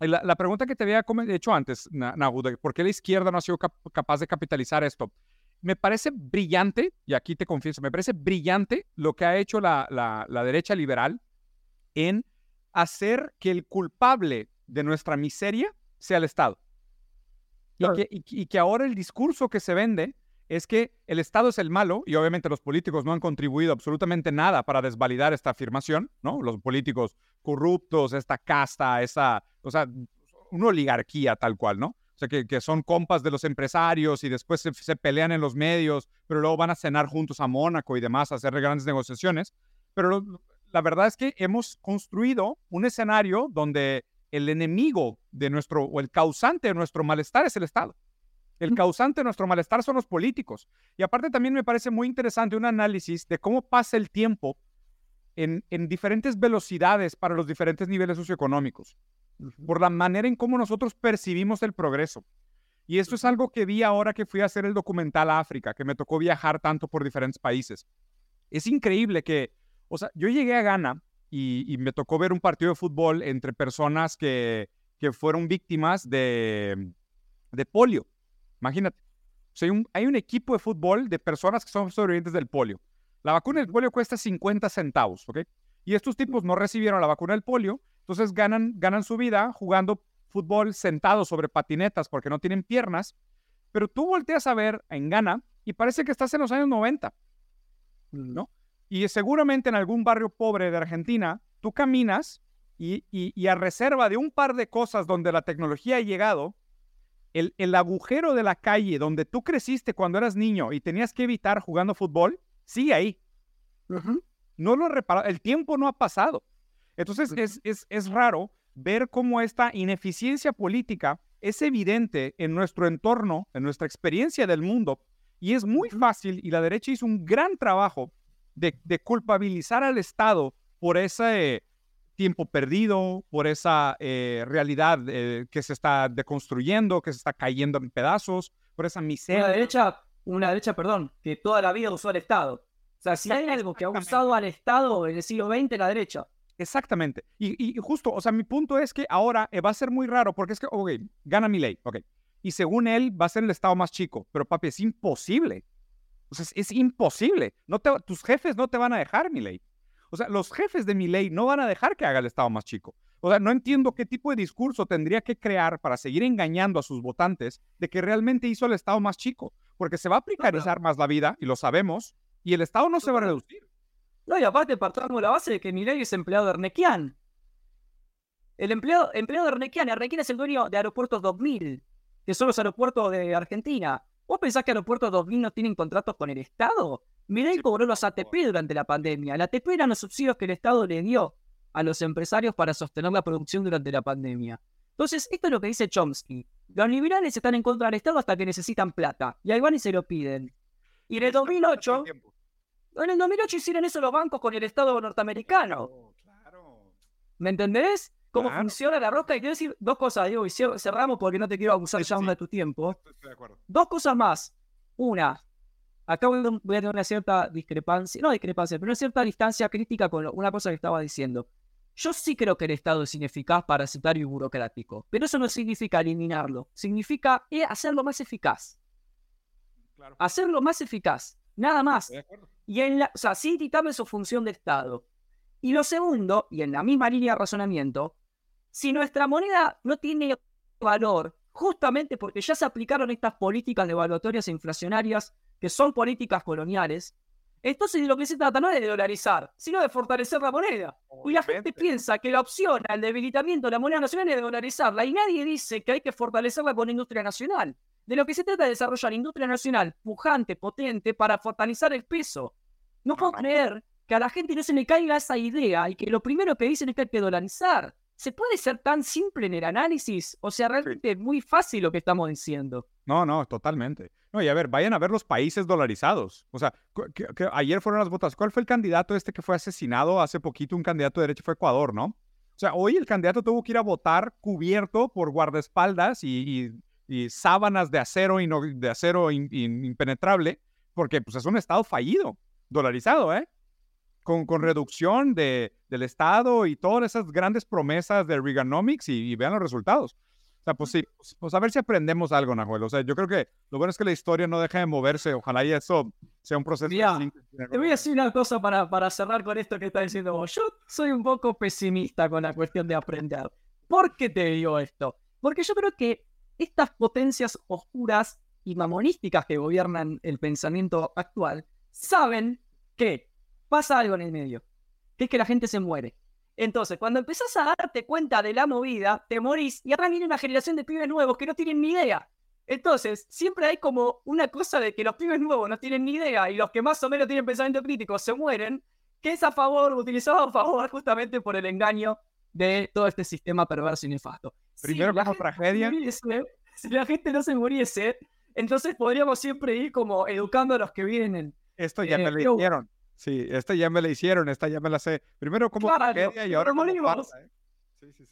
la, pregunta que te había hecho antes, Nahu, ¿por qué la izquierda no ha sido capaz de capitalizar esto? me parece brillante, y aquí te confieso, me parece brillante lo que ha hecho la, derecha liberal en hacer que el culpable de nuestra miseria sea el Estado. Y, que, ahora el discurso que se vende es que el Estado es el malo, y obviamente los políticos no han contribuido absolutamente nada para desvalidar esta afirmación, ¿no? Los políticos corruptos, esta casta, esa, o sea, una oligarquía tal cual, ¿no? O sea, que, son compas de los empresarios y después se, pelean en los medios, pero luego van a cenar juntos a Mónaco y demás, a hacer grandes negociaciones. Pero la verdad es que hemos construido un escenario donde el enemigo de nuestro, o el causante de nuestro malestar es el Estado. El causante de nuestro malestar son los políticos. Y aparte también me parece muy interesante un análisis de cómo pasa el tiempo en, en diferentes velocidades para los diferentes niveles socioeconómicos por la manera en cómo nosotros percibimos el progreso. Y esto es algo que vi ahora que fui a hacer el documental África, que me tocó viajar tanto por diferentes países. Es increíble que, o sea, yo llegué a Ghana y, me tocó ver un partido de fútbol entre personas que, que fueron víctimas de, de polio. Imagínate. Hay un equipo de fútbol de personas que son sobrevivientes del polio. La vacuna del polio cuesta 50 centavos, ¿ok? Y estos tipos no recibieron la vacuna del polio entonces ganan, ganan su vida jugando fútbol sentados sobre patinetas porque no tienen piernas. Pero tú volteas a ver en Ghana y parece que estás en los años 90, ¿no? Y seguramente en algún barrio pobre de Argentina, tú caminas y, y, a reserva de un par de cosas donde la tecnología ha llegado, el, el, agujero de la calle donde tú creciste cuando eras niño y tenías que evitar jugando fútbol, sigue ahí. No lo reparado, el tiempo no ha pasado. Entonces es, es, es raro ver cómo esta ineficiencia política es evidente en nuestro entorno, en nuestra experiencia del mundo, y es muy fácil, y la derecha hizo un gran trabajo de, culpabilizar al Estado por ese tiempo perdido, por esa eh, realidad eh, que se está deconstruyendo, que se está cayendo en pedazos, por esa miseria. Una derecha, una derecha, perdón, que toda la vida usó al Estado. O sea, si hay algo que ha usado al Estado en el siglo XX, la derecha. Exactamente. Y, justo, o sea, mi punto es que ahora eh, va a ser muy raro porque es que, ok, gana mi ley, ok. Y según él va a ser el estado más chico, pero papi, es imposible. O sea, es, imposible. No te, tus jefes no te van a dejar mi ley. O sea, los jefes de mi ley no van a dejar que haga el estado más chico. O sea, no entiendo qué tipo de discurso tendría que crear para seguir engañando a sus votantes de que realmente hizo el estado más chico, porque se va a precarizar más la vida, y lo sabemos, y el estado no se va a reducir. No, y aparte partamos la base de que Milei es empleado de Arnequian. El empleado, empleado de Arnequian, Arnequian es el dueño de Aeropuertos 2000, que son los aeropuertos de Argentina. ¿Vos pensás que Aeropuertos 2000 no tienen contratos con el Estado? Milei cobró los ATP durante la pandemia. La ATP eran los subsidios que el Estado le dio a los empresarios para sostener la producción durante la pandemia. Entonces, esto es lo que dice Chomsky. Los liberales están en contra del Estado hasta que necesitan plata. Y ahí van y se lo piden. Y en el 2008, en el 2008 hicieron eso los bancos con el Estado norteamericano. ¿Me entendés? ¿Cómo funciona la roca? Y quiero decir dos cosas, digo, y cerramos porque no te quiero abusar ya de tu tiempo. Dos cosas más. Una, acá voy a tener una cierta discrepancia, no discrepancia, pero una cierta distancia crítica con una cosa que estaba diciendo. Yo sí creo que el Estado es ineficaz, parasitario y burocrático, pero eso no significa eliminarlo, significa eh, hacerlo más eficaz. Hacerlo más eficaz, nada más. Y en la, o sea, sin quitarle su función de Estado. Y lo segundo, y en la misma línea de razonamiento, si nuestra moneda no tiene valor, justamente porque ya se aplicaron estas políticas devaluatorias e inflacionarias, que son políticas coloniales, entonces de lo que se trata no es de dolarizar, sino de fortalecer la moneda. Y la gente piensa que la opción al debilitamiento de la moneda nacional es de dolarizarla, y nadie dice que hay que fortalecerla con la industria nacional. De lo que se trata es desarrollar industria nacional pujante, potente, para fortalecer el peso. No puedo creer que a la gente no se le caiga esa idea y que lo primero que dicen es que hay que dolarizar. ¿Se puede ser tan simple en el análisis? O sea, realmente es muy fácil lo que estamos diciendo. No, no, totalmente. No, y a ver, vayan a ver los países dolarizados. O sea, que, ayer fueron las votas. ¿Cuál fue el candidato este que fue asesinado hace poquito? Un candidato de derecha fue Ecuador, ¿no? O sea, hoy el candidato tuvo que ir a votar cubierto por guardaespaldas y y sábanas de acero, de acero impenetrable, porque pues, es un Estado fallido, dolarizado, ¿eh? Con, con reducción de, del Estado y todas esas grandes promesas de Reaganomics y, vean los resultados. O sea, pues sí, pues, pues, a ver si aprendemos algo, Nahuel. O sea, yo creo que lo bueno es que la historia no deja de moverse. Ojalá y eso sea un proceso. te voy a decir una cosa para, para cerrar con esto que está diciendo vos. Yo soy un poco pesimista con la cuestión de aprender. ¿Por qué te digo esto? Porque yo creo que estas potencias oscuras y mamonísticas que gobiernan el pensamiento actual saben que pasa algo en el medio, que es que la gente se muere. Entonces, cuando empezás a darte cuenta de la movida, te morís y ahora viene una generación de pibes nuevos que no tienen ni idea. Entonces, siempre hay como una cosa de que los pibes nuevos no tienen ni idea y los que más o menos tienen pensamiento crítico se mueren, que es a favor, utilizado a favor justamente por el engaño de todo este sistema perverso y nefasto. Primero si tragedia. si la gente no se muriese, entonces podríamos siempre ir como educando a los que vienen. Esto ya me lo hicieron. Sí, esto ya me lo hicieron, esta ya me la sé. Primero como tragedia y ahora como ¿eh?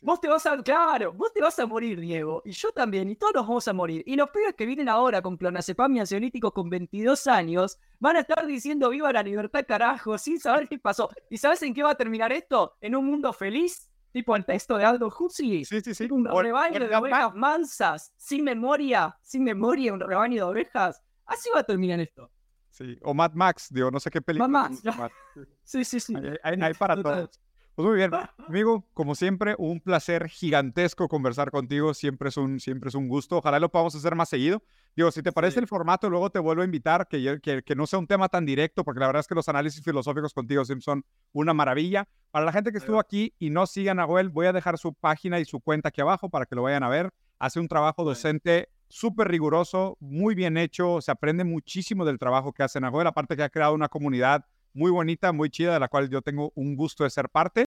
Vos te vas a, claro, vos te vas a morir, Diego, y yo también, y todos nos vamos a morir. Y los pibes que vienen ahora con clonazepam y ansiolíticos con 22 años van a estar diciendo viva la libertad, carajo, sin saber qué pasó. ¿Y sabes en qué va a terminar esto? ¿En un mundo feliz? Tipo el texto de Aldo Huxley. Sí, sí, sí. Un rebaño de ovejas mansas, sin memoria, sin memoria, un rebaño de ovejas. Así va a terminar esto. Sí, o Mad Max, digo, no sé qué película. Mad Max. Sí, sí, sí. Hay, para todos. Pues muy bien, amigo, como siempre, un placer gigantesco conversar contigo. Siempre es un, siempre es un gusto. Ojalá lo podamos hacer más seguido. Digo, si te parece el formato, luego te vuelvo a invitar, que, que, que, no sea un tema tan directo, porque la verdad es que los análisis filosóficos contigo siempre son una maravilla. Para la gente que estuvo aquí y no sigan a Joel, voy a dejar su página y su cuenta aquí abajo para que lo vayan a ver. Hace un trabajo docente súper riguroso, muy bien hecho, se aprende muchísimo del trabajo que hace Nahuel, aparte que ha creado una comunidad muy bonita, muy chida, de la cual yo tengo un gusto de ser parte.